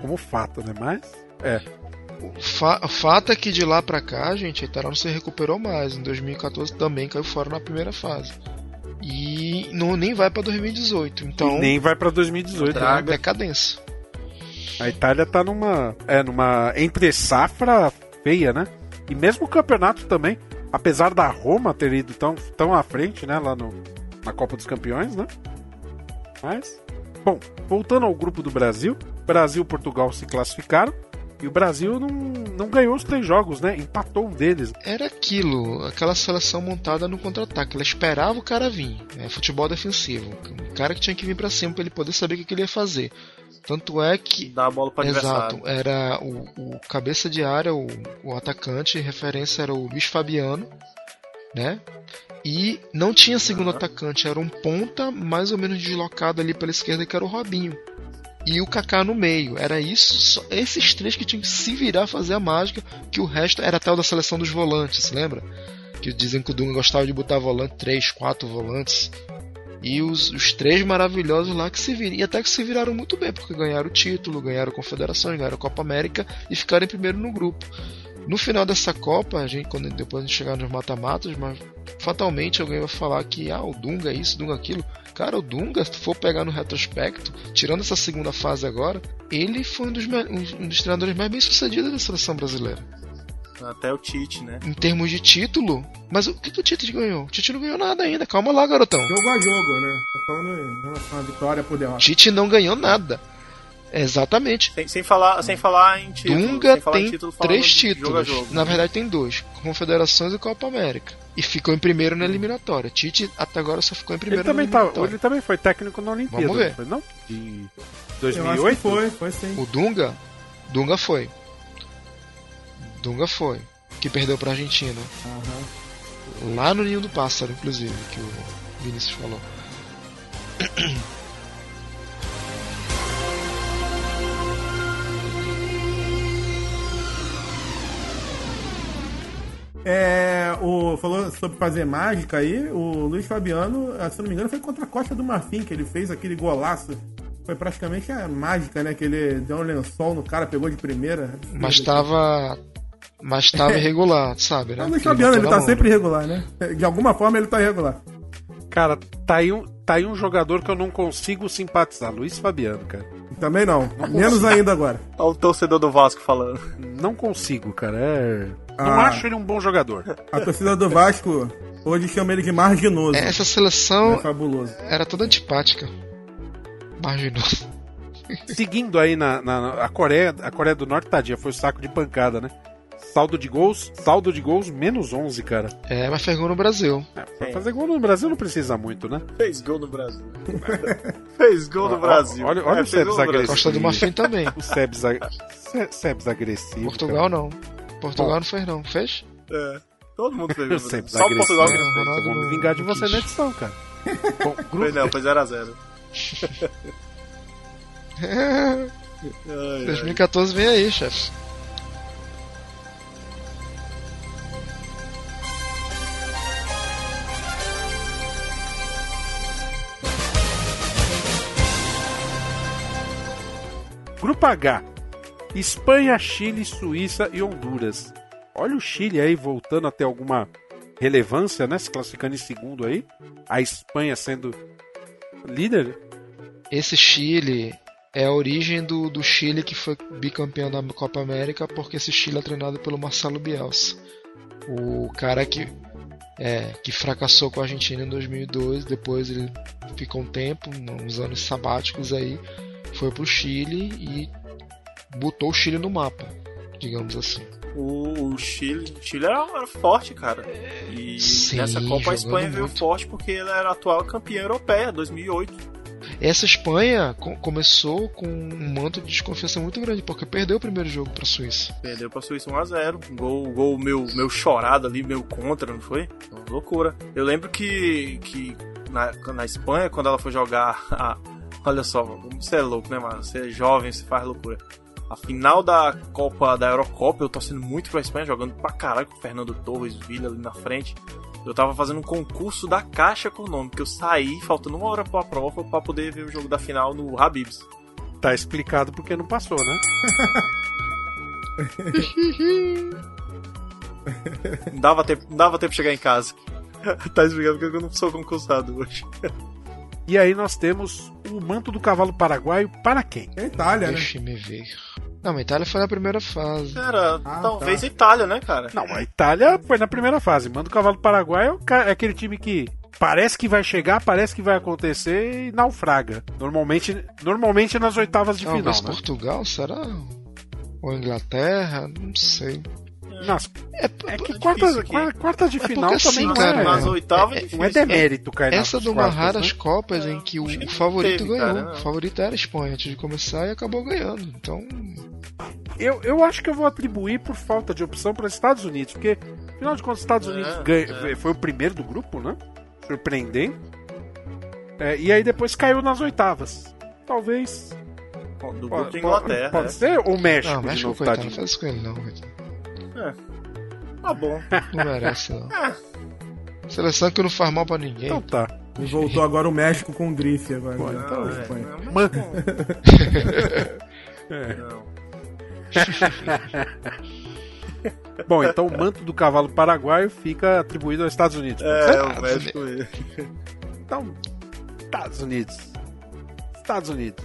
como fato, né? Mas, é. Fa fato é que de lá pra cá, gente, a Itália não se recuperou mais. Em 2014 também caiu fora na primeira fase. E não, nem vai pra 2018. Então. E nem vai pra 2018. Traga né? decadência. A Itália tá numa. É, numa. Entre safra feia, né? E mesmo o campeonato também. Apesar da Roma ter ido tão, tão à frente, né? Lá no, na Copa dos Campeões, né? Mas. Bom, voltando ao grupo do Brasil. Brasil e Portugal se classificaram. E o Brasil não, não ganhou os três jogos, né? Empatou um deles. Era aquilo, aquela seleção montada no contra-ataque. Ela esperava o cara vir. É futebol defensivo. O cara que tinha que vir para cima para ele poder saber o que, que ele ia fazer. Tanto é que. Dá a bola para Exato. Era o, o, cabeça de área, o, o atacante, referência era o Luiz Fabiano, né? E não tinha segundo uhum. atacante, era um ponta mais ou menos deslocado ali pela esquerda, que era o Robinho e o Kaká no meio. Era isso, esses três que tinham que se virar fazer a mágica, que o resto era tal da seleção dos volantes, lembra? Que dizem que o Dunga gostava de botar volante, três, quatro volantes. E os, os três maravilhosos lá que se viram. E até que se viraram muito bem, porque ganharam o título, ganharam a Confederação, ganharam a Copa América e ficaram em primeiro no grupo. No final dessa Copa, a gente, quando depois a gente chegar nos mata-matas, mas fatalmente alguém vai falar que ah, o Dunga é isso, Dunga é aquilo. Cara, o Dunga, se for pegar no retrospecto, tirando essa segunda fase agora, ele foi um dos, um dos treinadores mais bem sucedidos da seleção brasileira. Até o Tite, né? Em termos de título. Mas o que, que o Tite ganhou? O Tite não ganhou nada ainda. Calma lá, garotão. Jogo a jogo, né? Tá falando em relação à vitória por derrota. Tite não ganhou nada. Exatamente. Sem, sem, falar, sem falar em título. Dunga falar tem em título, três títulos. Jogo jogo, Na verdade tem dois. Confederações e Copa América. E ficou em primeiro na eliminatória. Tite até agora só ficou em primeiro ele também na tá, eliminatória. Ele também foi técnico na Olimpíada. Vamos ver. Não foi, não? De Eu acho que 2008? foi, foi sim. O Dunga? Dunga foi. Dunga foi. Que perdeu pra Argentina. Lá no Ninho do Pássaro, inclusive, que o Vinícius falou. É, o, falou sobre fazer mágica aí, o Luiz Fabiano, ah, se não me engano, foi contra a Costa do Marfim que ele fez aquele golaço. Foi praticamente a mágica, né? Que ele deu um lençol no cara, pegou de primeira. Mas tava. Mas tava irregular, sabe, né? O Luiz ele Fabiano, ele tá mão. sempre irregular, né? De alguma forma ele tá irregular. Cara, tá aí, um, tá aí um jogador que eu não consigo simpatizar. Luiz Fabiano, cara. Também não. Menos ainda agora. Olha o torcedor do Vasco falando. Não consigo, cara. É... Não acho ele um bom jogador. A torcida do Vasco hoje chama ele de marginoso. Essa seleção É fabuloso. era toda antipática. Marginoso. Seguindo aí na, na- na- a Coreia, a Coreia do Norte, tadinha, foi o saco de pancada, né? Saldo de gols, saldo de gols menos 11, cara. É, mas fez gol no Brasil. Pra fazer gol no Brasil não precisa muito, né? Fez gol no Brasil. Fez gol no Brasil. Olha, olha É, o Sebs agressivo. Costa do Marfim também. O Sebs, ag- Se- Sebs agressivo. Portugal cara. não. Portugal não fez não. Fez? É, todo mundo fez Sebs Brasil. Só o. Portugal que não fez. Ronaldo Eu vou me vingar de não você na edição, cara. Bom, Foi grupo, não, foi 0x0. 2014 vem aí, chefe. Grupo H. Espanha, Chile, Suíça e Honduras. Olha o Chile aí voltando a ter alguma relevância, né? Se classificando em segundo aí. A Espanha sendo líder. Esse Chile é a origem do, do Chile que foi bicampeão da Copa América, porque esse Chile é treinado pelo Marcelo Bielsa. O cara que, é, que fracassou com a Argentina em 2002, depois ele ficou um tempo, uns anos sabáticos aí, foi pro Chile e botou o Chile no mapa, digamos assim. O, o Chile, o Chile era, era forte, cara. E Sim, nessa Copa a Espanha jogando veio muito. forte porque ela era a atual campeã europeia, 2008. Essa Espanha co- começou com um manto de desconfiança muito grande, porque perdeu o primeiro jogo para a Suíça. Perdeu pra Suíça 1x0. Gol, gol meu, meu chorado ali, meu contra, não foi? Uma loucura. Eu lembro que, que na, na Espanha, quando ela foi jogar. a- olha só, você é louco, né, mano? Você é jovem, você faz loucura. A final da Copa da Eurocopa, eu torcendo muito pra Espanha, jogando pra caralho com o Fernando Torres, Villa ali na frente. Eu tava fazendo um concurso da Caixa Econômica. Eu saí, faltando uma hora pra prova, pra poder ver o jogo da final no Habibs. Tá explicado porque não passou, né? Não dava tempo, não dava tempo de chegar em casa. tá explicado porque eu não sou concursado hoje. E aí nós temos o manto do cavalo paraguaio para quem? É Itália, né? Deixa me ver. Não, a Itália foi na primeira fase. Cara, Ah, talvez tá. Itália, né, cara? Não, a Itália foi na primeira fase. Manto do cavalo paraguaio é o é aquele time que parece que vai chegar, parece que vai acontecer e naufraga. Normalmente, normalmente nas oitavas de Talvez final, né? Portugal, será? Ou Inglaterra? Não sei. Nas- é, que é quartas, difícil aqui. qua- quartas de É final porque também assim, não cara, é. nas oitavas é é, difícil, não é demérito cair Essa de uma quartas, raras né? Copas em que o acho que não favorito teve, ganhou. cara, o favorito era a Espanha antes de começar e acabou ganhando. Então, Eu, eu acho que eu vou atribuir por falta de opção para os Estados Unidos, porque, afinal de contas, os Estados É, Unidos ganha- foi o primeiro do grupo, né? Surpreendente. É, e aí depois caiu nas oitavas. Talvez. Do Pode, grupo de Inglaterra. pode é. ser? Ou México? não, de México, novo, coitado, tadinho? não faz isso com ele não, coitado. Tá bom. Não merece não. Seleção que não faz mal pra ninguém. Então tá. E voltou agora o México com o Grife agora. Pô, né? então, é, Espanha. não, Man- mas não. Bom, então o manto do cavalo paraguaio fica atribuído aos Estados Unidos. É, o México. Então, Estados Unidos. Estados Unidos.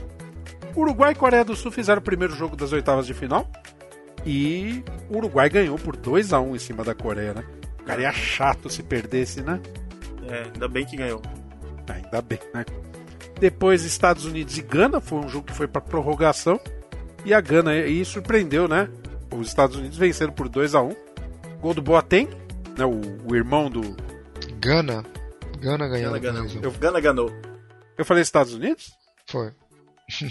Uruguai e Coreia do Sul fizeram o primeiro jogo das oitavas de final. E o Uruguai ganhou por 2 a 1 em cima da Coreia, né? Ficaria chato se perdesse, né? É, ainda bem que ganhou. Ainda bem, né? Depois, Estados Unidos e Gana, foi um jogo que foi para prorrogação. E a Gana aí surpreendeu, né? Os Estados Unidos venceram por 2 a 1 Gol do Boateng, né? O, o irmão do. Gana. Gana ganhou. Gana. Eu, Gana ganhou. Eu falei Estados Unidos? Foi.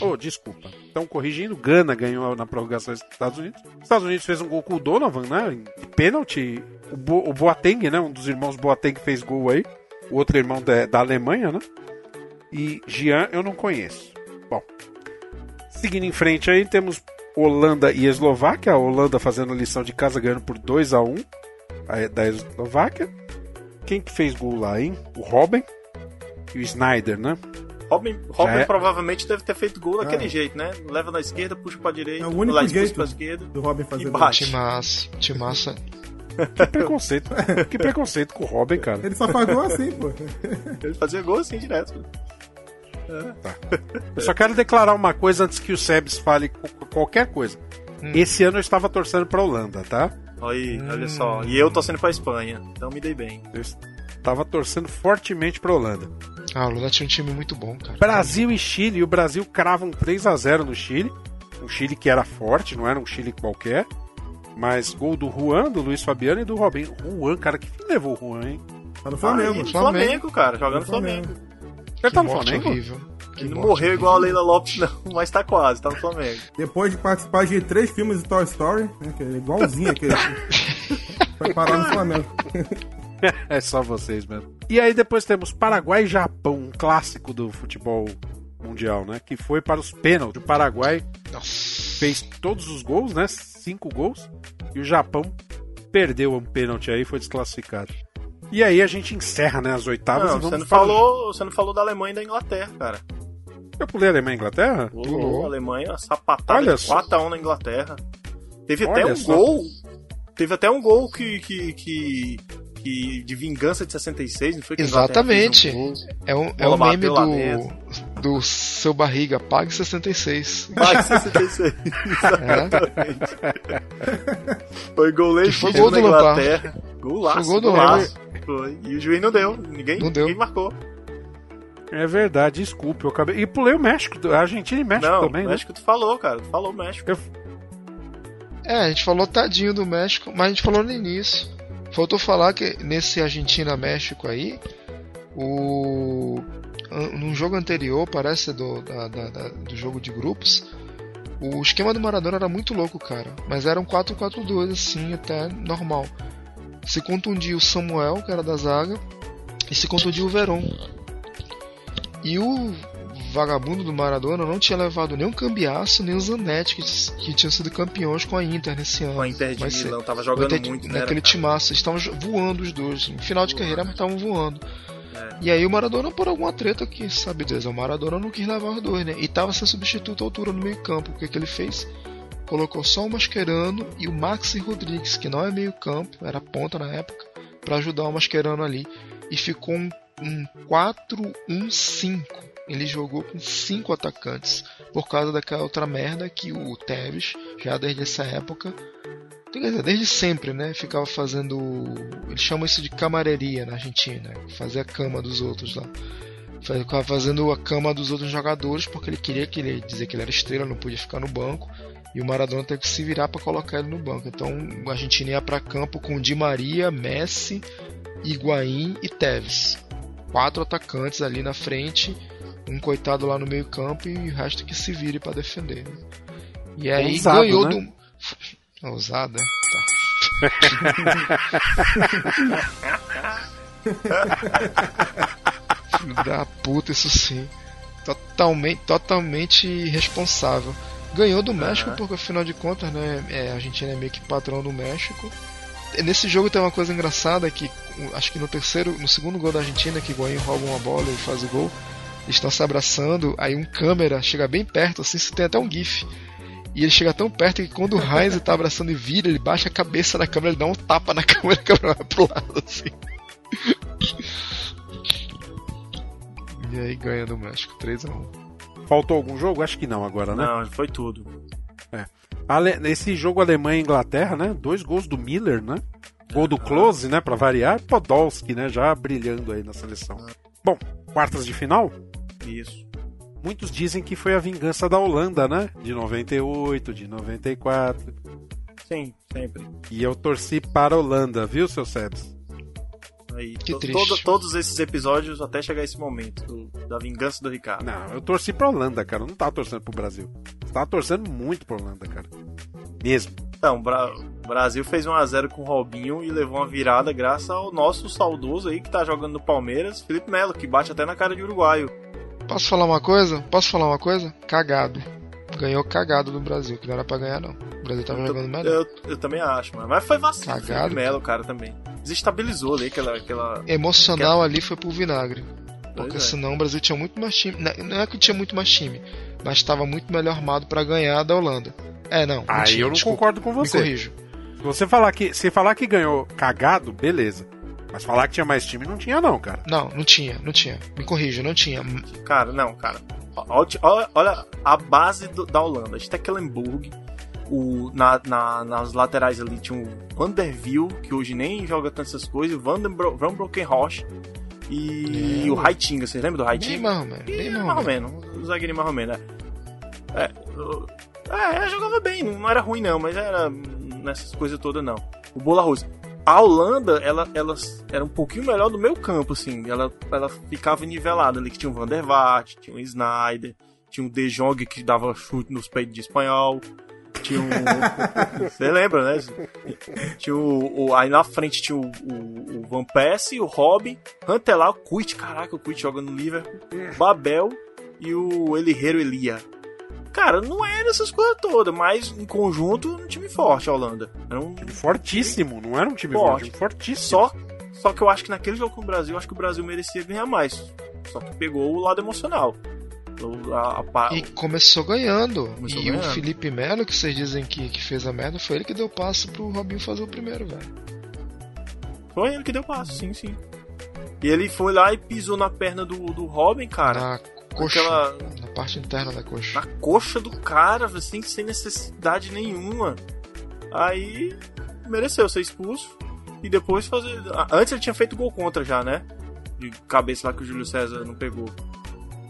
Oh, desculpa. Então, corrigindo, Gana ganhou na prorrogação dos Estados Unidos. Estados Unidos fez um gol com o Donovan, né? De pênalti. O, Bo o Boateng, né? Um dos irmãos Boateng fez gol aí. O outro irmão da, da Alemanha, né? E Jean eu não conheço. Bom, seguindo em frente aí, temos Holanda e Eslováquia. A Holanda fazendo a lição de casa, ganhando por 2 a 1 a- da Eslováquia. Quem que fez gol lá, hein? O Robin e o Snyder, né? Robin, Robin é- provavelmente deve ter feito gol daquele Ah. jeito, né? Leva na esquerda, puxa pra direita, É o único lá puxa jeito pra esquerda. do Robin fazer gol. bate. Timaço. Timaço. Que preconceito. que preconceito com o Robin, cara. Ele só faz gol assim, pô. Ele fazia gol assim direto. Eu só quero declarar uma coisa antes que o Sebs fale qualquer coisa. Esse ano eu estava torcendo pra Holanda, tá? Aí, olha só. E eu tô sendo pra Espanha, então me dei bem. Eu estava torcendo fortemente pra Holanda. Ah, a Lula tinha um time muito bom, cara. Brasil e Chile. E o Brasil crava um 3 a 0 no Chile. Um Chile que era forte, não era um Chile qualquer. Mas gol do Juan, do Luiz Fabiano e do Robinho. Juan, cara, que fim levou o Juan, hein? Tá no Flamengo. Ah, e no Flamengo, cara, jogando no Flamengo. Ele tá no Flamengo? horrível. Que Ele não morreu horrível. igual a Leila Lopes, não, mas tá quase, tá no Flamengo. Depois de participar de três filmes de Toy Story, né, que é igualzinho aquele. Vai parar no Flamengo. é só vocês mesmo. E aí depois temos Paraguai e Japão, um clássico do futebol mundial, né? Que foi para os pênaltis. O Paraguai fez todos os gols, né? Cinco gols. E o Japão perdeu um pênalti aí e foi desclassificado. E aí a gente encerra, né? As oitavas Não, e vamos você não, para- falou, você não falou da Alemanha e da Inglaterra, cara. Eu pulei a Alemanha e Inglaterra? Pulou. A Alemanha, sapatada Olha de só. 4x1 na Inglaterra. Teve Olha até um só. gol. Teve até um gol que, que, que, que- de vingança de 66, não foi que Exatamente. um? É um, é um meme do, do seu barriga, pague 66. Pague 66. Exatamente. Foi gol Que foi legítimo gol Lampard. Inglaterra. Golaço, Foi gol do golaço. Foi. E o juiz não deu. Ninguém, Não deu. ninguém marcou. É verdade, desculpe, eu acabei. E pulei o México, a Argentina e México não, também, né? México tu falou, cara. Tu falou México. É, a gente falou tadinho do México, mas a gente falou no início. Faltou falar que nesse Argentina-México aí, o num jogo anterior, parece do, da- da- da- do jogo de grupos, o esquema do Maradona era muito louco, cara. Mas era um 4-4-2, assim, até normal. Se contundiu o Samuel, que era da zaga, e se contundiu o Veron. E o vagabundo do Maradona não tinha levado nem o Cambiaço, nem o Zanetti, que, que tinham sido campeões com a Inter nesse ano. Com a Inter de ser. Milão, tava jogando Inter muito, né, Naquele timaço, eles estavam voando os dois. No final de carreira, mas estavam voando. E aí o Maradona, por alguma treta que sabe Deus, o Maradona não quis levar os dois, né? E tava sem substituto à altura no meio campo. O que, que ele fez? Colocou só o Mascherano e o Maxi Rodrigues, que não é meio campo, era ponta na época, pra ajudar o Mascherano ali. E ficou um, um 4-1-5. Ele jogou com cinco atacantes. Por causa daquela outra merda que o Tevez, já desde essa época, desde sempre, né? Ficava fazendo. Eles chamam isso de camareria na Argentina. Fazer a cama dos outros lá. Ficava fazendo a cama dos outros jogadores porque ele queria que ele dizer que ele era estrela, não podia ficar no banco. E o Maradona teve que se virar para colocar ele no banco. Então a Argentina ia para campo com Di Maria, Messi, Higuaín e Tevez. Quatro atacantes ali na frente, um coitado lá no meio campo e o resto que se vire para defender. né? E aí Ousado, ganhou né? do. Ousado, é? Tá. Filho da puta, isso sim. Totalmente, totalmente irresponsável. Ganhou do México porque afinal de contas, né, é, a Argentina é meio que patrão do México. Nesse jogo tem uma coisa engraçada que acho que no terceiro, no segundo gol da Argentina, que o Higuaín rouba uma bola e faz o gol, estão se abraçando, aí um câmera chega bem perto, assim, você tem até um gif. E ele chega tão perto que quando o Heinz tá abraçando e vira, ele baixa a cabeça na câmera, ele dá um tapa na câmera, a câmera vai pro lado, assim. E aí ganha do México, 3x1. Faltou algum jogo? Acho que não agora, né? Não, foi tudo. É. Ale- Esse jogo Alemanha e Inglaterra, né? Dois gols do Miller, né? Gol do Close, né? Pra variar. Podolski, né? Já brilhando aí na seleção. Bom, quartas de final? Isso. Muitos dizem que foi a vingança da Holanda, né? De 98, de 94. Sim, sempre. E eu torci para a Holanda, viu, seu Sebs? Aí, Que to- triste. todo- todos esses episódios até chegar esse momento do- da vingança do Ricardo. Não, eu torci pra Holanda, cara. Eu não tava torcendo pro Brasil. Eu tava torcendo muito pra Holanda, cara. Mesmo. Então, o Bra- o Brasil fez 1x0 com o Robinho e levou uma virada graças ao nosso saudoso aí que tá jogando no Palmeiras, Felipe Melo, que bate até na cara de uruguaio. Posso falar uma coisa? Posso falar uma coisa? Cagado. Ganhou cagado do Brasil, que não era pra ganhar, não. O Brasil tava jogando melhor. Eu, eu também acho, mano. Mas foi vacilo do Cagado. Melo, cara, também. Desestabilizou ali aquela. aquela... Emocional ali foi pro vinagre. Porque Pois é. senão o Brasil tinha muito mais time. Não- é que tinha muito mais time, mas estava muito melhor armado pra ganhar da Holanda. É, não. Aí mentira, eu não desculpa. concordo com Me você. corrijo. Se você falar que, se falar que ganhou cagado, beleza. Mas falar que tinha mais time, não tinha não, cara. Não, não tinha, não tinha. Me corrijo, não tinha. Cara, não, cara. Olha, olha- a base do- da Holanda. Stekelenburg. O, na, na- nas laterais ali tinha o Van der Wiel, que hoje nem joga tantas coisas, o Van, den Bro, Van Brokenroche e o Raitinga. Vocês lembram do Raitinga? Nem mais ou menos. O zagueirinho mais ou menos, né? É, é, jogava bem, não era ruim não, mas era nessas coisas todas não. O Bola Rosa. A Holanda, ela, ela era um pouquinho melhor do meu campo, assim. Ela, ela ficava nivelada ali, que tinha o Van der Vaart, tinha o Snyder, tinha o De Jong que dava chute nos peitos de espanhol. Tinha um. Você lembra, né? Tinha o, o- Aí na frente tinha o, o, o Van Persie, o Robin, Rantelar, o Kuit, caraca, o Kuit joga no Liverpool, Babel e o Elirreiro Elia. Cara, não era essas coisas todas, mas em conjunto um time forte a Holanda. Era um time fortíssimo, não era um time forte, forte, fortíssimo. Só, só que eu acho que naquele jogo com o Brasil, eu acho que o Brasil merecia ganhar mais. Só que pegou o lado emocional. A- a pa- E começou ganhando. Começou e ganhando. o Felipe Melo, que vocês dizem que, que fez a merda, foi ele que deu passo pro Robinho fazer o primeiro, velho. Foi ele que deu passo, sim, sim. E ele foi lá e pisou na perna do, do Robin, cara. Na coxa. Aquela- Na parte interna da coxa. na coxa do cara, assim, sem necessidade nenhuma. Aí mereceu ser expulso e depois fazer. Antes ele tinha feito gol contra já, né? De cabeça lá que o Júlio César não pegou.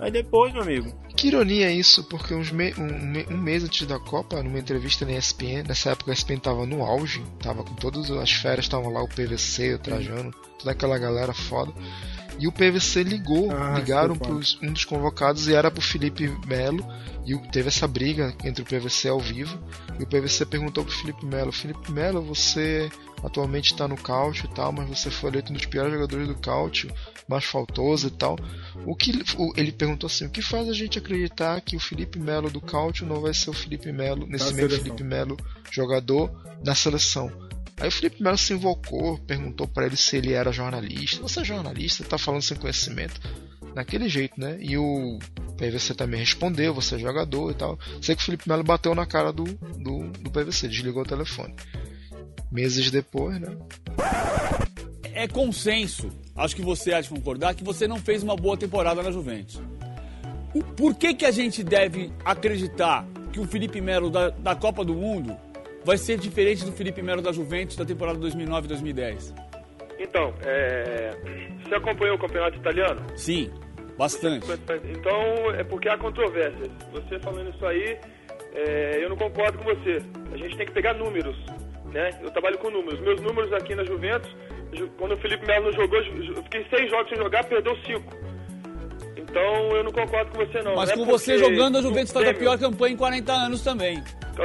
Aí depois, meu amigo. Que ironia isso, porque uns me- um, me- um mês antes da Copa, numa entrevista na ESPN, nessa época a ESPN tava no auge, tava com todas as férias, estavam lá o PVC, o Trajano, toda aquela galera foda. E o PVC ligou, Ah, ligaram pros um dos convocados e era pro Felipe Melo. E o- teve essa briga entre o PVC ao vivo. E o PVC perguntou pro Felipe Melo: Felipe Melo, você atualmente está no Cáutio e tal, mas você foi eleito um dos piores jogadores do Cáutio, mais faltoso e tal. O que ele perguntou assim: o que faz a gente acreditar que o Felipe Melo do Cáutio não vai ser o Felipe Melo, nesse mesmo seleção. Felipe Melo jogador da seleção? Aí o Felipe Melo se invocou, perguntou pra ele se ele era jornalista. Você é jornalista, tá falando sem conhecimento. Daquele jeito, né? E o PVC também respondeu, você é jogador e tal. Sei que o Felipe Melo bateu na cara do, do, do PVC, desligou o telefone. Meses depois, né? É consenso, acho que você há de concordar, que você não fez uma boa temporada na Juventus. Por que, que a gente deve acreditar que o Felipe Melo da, da Copa do Mundo vai ser diferente do Felipe Melo da Juventus da temporada 2009-2010? Então, é... você acompanhou o campeonato italiano? Sim, bastante. Então, é porque há controvérsias. Você falando isso aí, é, eu não concordo com você. A gente tem que pegar números, né? Eu trabalho com números. Meus números aqui na Juventus, ju- quando o Felipe Melo não jogou, eu fiquei seis jogos sem jogar, perdeu cinco. Então, eu não concordo com você, não. Mas Não é com você porque jogando, a Juventus faz a pior campanha em 40 anos também.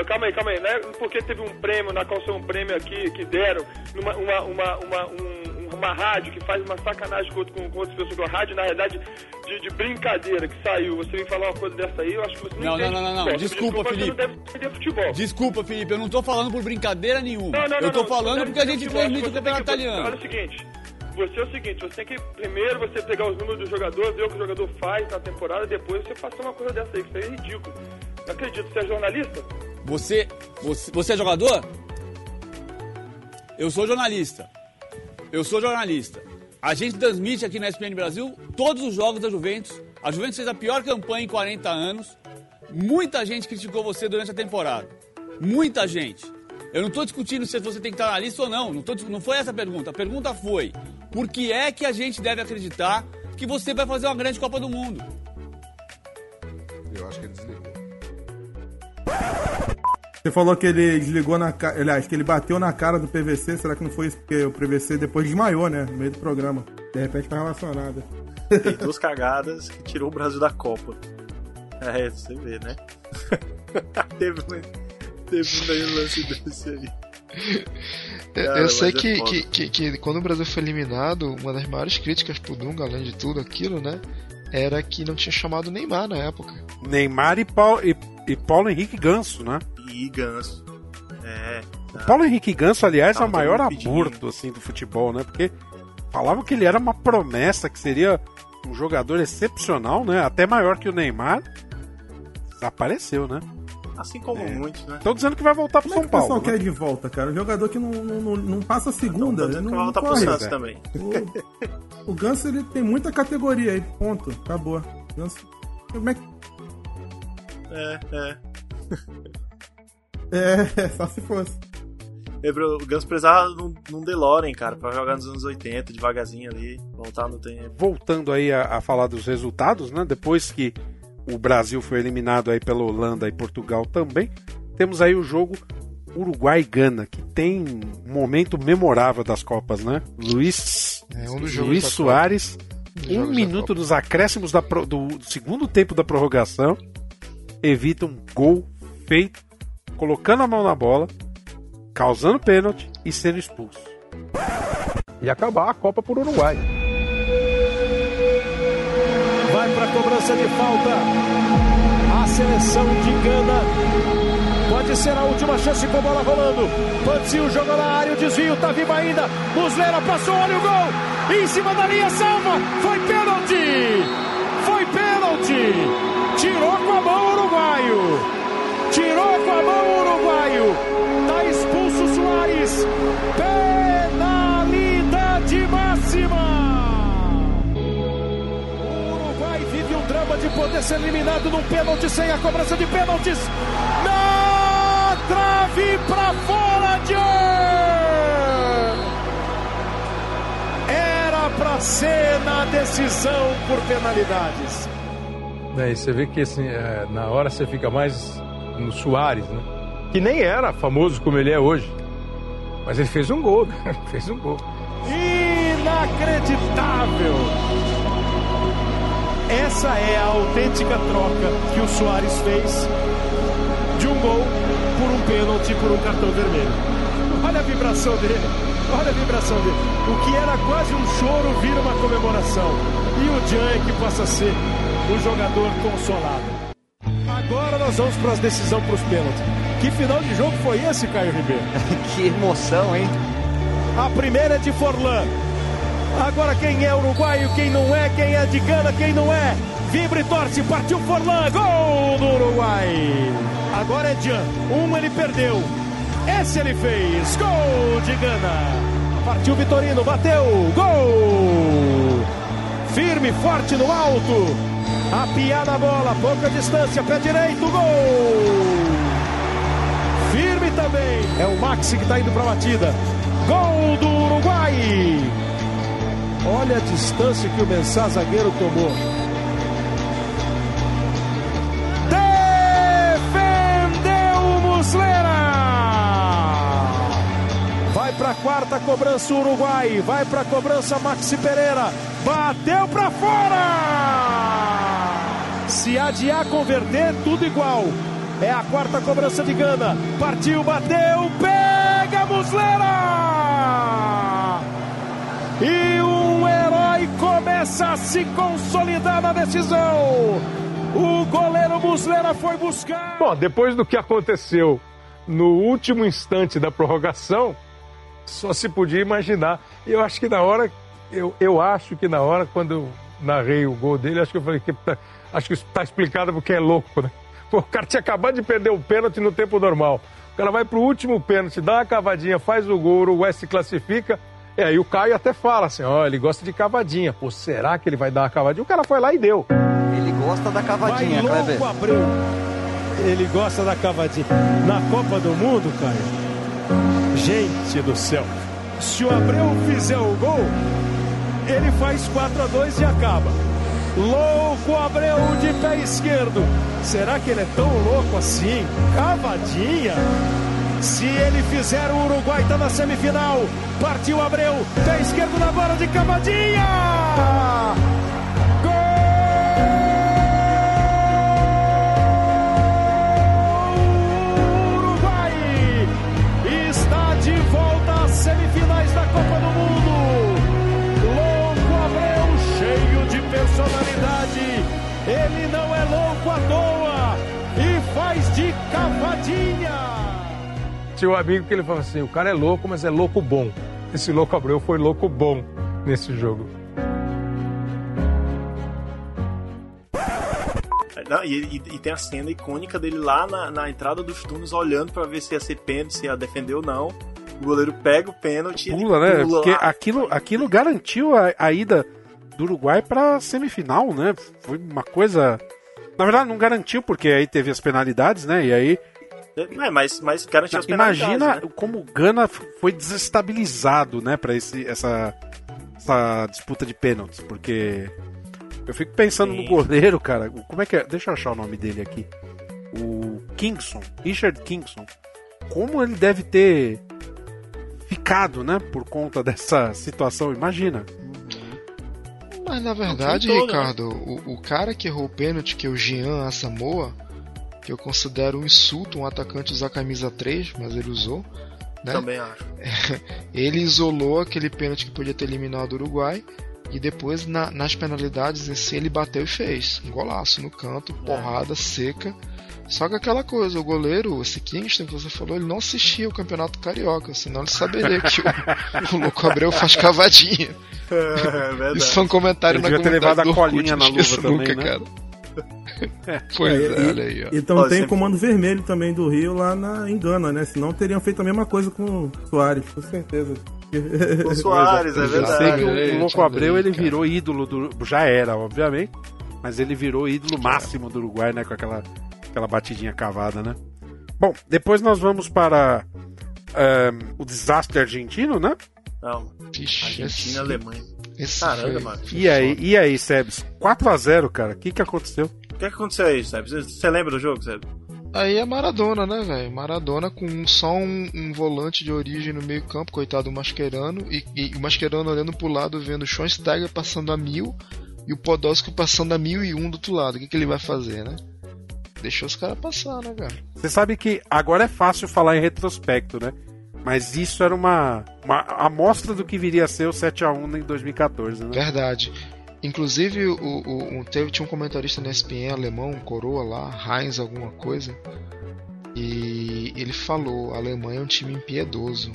Calma aí, calma aí. Não é porque teve um prêmio, na qual foi um prêmio aqui que deram, numa uma, uma, uma, um- uma rádio que faz uma sacanagem com, com, com outras pessoas. Com a rádio, na verdade, de, de brincadeira que saiu. Você vem falar uma coisa dessa aí, eu acho que você não Não, não, não, não, não. Desculpa, Felipe. não. Desculpa, Felipe, eu não tô falando por brincadeira nenhuma. Não, não, eu tô falando porque a gente transmite o campeonato italiano. O seguinte, você é o seguinte, você tem que primeiro você pegar os números do jogador, ver o que o jogador faz na temporada, depois você passar uma coisa dessa aí, que isso aí é ridículo. Não acredito, você é jornalista? Você, você, você é jogador? Eu sou jornalista. Eu sou jornalista. A gente transmite aqui na ESPN Brasil todos os jogos da Juventus. A Juventus fez a pior campanha em 40 anos. Muita gente criticou você durante a temporada. Muita gente. Eu não estou discutindo se você tem que estar na lista ou não. Não, tô não foi essa a pergunta. A pergunta foi: por que é que a gente deve acreditar que você vai fazer uma grande Copa do Mundo? Eu acho que ele desligou. Você falou que ele desligou na cara. Aliás, que ele bateu na cara do PVC. Será que não foi isso? Porque o PVC depois desmaiou, né? No meio do programa. De repente tá relacionado. Tem duas cagadas que tirou o Brasil da Copa. É, você vê, né? teve, um- teve um lance desse aí. Eu- Cara, eu sei é que, foda. que, que, que quando o Brasil foi eliminado, uma das maiores críticas pro Dunga, além de tudo aquilo, né? Era que não tinha chamado Neymar na época. Neymar e, Paulo, e, e Paulo Henrique Ganso, né? E Ganso. É. O Paulo Henrique Ganso, aliás, é o maior aborto assim, do futebol, né? Porque falavam que ele era uma promessa, que seria um jogador excepcional, né? Até maior que o Neymar. Desapareceu, né? Assim como muitos, né? Estão dizendo que vai voltar pro Como é São que o pessoal Paulo. né? quer de volta, cara? O jogador que não, não, não, não passa a segunda, não, que vai não voltar pro corre. Santos também. O, o Ganso, ele tem muita categoria aí, ponto. Acabou. Ganso... Como é que... É, é. É, só se fosse. O Ganso precisava num, num DeLorean, cara, pra jogar nos anos 80, devagarzinho ali, voltar no tempo. Voltando aí a, a falar dos resultados, né? Depois que o Brasil foi eliminado aí pela Holanda e Portugal também, temos aí o jogo Uruguai e Gana, que tem um momento memorável das Copas, né? Luiz, É, um Luiz. Soares, Um um minuto dos acréscimos da pro- do segundo tempo da prorrogação, evita um gol feito, colocando a mão na bola, causando pênalti e sendo expulso. E acabar a Copa por Uruguai. Vai para a cobrança de falta. A seleção de Gana. Pode ser a última chance com a bola rolando. Pancio jogou na área, o desvio tá vivo ainda. Muslera passou, olha o gol. Em cima da linha, salva. Foi pênalti. Foi pênalti. Tirou com a mão o uruguaio. Tirou com a mão o uruguaio. Tá expulso Soares. Penalidade máxima. O Uruguai vive um drama de poder ser eliminado num pênalti sem a cobrança de pênaltis. Na trave para fora de Era para ser na decisão por penalidades. E você vê que assim, é, na hora você fica mais no Soares, né? Que nem era famoso como ele é hoje. Mas ele fez um gol, fez um gol. Inacreditável! Essa é a autêntica troca que o Soares fez de um gol por um pênalti, por um cartão vermelho. Olha a vibração dele, olha a vibração dele. O que era quase um choro vira uma comemoração. E o Jan é que possa ser o jogador consolado. Agora nós vamos para as decisão para os pênaltis. Que final de jogo foi esse, Caio Ribeiro? que emoção, hein? A primeira é de Forlan. Agora quem é uruguaio, quem não é, quem é de Gana, quem não é. Vibra e torce, partiu Forlan, gol do Uruguai. Agora é Jan, um ele perdeu. Esse ele fez, gol de Gana. Partiu Vitorino, bateu, gol. Firme, forte no alto. A piada a bola, pouca distância, pé direito, gol. Firme também. É o Maxi que está indo para a batida. Gol do Uruguai. Olha a distância que o Mensah zagueiro tomou. Defendeu o Muslera. Vai para a quarta cobrança o Uruguai. Vai para a cobrança Maxi Pereira. Bateu para fora. Se adiar converter, tudo igual. É a quarta cobrança de Gana. Partiu, bateu, pega Muslera! E um herói começa a se consolidar na decisão. O goleiro Muslera foi buscar. Bom, depois do que aconteceu no último instante da prorrogação, só se podia imaginar. Eu acho que na hora, eu, eu acho que na hora, quando eu narrei o gol dele, acho que eu falei que acho que está explicado porque é louco, né? Pô, o cara tinha acabado de perder o pênalti no tempo normal. O cara vai pro último pênalti, dá uma cavadinha, faz o gol, o Uruguai se classifica. E aí o Caio até fala assim, ó, ele gosta de cavadinha. Pô, será que ele vai dar uma cavadinha? O cara foi lá e deu. Ele gosta da cavadinha, Vai louco, Abreu. Ele gosta da cavadinha. Na Copa do Mundo, Caio. Gente do céu. Se o Abreu fizer o gol, ele faz 4 a 2 e acaba. Louco Abreu de pé esquerdo. Será que ele é tão louco assim? Cavadinha. Se ele fizer, o Uruguai está na semifinal. Partiu Abreu, pé esquerdo na bola de cavadinha. Uruguai está de volta às semifinais da Copa do Mundo. Personalidade. Ele não é louco à toa e faz de cavadinha. Tinha um amigo que ele falou assim, o cara é louco, mas é louco bom. Esse louco Abreu foi louco bom nesse jogo. Não, e, e- e tem a cena icônica dele lá na, na entrada dos túneis olhando pra ver se ia ser pênalti, se ia defender ou não. O goleiro pega o pênalti e ele Pula, né? pula Porque lá. aquilo, aquilo garantiu a, a ida do Uruguai pra semifinal, né? Foi uma coisa. Na verdade, não garantiu, porque aí teve as penalidades, né? E aí. É, mas, mas garantiu as penalidades, Imagina né? como o Gana foi desestabilizado, né, pra esse, essa, essa disputa de pênaltis, porque eu fico pensando no Sim. goleiro, cara. Como é que é? Deixa eu achar o nome dele aqui. O Kingston, Richard Kingston. Como ele deve ter ficado, né, por conta dessa situação, imagina. Mas na verdade, todo, né? Ricardo, o, o cara que errou o pênalti, que é o Jean Asamoah, que eu considero um insulto um atacante usar camisa 3, mas ele usou. Né? Também acho. ele isolou aquele pênalti que podia ter eliminado o Uruguai. E depois, na- nas penalidades em si, ele bateu e fez. Um golaço no canto, porrada seca. Só que aquela coisa, o goleiro, esse Kingston que você falou, ele não assistia o Campeonato Carioca, senão ele saberia que o, o Louco Abreu faz cavadinha. É verdade. Isso foi um comentário Ele na devia ter levado a Orkut, colinha não na luva também, nunca, né? cara. Pois é, e, olha aí, ó. Então tem sempre- o comando vermelho também do Rio lá na em Gana, né? Senão teriam feito a mesma coisa com o Soares, com certeza. O Soares, é Eu verdade. sei que o- o Louco Abreu ele cara. virou ídolo do. Já era, obviamente. Mas ele virou ídolo máximo do Uruguai, né? Com aquela, aquela batidinha cavada, né? Bom, depois nós vamos para ehm, o desastre argentino, né? Não. Vixe, Argentina esse- e Alemanha. esse Caramba, foi- mano. E aí, e aí, Sebs? 4x0, cara. O que, que aconteceu? O que, que aconteceu aí, Seb? Você- lembra do jogo, Seb? Aí é Maradona, né, velho? Maradona com só um, um volante de origem no meio campo, coitado do Mascherano, e, e o Mascherano olhando pro lado, vendo o Schweinsteiger passando a mil, E o Podolski passando a 1001 do outro lado. O que, que ele vai fazer, né? Deixou os caras passar, né, cara? Você sabe que agora é fácil falar em retrospecto, né? Mas isso era uma, uma amostra do que viria a ser o 7x1 em 2014, né? Verdade. Inclusive, o, o, o- teve, tinha um comentarista na ESPN alemão, um coroa lá, Heinz alguma coisa, e ele falou, a Alemanha é um time impiedoso,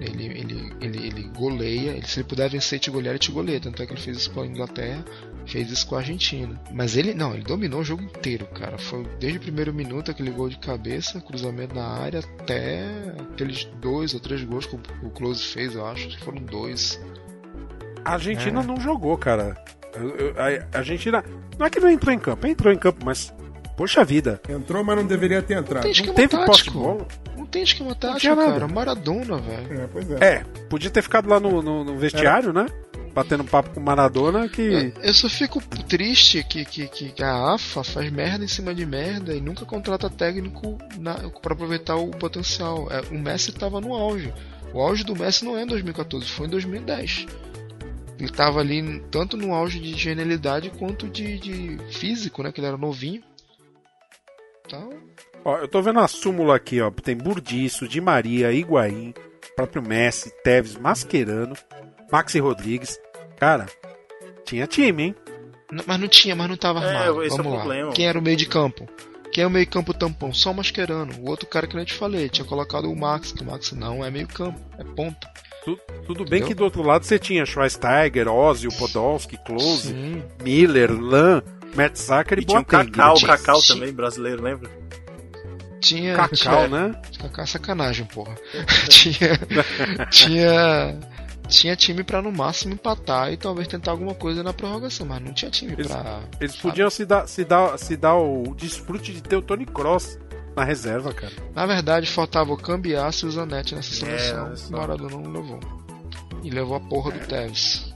ele, ele, ele, ele goleia, ele- se ele puder vencer e te golear, ele te goleia, tanto é que ele fez isso com a Inglaterra, fez isso com a Argentina. Mas ele, não, ele dominou o jogo inteiro, cara, foi desde o primeiro minuto aquele gol de cabeça, cruzamento na área, até aqueles dois ou três gols que o, Close fez, eu acho, que foram dois. A Argentina É. não jogou, cara. A Argentina. Não é que não entrou em campo, entrou em campo, mas. Poxa vida. Entrou, mas não deveria ter entrado. Tem esquema teve posse de tático. bola? Não tem esquema tático, nada. cara. Maradona, velho. É, pois É, podia ter ficado lá no, no- no vestiário, né? Batendo papo com o Maradona que. Eu só fico triste que, que, que a AFA faz merda em cima de merda e nunca contrata técnico na, pra aproveitar o potencial. É, o Messi tava no auge. O auge do Messi não é em 2014, foi em 2010. Ele tava ali tanto no auge de genialidade quanto de, de físico, né? Que ele era novinho. Então, Ó, eu tô vendo a súmula aqui, ó. Tem Burdiço, Di Maria, Higuaín, próprio Messi, Tevez, Mascherano, Maxi Rodrigues. Cara, tinha time, hein? N- Mas não tinha, mas não tava É, armado. esse é o Vamos lá. problema. Quem era o meio de campo? Quem é o meio campo tampão? Só o Mascherano. O outro cara que eu te falei, tinha colocado o Max, que o Max não é meio campo, é ponta. Tu- tudo bem Entendeu? que do outro lado você tinha Schweinsteiger, Ozzy, Podolski, Klose, Sim. Miller, Lan, Mertzacker e, E tinha o Boateng. Cacau, o Tinha- Cacau tinha- também, brasileiro, lembra? Tinha. Cacau, tinha, né? Cacau é sacanagem, porra. tinha. Tinha. Tinha time pra no máximo empatar e talvez tentar alguma coisa na prorrogação, mas não tinha time Eles, pra. eles sabe? podiam se dar, se, dar, se dar o desfrute de ter o Tony Cross na reserva, cara. Na verdade, faltava o Cambiasso e o Zanetti nessa É, seleção. o só. Maradona não levou. E levou a porra do Tevez.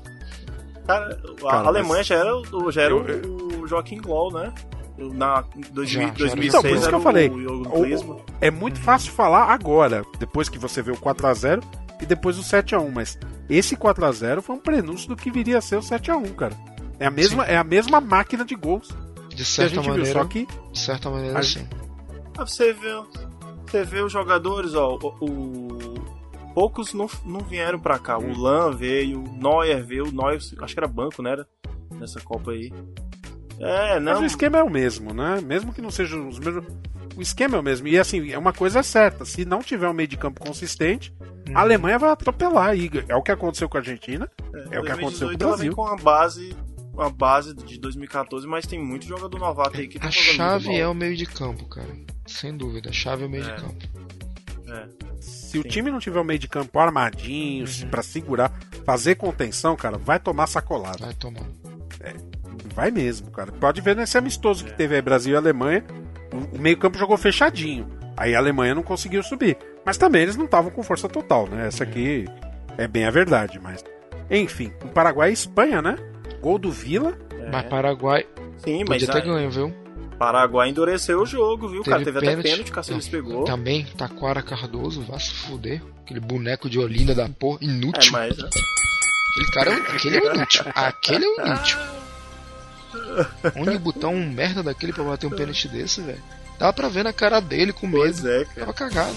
Cara, a Cara, Alemanha mas- já era, o- já era Eu- o Joaquim Low, né? Na dois Já, mil- já era. 2006 Então, por isso que eu falei. o O- é muito fácil falar agora, depois que você vê o 4x0 e depois o 7x1, mas esse 4x0 foi um prenúncio do que viria a ser o 7x1, cara. É a mesma, é a mesma máquina de gols De que a certa gente maneira. viu, só que De certa maneira, A- sim. Ah, Você vê, você vê os jogadores, ó, o, o- poucos não, não vieram pra cá. Hum. O Lan veio, o Neuer veio, o Neuer, acho que era banco, né? Era? Nessa Copa aí. É, Mas não. o esquema é o mesmo, né? Mesmo que não sejam os mesmos. O esquema é o mesmo. E assim, é uma coisa certa. Se não tiver um meio de campo consistente, Uhum. a Alemanha vai atropelar. E é o que aconteceu com a Argentina. É, o que aconteceu com o 2018 ela vem Brasil. com a base, uma base de 2014, mas tem muito jogador novato aí que tá A chave é o meio de campo, cara. Sem dúvida. A chave é o meio É. de campo. É. Se o time não tiver um meio de campo armadinho, Uhum. pra segurar, fazer contenção, cara, vai tomar sacolada. Vai tomar. Vai mesmo, cara. Pode ver nesse amistoso que teve aí Brasil e Alemanha. O, o meio-campo jogou fechadinho. Aí a Alemanha não conseguiu subir. Mas também eles não estavam com força total, né? Essa aqui é bem a verdade, mas. Enfim, o Paraguai e Espanha, né? Gol do Vila. Mas Paraguai. Sim, mas Podia ter aí- ganho, viu? Paraguai endureceu o jogo, viu, cara? Teve até pênalti. pênalti que o Caceres pegou. Também, Taquara Cardoso, vai se fuder. Aquele boneco de Olinda da porra, É, inútil. mas. né? Aquele cara, é- aquele é inútil. Aquele é inútil. Onde botar um merda daquele pra bater um pênalti desse, velho? Dá pra ver na cara dele com medo. Pois é, cara. Tava cagado.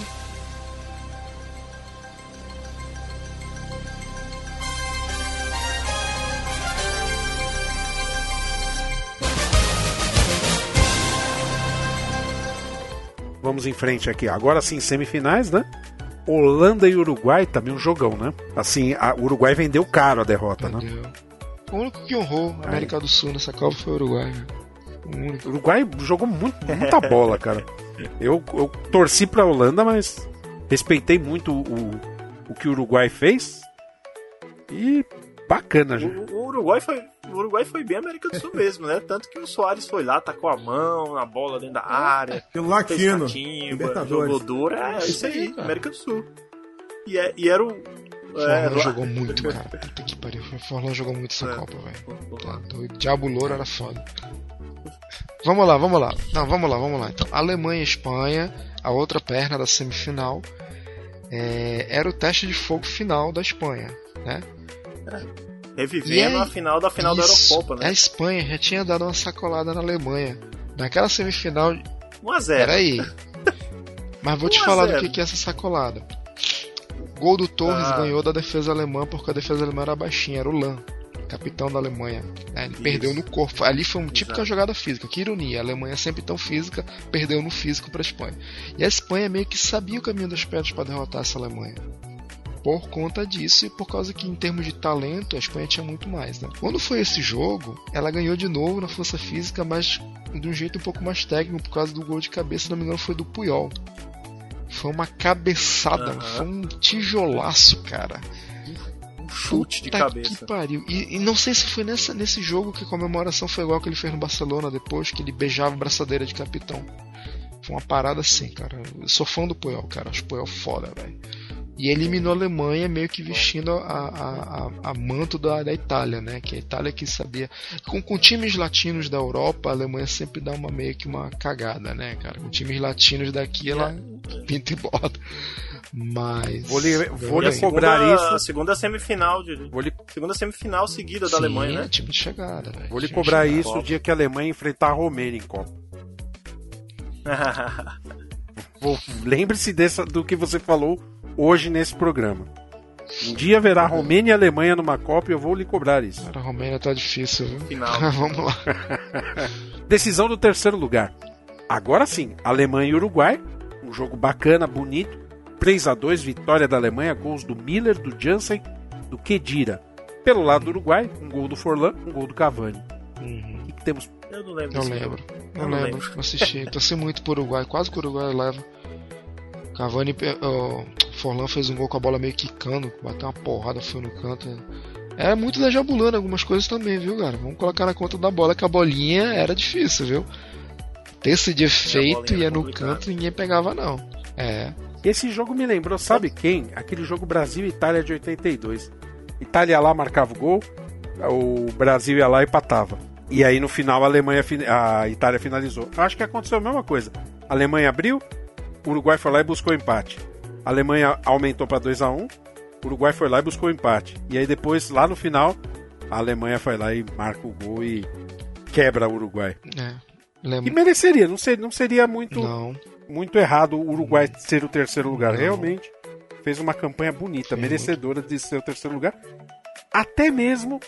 Vamos em frente aqui. Agora sim, semifinais, né? Holanda e Uruguai, também um jogão, né? Assim, a- o Uruguai vendeu caro a derrota, né? Entendeu? O único que honrou a América do Sul nessa Copa foi o Uruguai, velho. O único. O Uruguai jogou muito, muita bola, cara. Eu, eu torci pra Holanda, mas respeitei muito o, o que o Uruguai fez. E bacana, gente. O, o Uruguai foi, o Uruguai foi bem América do Sul mesmo, né? Tanto que o Soares foi lá, tacou a mão na bola dentro da área. Pelo latino. catimba, Libertadores. jogou duro. É, Isso aí. América do Sul. E, é- e era o. É, Forlan jogou muito, cara. Puta que pariu. O Forlan jogou muito essa É. Copa, velho. Tá doido. Diabo Louro era foda. Vamos lá, vamos lá. Não, vamos lá, vamos lá. Então, Alemanha e Espanha, a outra perna da semifinal, é, era o teste de fogo final da Espanha, né? Revivendo a final da final da Isso. Eurocopa, né? A Espanha já tinha dado uma sacolada na Alemanha. Naquela semifinal. 1x0. Peraí. Mas vou te 1 a falar do 0. que que é essa sacolada. O gol do Torres Ah. ganhou da defesa alemã porque a defesa alemã era baixinha, era o Lan, capitão da Alemanha. né? Ele perdeu no corpo. Ali foi uma típica jogada física. Que ironia. A Alemanha sempre tão física, perdeu no físico para a Espanha. E a Espanha meio que sabia o caminho das pedras para derrotar essa Alemanha. Por conta disso e por causa que, em termos de talento, a Espanha tinha muito mais. Né? Quando foi esse jogo, ela ganhou de novo na força física, mas de um jeito um pouco mais técnico, por causa do gol de cabeça, se não me engano, foi do Puyol. Foi uma cabeçada, Aham. foi um tijolaço, cara. Um chute de Puta cabeça. Que pariu. E, e não sei se foi nessa, nesse jogo que a comemoração foi igual que ele fez no Barcelona depois, que ele beijava a braçadeira de capitão. Foi uma parada assim, cara. Eu sou fã do Puyol, cara. Acho Puyol foda, velho. E eliminou a Alemanha meio que vestindo a, a, a, a manto da, da Itália, né? Que a Itália que sabia. Com, com times latinos da Europa, a Alemanha sempre dá uma meio que uma cagada, né, cara? Com times latinos daqui, ela pinta e bota. Mas. Vou lhe- vou lhe cobrar segunda, isso. segunda semifinal de, segunda semifinal seguida da Sim, Alemanha, né? Time de chegada, velho. Vou lhe Time cobrar chegada. isso o dia que a Alemanha enfrentar a Romênia em Copa. Vou- Lembre-se dessa- do que você falou hoje nesse programa. Um dia verá Romênia e Alemanha numa Copa e eu vou lhe cobrar isso. Cara, a Romênia tá difícil, viu? Final. Vamos lá. Decisão do terceiro lugar. Agora sim, Alemanha e Uruguai. Um jogo bacana, bonito. 3 a 2 vitória da Alemanha, gols do Miller, do Jansen, do Kedira. Pelo lado do Uruguai, um gol do Forlan, um gol do Cavani. O que, que temos? Eu não lembro Não lembro. jogo. Não, Eu não lembro. lembro. Não assisti. Torci muito pro Uruguai. Quase que o Uruguai leva. Cavani. ó, Forlan fez um gol com a bola meio quicando. Bateu uma porrada, foi no canto. É muito da Jabulana algumas coisas também, viu, cara? Vamos colocar na conta da bola que a bolinha era difícil, viu? Terça de efeito ia no canto e ninguém pegava, não. É. Esse jogo me lembrou, sabe quem? Aquele jogo Brasil e Itália de 82. Itália ia lá, marcava o gol, o Brasil ia lá e empatava. E aí no final a Alemanha, a Itália finalizou. Eu acho que aconteceu a mesma coisa. A Alemanha abriu, o Uruguai foi lá e buscou empate. A Alemanha aumentou para 2 a 1 o Uruguai foi lá e buscou empate. E aí depois, lá no final, a Alemanha foi lá e marca o gol e quebra o Uruguai. É. E mereceria, não seria, não seria muito, Não. muito errado o Uruguai ser o terceiro lugar. Realmente fez uma campanha bonita, merecedora de ser o terceiro lugar. Até mesmo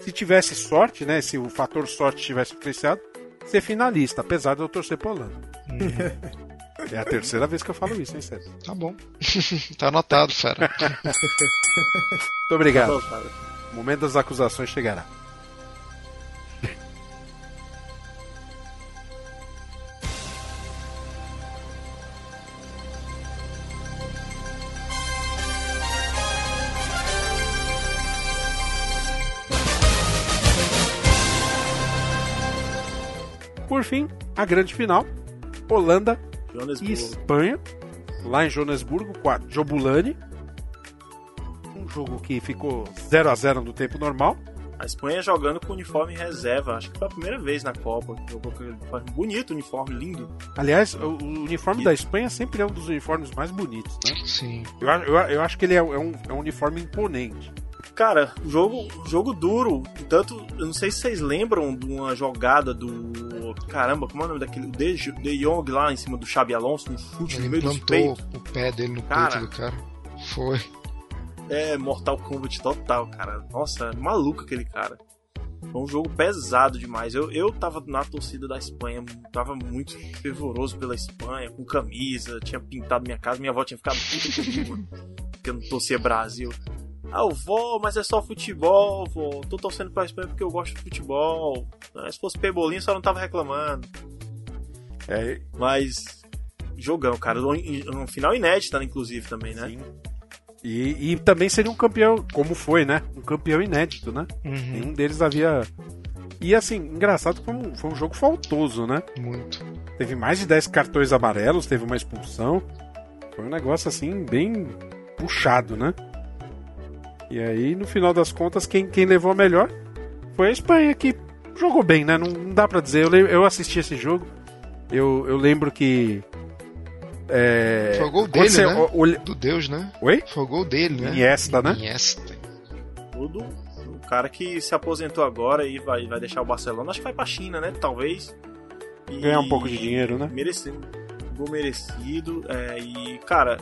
se tivesse sorte, né? Se o fator sorte tivesse influenciado, ser finalista, apesar de eu torcer pra Holanda. É a terceira vez que eu falo isso, hein, Sérgio? Tá bom. tá anotado, fera. Muito obrigado. O momento das acusações chegará. Por fim, a grande final: Holanda e Joanesburgo. Espanha, lá em Joanesburgo, com a Jobulani. Um jogo que ficou 0 a 0 no tempo normal. A Espanha jogando com uniforme reserva. Acho que foi a primeira vez na Copa. Jogou com uniforme bonito, uniforme lindo. Aliás, o, o uniforme da Espanha sempre é um dos uniformes mais bonitos, né? Sim. Eu, eu, eu acho que ele é, é um, é um uniforme imponente. Cara, jogo, jogo duro. Tanto, eu não sei se vocês lembram de uma jogada do. Caramba, como é o nome daquele? De, De Jong lá em cima do Xabi Alonso, um chute no Ele meio dos plantou peitos. o pé dele no Cara. peito do cara. Foi. É Mortal Kombat total, cara. Nossa, maluco aquele cara. Foi um jogo pesado demais. Eu, eu tava na torcida da Espanha, tava muito fervoroso pela Espanha, com camisa, tinha pintado minha casa, minha avó tinha ficado puta comigo, porque eu não torcia Brasil. Ah, eu vou, mas é só futebol, vó. Tô torcendo pra Espanha porque eu gosto de futebol. Ah, Se fosse Pebolinho, só não tava reclamando. É, Mas, jogão, cara. Um, um final inédito, né, inclusive, também, né? Sim. E, e também seria um campeão, como foi, né? Um campeão inédito, né? Uhum. Nenhum deles havia. E assim, engraçado que foi um, foi um jogo faltoso, né? Muito. Teve mais de 10 cartões amarelos, teve uma expulsão. Foi um negócio assim, bem puxado, né? E aí, no final das contas, quem, quem levou a melhor foi a Espanha, que jogou bem, né? Não, não dá pra dizer. Eu, eu assisti esse jogo. Eu, eu lembro que. É, Foi o gol dele, você né? olha- Do Deus, né? Oi? Foi o gol dele, né? Iniesta, né? Iniesta. Tudo cara que se aposentou agora e vai, vai deixar o Barcelona. Acho que vai pra China, né? Talvez. E- Ganhar um pouco de dinheiro, né? Merecido. Gol merecido. é, e, cara,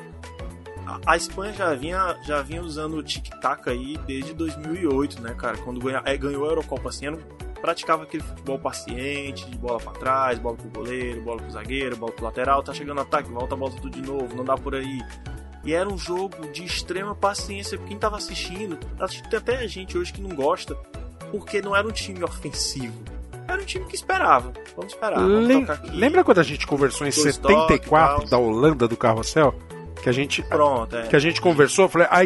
a, Espanha já vinha, já vinha usando o tic-tac aí desde 2008, né, cara? Quando ganha, é, ganhou a Eurocopa assim, era praticava aquele futebol paciente, de bola pra trás, bola pro goleiro, bola pro zagueiro, bola pro lateral, tá chegando ataque, volta a bola tudo de novo, não dá por aí. E era um jogo de extrema paciência quem tava assistindo. Acho que tem até gente hoje que não gosta, porque não era um time ofensivo. Era um time que esperava. Vamos esperar. Vamos Lem- aqui. Lembra quando a gente conversou em Dois 74 toques e da Holanda do carrossel? Que a gente, Pronto, é. que a gente conversou, eu falei, a,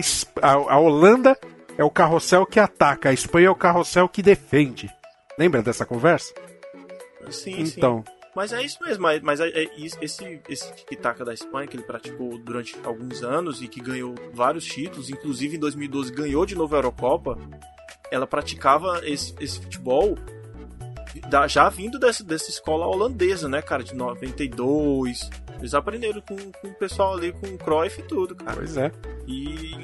a- a Holanda é o carrossel que ataca, a Espanha é o carrossel que defende. Lembra dessa conversa? Sim, Então. sim. Mas é isso mesmo, mas, mas é, é esse, esse tic-tac da Espanha que ele praticou durante alguns anos e que ganhou vários títulos, inclusive em 2012 ganhou de novo a Eurocopa, ela praticava esse, esse futebol da- já vindo dessa, dessa escola holandesa, né, cara, de 92. Eles aprenderam com, com o pessoal ali, com o Cruyff e tudo, cara. Pois é. E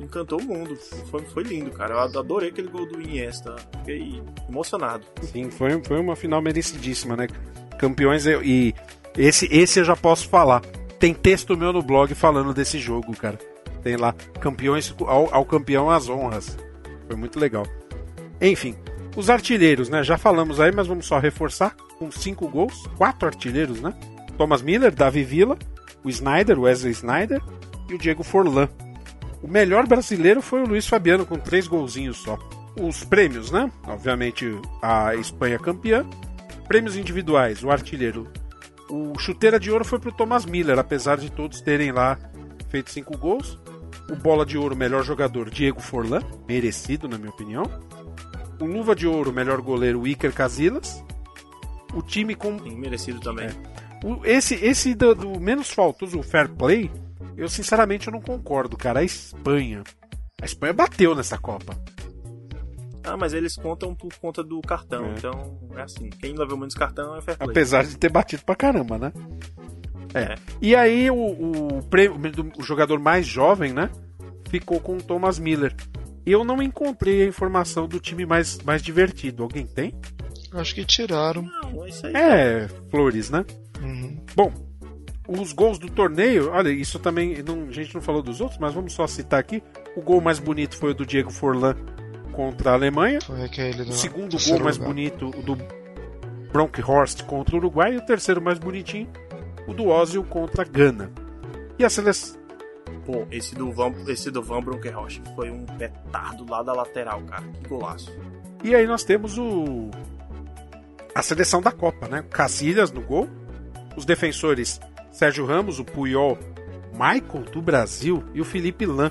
encantou o mundo. Foi, foi lindo, cara. Eu adorei aquele gol do Iniesta. Fiquei emocionado. Sim, foi, foi uma final merecidíssima, né? Campeões eu- e esse, esse eu já posso falar. Tem texto meu no blog falando desse jogo, cara. Tem lá, campeões ao, ao campeão as honras. Foi muito legal. Enfim, os artilheiros, né? Já falamos aí, mas vamos só reforçar. Com cinco gols, quatro artilheiros, né? Thomas Miller, Davi Villa, o Snyder, Wesley Snyder e o Diego Forlan. O melhor brasileiro foi o Luiz Fabiano, com três golzinhos só. Os prêmios, né? Obviamente, a Espanha campeã. Prêmios individuais, o artilheiro. O chuteira de ouro foi pro Thomas Miller, apesar de todos terem lá feito cinco gols. O bola de ouro, melhor jogador, Diego Forlan, merecido, na minha opinião. O luva de ouro, melhor goleiro, o Iker Casillas. O time com. Sim, merecido também. O- esse esse do, do menos faltoso, o fair play, eu sinceramente eu não concordo, cara. A Espanha. A Espanha bateu nessa Copa. Ah, mas eles contam por conta do cartão. É. Então, é assim. Quem levou menos cartão é fair play. Apesar de ter batido pra caramba, né? É. E aí o, o, prêmio, o jogador mais jovem, né? Ficou com o Thomas Miller. Eu não encontrei a informação do time mais, mais divertido. Alguém tem? Acho que tiraram. Não, é isso aí. É, Flores, né? Uhum. Bom, os gols do torneio, olha, isso também, não- a gente não falou dos outros, mas vamos só citar aqui. O gol mais bonito foi o do Diego Forlan contra a Alemanha. Foi aquele O do segundo gol mais lugar. bonito, o do Bronkhorst contra o Uruguai. E o terceiro mais bonitinho, o do Ozil contra a Gana. E a seleção. Pô, esse do Van, esse do Van Bronckhorst foi um petardo lá da lateral, cara. Que golaço. E aí nós temos o. A seleção da Copa, né? Casilhas no gol. Os defensores Sérgio Ramos, o Puyol, Michael do Brasil e o Felipe Lan.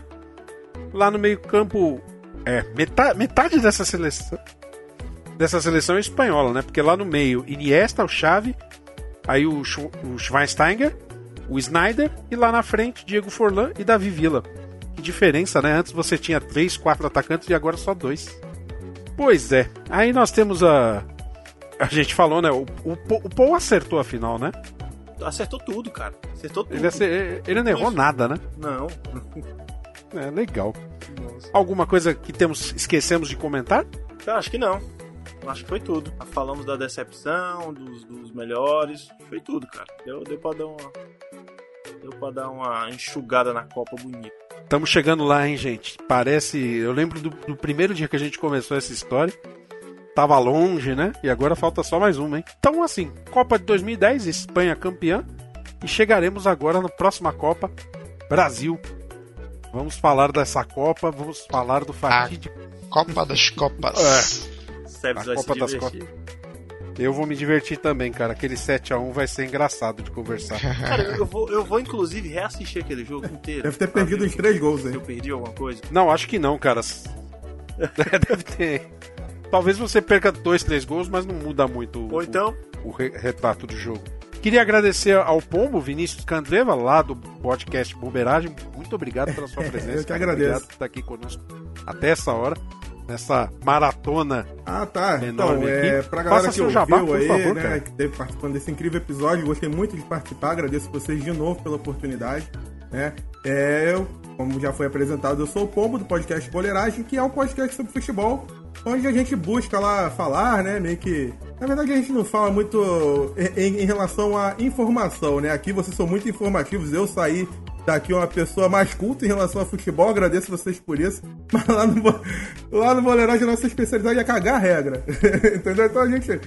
Lá no meio-campo, é, metade, metade dessa seleção. Dessa seleção é espanhola, né? Porque lá no meio, Iniesta, o Xavi, aí o, Schw- o Schweinsteiger, o Snyder e lá na frente, Diego Forlan e Davi Villa. Que diferença, né? Antes você tinha três, quatro atacantes e agora só dois. Pois é. Aí nós temos a. A gente falou, né? O, o, o Paul acertou a final, né? Acertou tudo, cara. Acertou tudo. Ele, ace- ele não errou Isso. nada, né? Não. É legal. Alguma coisa que temos esquecemos de comentar? Eu acho que não. Acho que foi tudo. Falamos da decepção, dos, dos melhores. Foi tudo, cara. Deu, deu pra dar uma. Deu pra dar uma enxugada na Copa bonita. Estamos chegando lá, hein, gente? Parece. Eu lembro do, do primeiro dia que a gente começou essa história. Tava longe, né? E agora falta só mais uma, hein? Então, assim, Copa de 2010, Espanha campeã. E chegaremos agora na próxima Copa, Brasil. Vamos falar dessa Copa, vamos falar do fatídico. Copa das Copas. É. A Copa das divertir. Eu vou me divertir também, cara. Aquele 7x1 vai ser engraçado de conversar. Cara, eu vou, eu vou inclusive reassistir aquele jogo inteiro. Deve ter perdido uns três gols aí. Eu perdi alguma coisa. Não, acho que não, cara. Deve ter. Talvez você perca dois, três gols, mas não muda muito o- Ou então- o, o re- retrato do jogo. Queria agradecer ao Pombo, Vinícius Candreva, lá do podcast Bomberagem. Muito obrigado pela sua presença. Eu que agradeço. Obrigado por estar aqui conosco até essa hora, nessa maratona. Ah, tá. Então, é, pra galera Faça que ouviu jabá, aí, favor, né, cara. que esteve participando desse incrível episódio, gostei muito de participar, agradeço vocês de novo pela oportunidade, né? É, eu, como já foi apresentado, eu sou o Pombo do podcast Boleiragem, que é um podcast sobre futebol, onde a gente busca lá falar, né? Meio que. Na verdade, a gente não fala muito em, em relação à informação, né? Aqui vocês são muito informativos. Eu saí daqui uma pessoa mais culta em relação ao futebol, agradeço vocês por isso. Mas lá no, lá no Boleiragem, a nossa especialidade é cagar a regra. Entendeu? Então a gente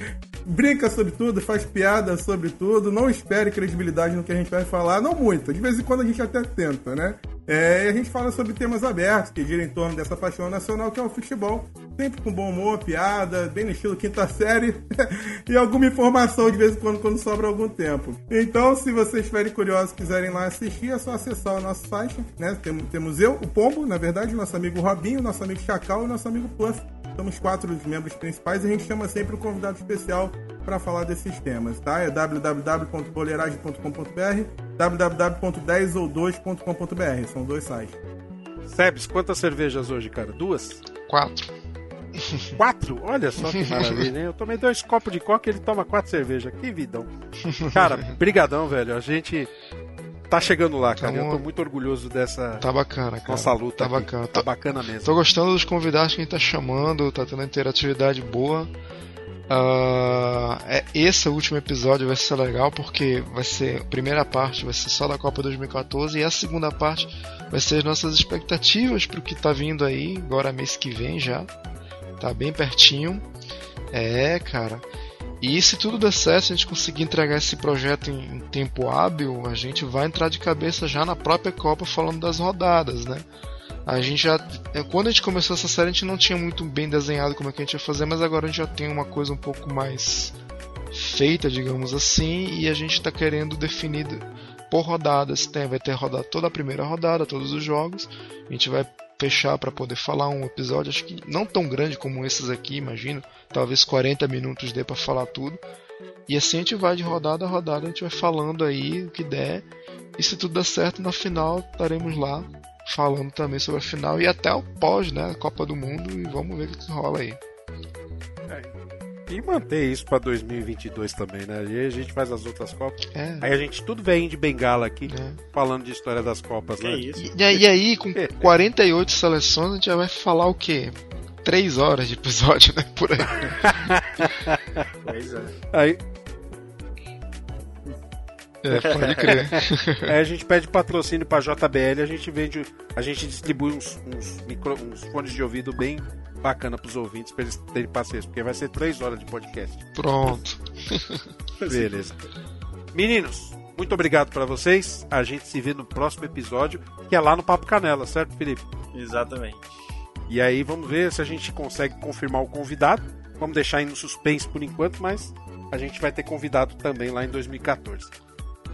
brinca sobre tudo, faz piada sobre tudo, não espere credibilidade no que a gente vai falar, não muito. De vez em quando a gente até tenta, né? É, e a gente fala sobre temas abertos que giram em torno dessa paixão nacional que é o futebol. Sempre com bom humor, piada, bem no estilo quinta série e alguma informação de vez em quando quando sobra algum tempo. Então, se vocês estiverem curiosos e quiserem lá assistir, é só acessar o nosso site, né? Tem- Temos eu, o Pombo, na verdade, nosso amigo Robinho, nosso amigo Chacal e nosso amigo Puff. Somos quatro os membros principais e a gente chama sempre um convidado especial para falar desses temas, tá? É www.boleiragem.com.br www.10ou2.com.br São dois sites. Sebes, quantas cervejas hoje, cara? Duas? Quatro. Quatro? Olha só que maravilha, hein? Eu tomei dois copos de coca e ele toma quatro cervejas. Que vidão. Cara, brigadão, velho. A gente tá chegando lá, cara. Tamo- Eu tô muito orgulhoso dessa Tá bacana, cara. nossa luta. Tá bacana. Tá bacana mesmo. Tô gostando dos convidados que a gente tá chamando, tá tendo interatividade boa. É, esse último episódio vai ser legal porque vai ser a primeira parte vai ser só da Copa 2014 e a segunda parte vai ser as nossas expectativas pro que tá vindo aí agora mês que vem já. Tá bem pertinho. É, cara. E se tudo der certo, a gente conseguir entregar esse projeto em, em tempo hábil, a gente vai entrar de cabeça já na própria Copa falando das rodadas, né? A gente já. é, Quando a gente começou essa série, a gente não tinha muito bem desenhado como é que a gente ia fazer, mas agora a gente já tem uma coisa um pouco mais feita, digamos assim, e a gente está querendo definir por rodadas. Vai ter rodada toda a primeira rodada, todos os jogos. A gente vai fechar para poder falar um episódio, acho que não tão grande como esses aqui, imagino. Talvez 40 minutos dê para falar tudo. E assim a gente vai de rodada a rodada, a gente vai falando aí o que der. E se tudo der certo, na final estaremos lá falando também sobre a final e até o pós, né? Copa do Mundo e vamos ver o que rola aí. E manter isso pra 2022 também, né? E aí a gente faz as outras Copas. É. Aí a gente tudo vem de bengala aqui, falando de história das Copas, né? E, e aí- e aí, com 48 seleções, a gente já vai falar o quê? 3 horas de episódio, né? Por aí. Pois é. Aí. É, pode crer. Aí a gente pede patrocínio pra JBL, a gente vende, a gente distribui uns, uns, micro- uns fones de ouvido bem bacana pros ouvintes pra eles terem paciência, porque vai ser três horas de podcast. Pronto. Beleza. Meninos, muito obrigado pra vocês. A gente se vê no próximo episódio, que é lá no Papo Canela, certo, Felipe? Exatamente. E aí vamos ver se a gente consegue confirmar o convidado. Vamos deixar aí no suspense por enquanto, mas a gente vai ter convidado também lá em 2014.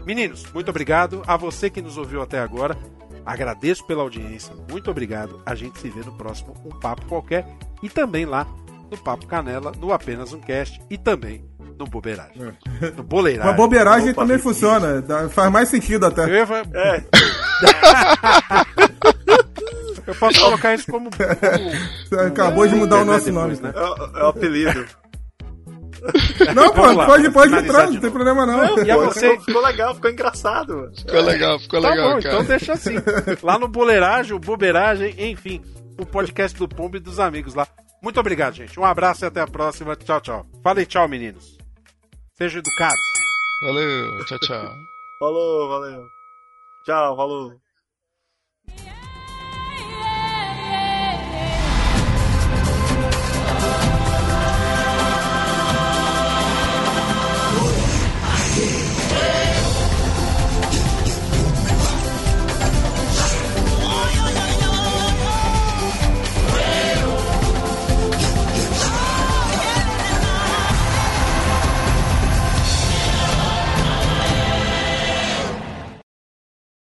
Meninos, muito obrigado. A você que nos ouviu até agora, agradeço pela audiência. Muito obrigado. A gente se vê no próximo Um Papo Qualquer e também lá no Papo Canela, no Apenas Um Cast e também no Bobeiragem. No Boleiragem. Uma bobeiragem também funciona, faz mais sentido até. Eu, ia- É. eu posso colocar isso como. Você acabou de mudar o nosso Depois, nome. né? É, o- é o apelido. Não, pô, Vamos lá, pode, pode entrar, não tem problema não. Não, E a pô, você? ficou, legal, ficou engraçado. mano. Ficou legal, ficou Tá legal, bom, cara. então deixa assim. Lá no Boleiragem, o Bobeiragem, enfim, o podcast do Pombo e dos amigos lá. Muito obrigado, gente. Um abraço e até a próxima. Tchau, tchau. Falei tchau, meninos. Sejam educados. Valeu, tchau, tchau. Falou, valeu. Tchau, falou.